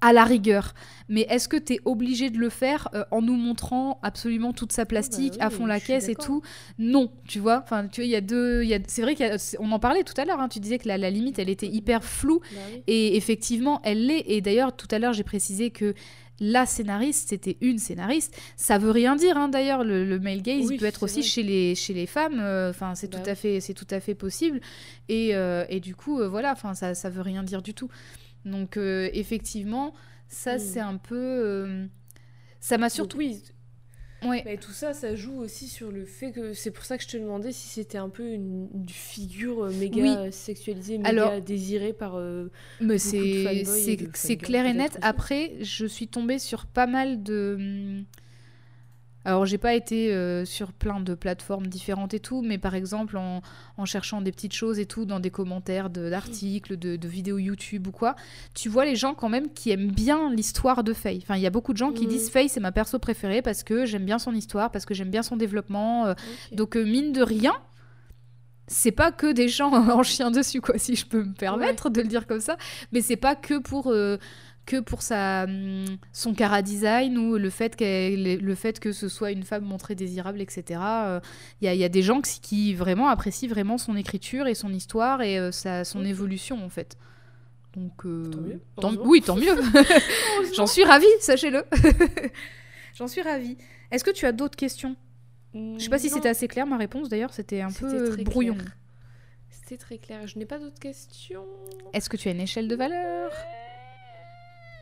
à la rigueur. Mais est-ce que tu es obligé de le faire euh, en nous montrant absolument toute sa plastique, bah à fond la caisse et tout? Non, tu vois. Enfin, tu il y a deux. il Y a... C'est vrai qu'on en parlait tout à l'heure. hein, tu disais que la, la limite, elle était hyper floue. Bah oui. Et effectivement, elle l'est. Et d'ailleurs, tout à l'heure, j'ai précisé que la scénariste, c'était une scénariste. Ça veut rien dire, hein, d'ailleurs. Le, le male gaze, Oui, il peut être aussi vrai. chez les, chez les femmes. euh, Enfin, c'est Bah tout à fait, c'est tout à fait possible. Et, euh, et du coup, voilà. Enfin, ça, ça veut rien dire du tout. Donc, euh, effectivement, ça, Hmm. c'est un peu. euh, Ça m'a Surtout, oui, Ouais. Mais tout ça, ça joue aussi sur le fait que c'est pour ça que je te demandais si c'était un peu une, une figure euh, méga Oui. sexualisée, méga Alors- désirée par. euh, Mais c'est c'est clair et net. aussi. Après, je suis tombée sur pas mal de. Alors, j'ai pas été euh, sur plein de plateformes différentes et tout, mais par exemple, en, en cherchant des petites choses et tout, dans des commentaires de- d'articles, de, de vidéos YouTube ou quoi, tu vois les gens quand même qui aiment bien l'histoire de Faye. Enfin, il y a beaucoup de gens qui Mhm. disent Faye, c'est ma perso préférée parce que j'aime bien son histoire, parce que j'aime bien son développement. euh, donc, euh, mine de rien, c'est pas que des gens en chien dessus, quoi, si je peux me permettre de le dire comme ça. Mais c'est pas que pour. Euh, que pour sa, hum, son cara design ou le fait, le fait que ce soit une femme montrée désirable, etc. Euh, Il y, a, il y a des gens qui, qui vraiment apprécient vraiment son écriture et son histoire et euh, sa, son évolution en fait. Donc, euh, Tant mieux, tant- oui, tant mieux. J'en suis ravie, sachez-le. J'en suis ravie. Est-ce que tu as d'autres questions? Je sais pas si c'était assez clair ma réponse d'ailleurs, c'était un peu très brouillon. C'était très clair. Je n'ai pas d'autres questions. Est-ce que tu as une échelle de valeur?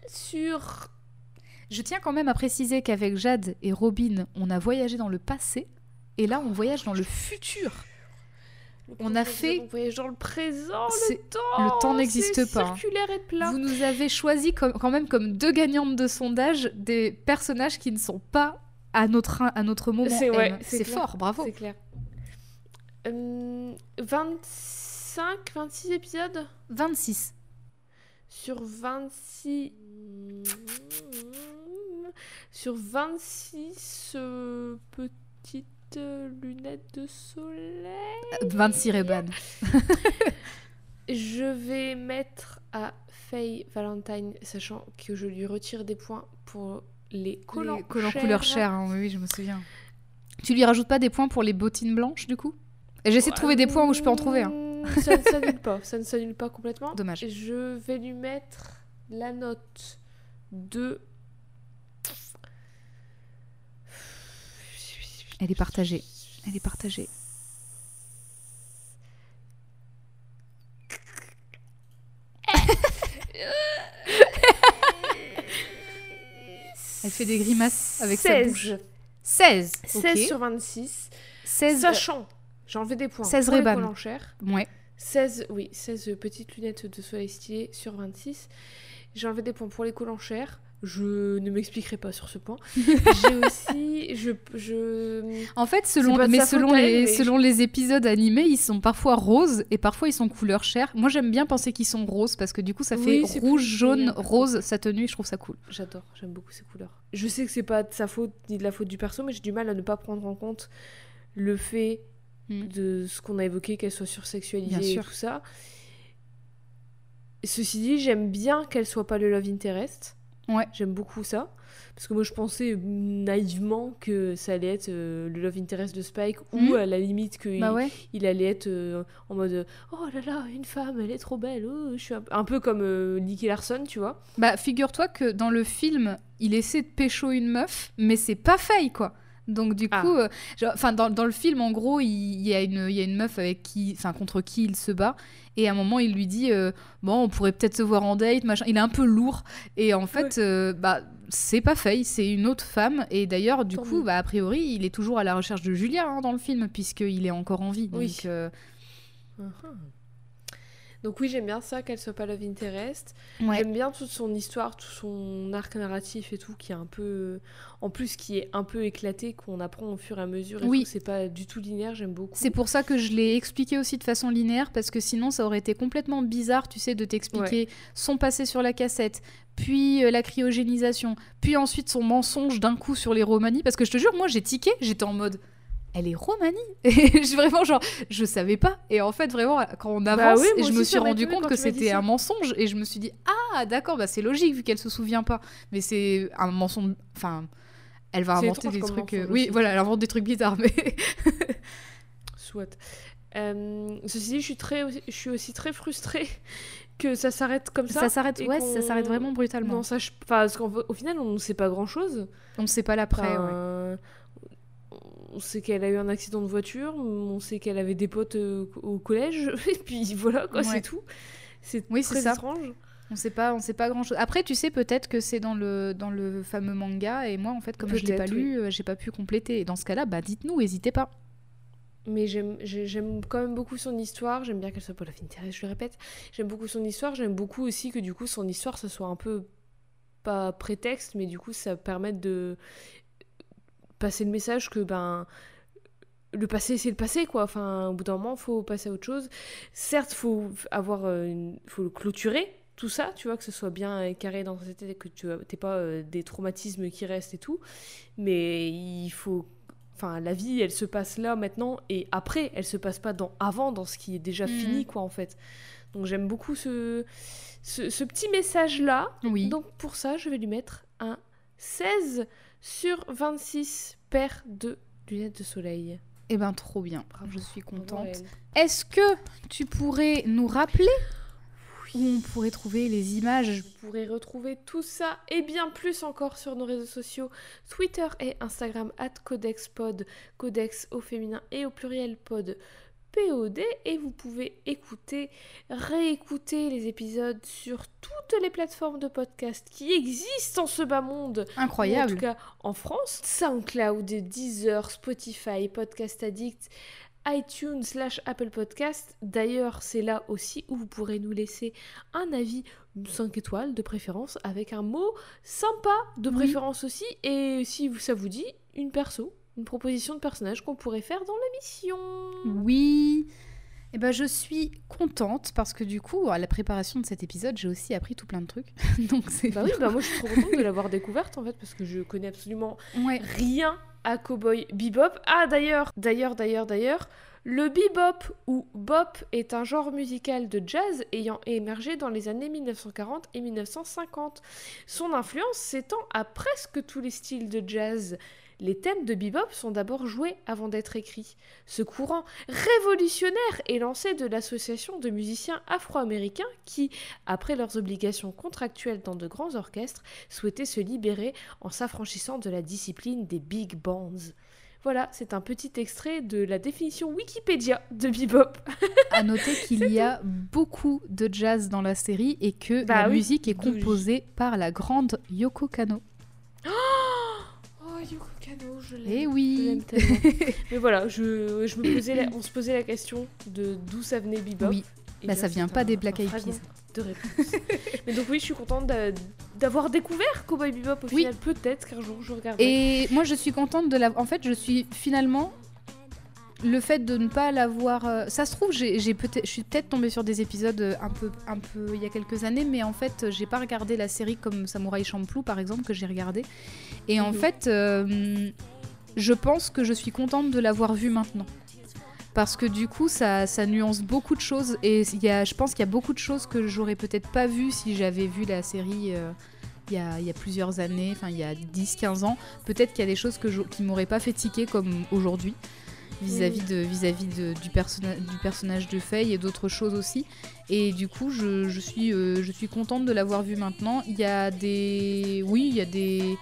Sur. Je tiens quand même à préciser qu'avec Jade et Robin, on a voyagé dans le passé et là on voyage dans le futur. le On a fait- On voyage dans le présent. Le temps. le temps n'existe pas. Circulaire et plat. Vous nous avez choisi comme- quand même comme deux gagnantes de sondage des personnages qui ne sont pas à notre, à notre moment. C'est- ouais, fort, bravo. C'est clair. Euh, 25, 26 épisodes? 26. Sur 26. Sur 26 euh, petites euh, lunettes de soleil. 26 Reban. Je vais mettre à Faye Valentine, sachant que je lui retire des points pour les collants, Les collants chers. couleur chair, hein, oui, je me souviens. Tu lui rajoutes pas des points pour les bottines blanches du coup? Et j'essaie de trouver des points où je peux en trouver. hein. Ça ne s'annule pas, ça ne s'annule pas complètement. Dommage. Je vais lui mettre la note de. Elle est partagée. Elle est partagée. fait des grimaces avec sa 16. bouche. 16. 16 ok. sur 26. 16. Sachant, j'ai enlevé des points. 16 pour les Ray-Ban. collants chers. Ouais. 16, oui, 16 petites lunettes de soleil stylées sur 26. J'ai enlevé des points pour les collants chers. Je ne m'expliquerai pas sur ce point. J'ai aussi. Je, je... En fait, selon, mais selon, les, mais selon les épisodes animés, ils sont parfois roses et parfois ils sont couleur chair. Moi, j'aime bien penser qu'ils sont roses parce que du coup, ça fait Oui, rouge, jaune, rose, sa tenue. Je trouve ça cool. J'adore, j'aime beaucoup ces couleurs. Je sais que c'est pas de sa faute ni de la faute du perso, mais j'ai du mal à ne pas prendre en compte le fait Mm. de ce qu'on a évoqué, qu'elle soit sursexualisée Bien et sûr. tout ça. Ceci dit, j'aime bien qu'elle soit pas le love interest. Ouais. J'aime beaucoup ça. Parce que moi, je pensais naïvement que ça allait être euh, le love interest de Spike, ou Mhm. à la limite qu'il Bah ouais. il allait être euh, en mode Oh là là, une femme, elle est trop belle. oh, je suis un... un peu comme euh, Nicky Larson, tu vois. Bah, figure-toi que dans le film, il essaie de pécho une meuf, mais c'est pas faille, quoi. Donc, du Ah. coup, euh, enfin, dans, dans le film, en gros, il, il y, a une- il y a une meuf avec qui, enfin, contre qui il se bat. Et à un moment, il lui dit euh, Bon, on pourrait peut-être se voir en date, machin. Il est un peu lourd. Et en fait, euh, bah, c'est pas faille, c'est une autre femme. Et d'ailleurs, du coup, bah, a priori, il est toujours à la recherche de Julia hein, dans le film, puisqu'il est encore en vie. Donc, Oui. euh, Donc oui, j'aime bien ça, qu'elle soit pas love interest. ouais. J'aime bien toute son histoire, tout son arc narratif et tout, qui est un peu... En plus, qui est un peu éclaté, qu'on apprend au fur et à mesure. Et Oui. C'est pas du tout linéaire, j'aime beaucoup. C'est pour ça que je l'ai expliqué aussi de façon linéaire, parce que sinon ça aurait été complètement bizarre, tu sais, de t'expliquer son passé sur la cassette, puis euh, la cryogénisation, puis ensuite son mensonge d'un coup sur les Romani, parce que je te jure, moi j'ai tiqué, j'étais en mode. Elle est Romani Et je vraiment genre, je savais pas. Et en fait, vraiment, quand on avance, Bah oui, je me suis rendu compte que c'était un mensonge, et je me suis dit, ah d'accord, bah c'est logique vu qu'elle se souvient pas. Mais c'est un mensonge. Enfin, elle va inventer des trucs. euh, oui, voilà, elle invente des trucs bizarres, mais. Soit. Euh, ceci dit, je suis, très, je suis aussi très frustrée que ça s'arrête comme ça. Ça s'arrête, ouais, ça s'arrête vraiment brutalement. Non, ça, je- enfin, parce qu'au final, on ne sait pas grand-chose. On sait pas l'après, ouais. On sait qu'elle a eu un accident de voiture, on sait qu'elle avait des potes euh, au collège, et puis voilà, quoi, Ouais. c'est tout. C'est Oui, c'est très ça. étrange. On sait pas, on sait pas grand chose. Après, tu sais peut-être que c'est dans le dans le fameux manga et moi en fait comme je l'ai pas lu, euh, j'ai pas pu compléter. Et dans ce cas-là, bah dites-nous, n'hésitez pas. Mais j'aime j'ai- j'aime quand même beaucoup son histoire, j'aime bien qu'elle soit pas la fine Thérèse, je le répète. J'aime beaucoup son histoire, j'aime beaucoup aussi que du coup son histoire ce soit un peu pas prétexte, mais du coup ça permette de passer le message que ben le passé c'est le passé quoi. Enfin au bout d'un moment faut passer à autre chose. Certes faut avoir euh, une... faut le clôturer tout ça, tu vois que ce soit bien euh, carré dans ta tête, que tu n'aies pas euh, des traumatismes qui restent et tout, mais il faut Enfin, la vie, elle se passe là maintenant et après, elle se passe pas dans avant, dans ce qui est déjà Mhm. fini, quoi, en fait. Donc j'aime beaucoup ce, ce, ce petit message-là. Oui. Donc pour ça, je vais lui mettre un 16 sur 26 paires de lunettes de soleil. Eh ben trop bien. Bravo. Je suis contente. Est-ce que tu pourrais nous rappeler où on pourrait trouver les images Vous pourrez retrouver tout ça et bien plus encore sur nos réseaux sociaux Twitter et Instagram at codexpod, codex au féminin et au pluriel pod POD et vous pouvez écouter, réécouter les épisodes sur toutes les plateformes de podcast qui existent en ce bas monde ou en Incroyable. tout cas en France, SoundCloud, Deezer, Spotify, Podcast Addict, iTunes slash Apple Podcast. D'ailleurs, c'est là aussi où vous pourrez nous laisser un avis 5 étoiles de préférence avec un mot sympa de Oui. préférence aussi. Et si ça vous dit, une perso, une proposition de personnage qu'on pourrait faire dans l'émission. Oui. Eh ben je suis contente parce que du coup, à la préparation de cet épisode, j'ai aussi appris tout plein de trucs. Donc c'est Bah oui, bah moi je suis trop contente de l'avoir découverte en fait parce que je connais absolument Ouais. rien à Cowboy Bebop. Ah d'ailleurs, d'ailleurs, d'ailleurs, d'ailleurs, le bebop ou bop est un genre musical de jazz ayant émergé dans les années 1940 et 1950. Son influence s'étend à presque tous les styles de jazz. Les thèmes de bebop sont d'abord joués avant d'être écrits. Ce courant révolutionnaire est lancé de l'association de musiciens afro-américains qui, après leurs obligations contractuelles dans de grands orchestres, souhaitaient se libérer en s'affranchissant de la discipline des big bands. Voilà, c'est un petit extrait de la définition Wikipédia de bebop. À noter qu'il y a beaucoup de jazz dans la série et que Bah la oui, musique est composée par la grande Yoko Kano. Yoko Kano, je l'aime. Eh Je oui. tellement. Mais voilà, je, je me posais la- on se posait la question de d'où ça venait Bebop. Oui. Et Bah, ça vient pas un- des Black Eyed Peas. De réponse. Mais donc oui, je suis contente d'a- d'avoir découvert Cowboy Bebop au Oui. final. Peut-être qu'un jour je regarderai. Et moi, je suis contente de la. En fait, je suis finalement. Le fait de ne pas l'avoir. euh, Ça se trouve, j'ai je suis peut-être tombée sur des épisodes euh, un peu, un peu il y a quelques années, mais en fait, j'ai pas regardé la série comme Samurai Champloo, par exemple, que j'ai regardé. Et en Mhm. fait, euh, je pense que je suis contente de l'avoir vu maintenant. Parce que du coup, ça, ça nuance beaucoup de choses. Et y a, je pense qu'il y a beaucoup de choses que j'aurais peut-être pas vues si j'avais vu la série euh, il, y a, il y a plusieurs années, enfin il y a 10-15 ans. Peut-être qu'il y a des choses que je- qui m'auraient pas fait tiquer comme aujourd'hui, vis-à-vis, de, vis-à-vis de- du, personna- du personnage de Faye et d'autres choses aussi. Et du coup, je, je suis, euh, je suis contente de l'avoir vu maintenant. Il y a des. Oui, il y a des.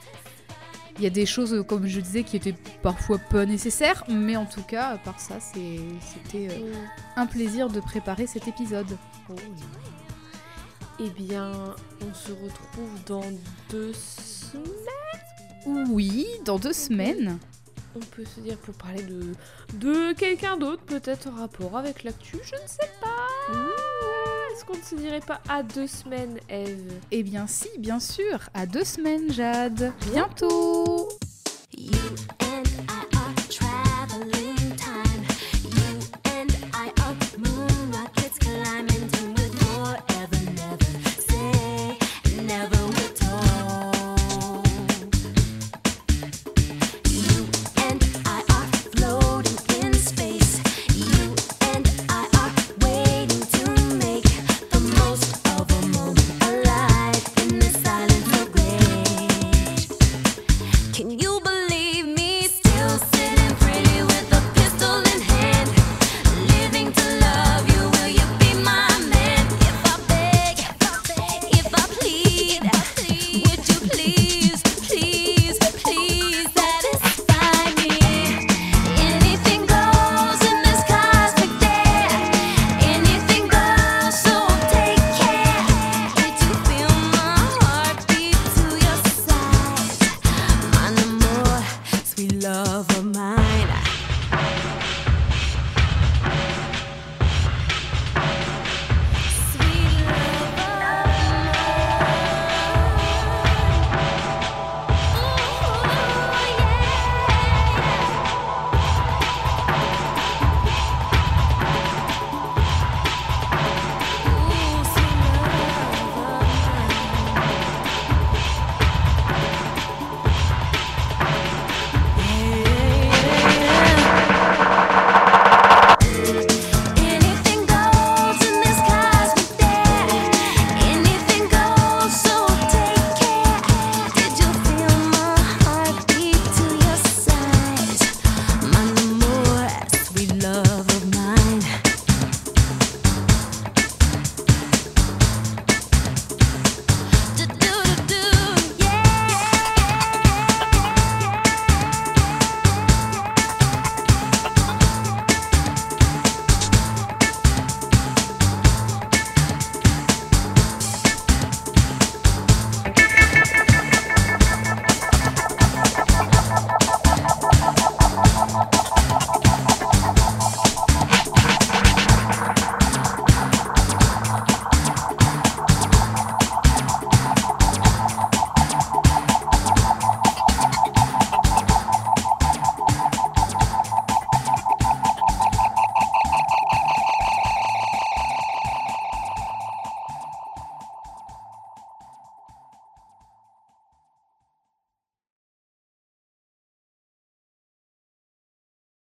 Il y a des choses, comme je disais, qui étaient parfois pas nécessaires, mais en tout cas, à part ça, c'était euh, Mm. un plaisir de préparer cet épisode. Oh. Eh bien, on se retrouve dans deux semaines? Oui, dans deux semaines. On peut se dire pour parler de, de quelqu'un d'autre, peut-être en rapport avec l'actu, je ne sais pas. Est-ce qu'on ne se dirait pas à deux semaines, Eve? Eh bien si, bien sûr. À deux semaines, Jade. Bientôt. You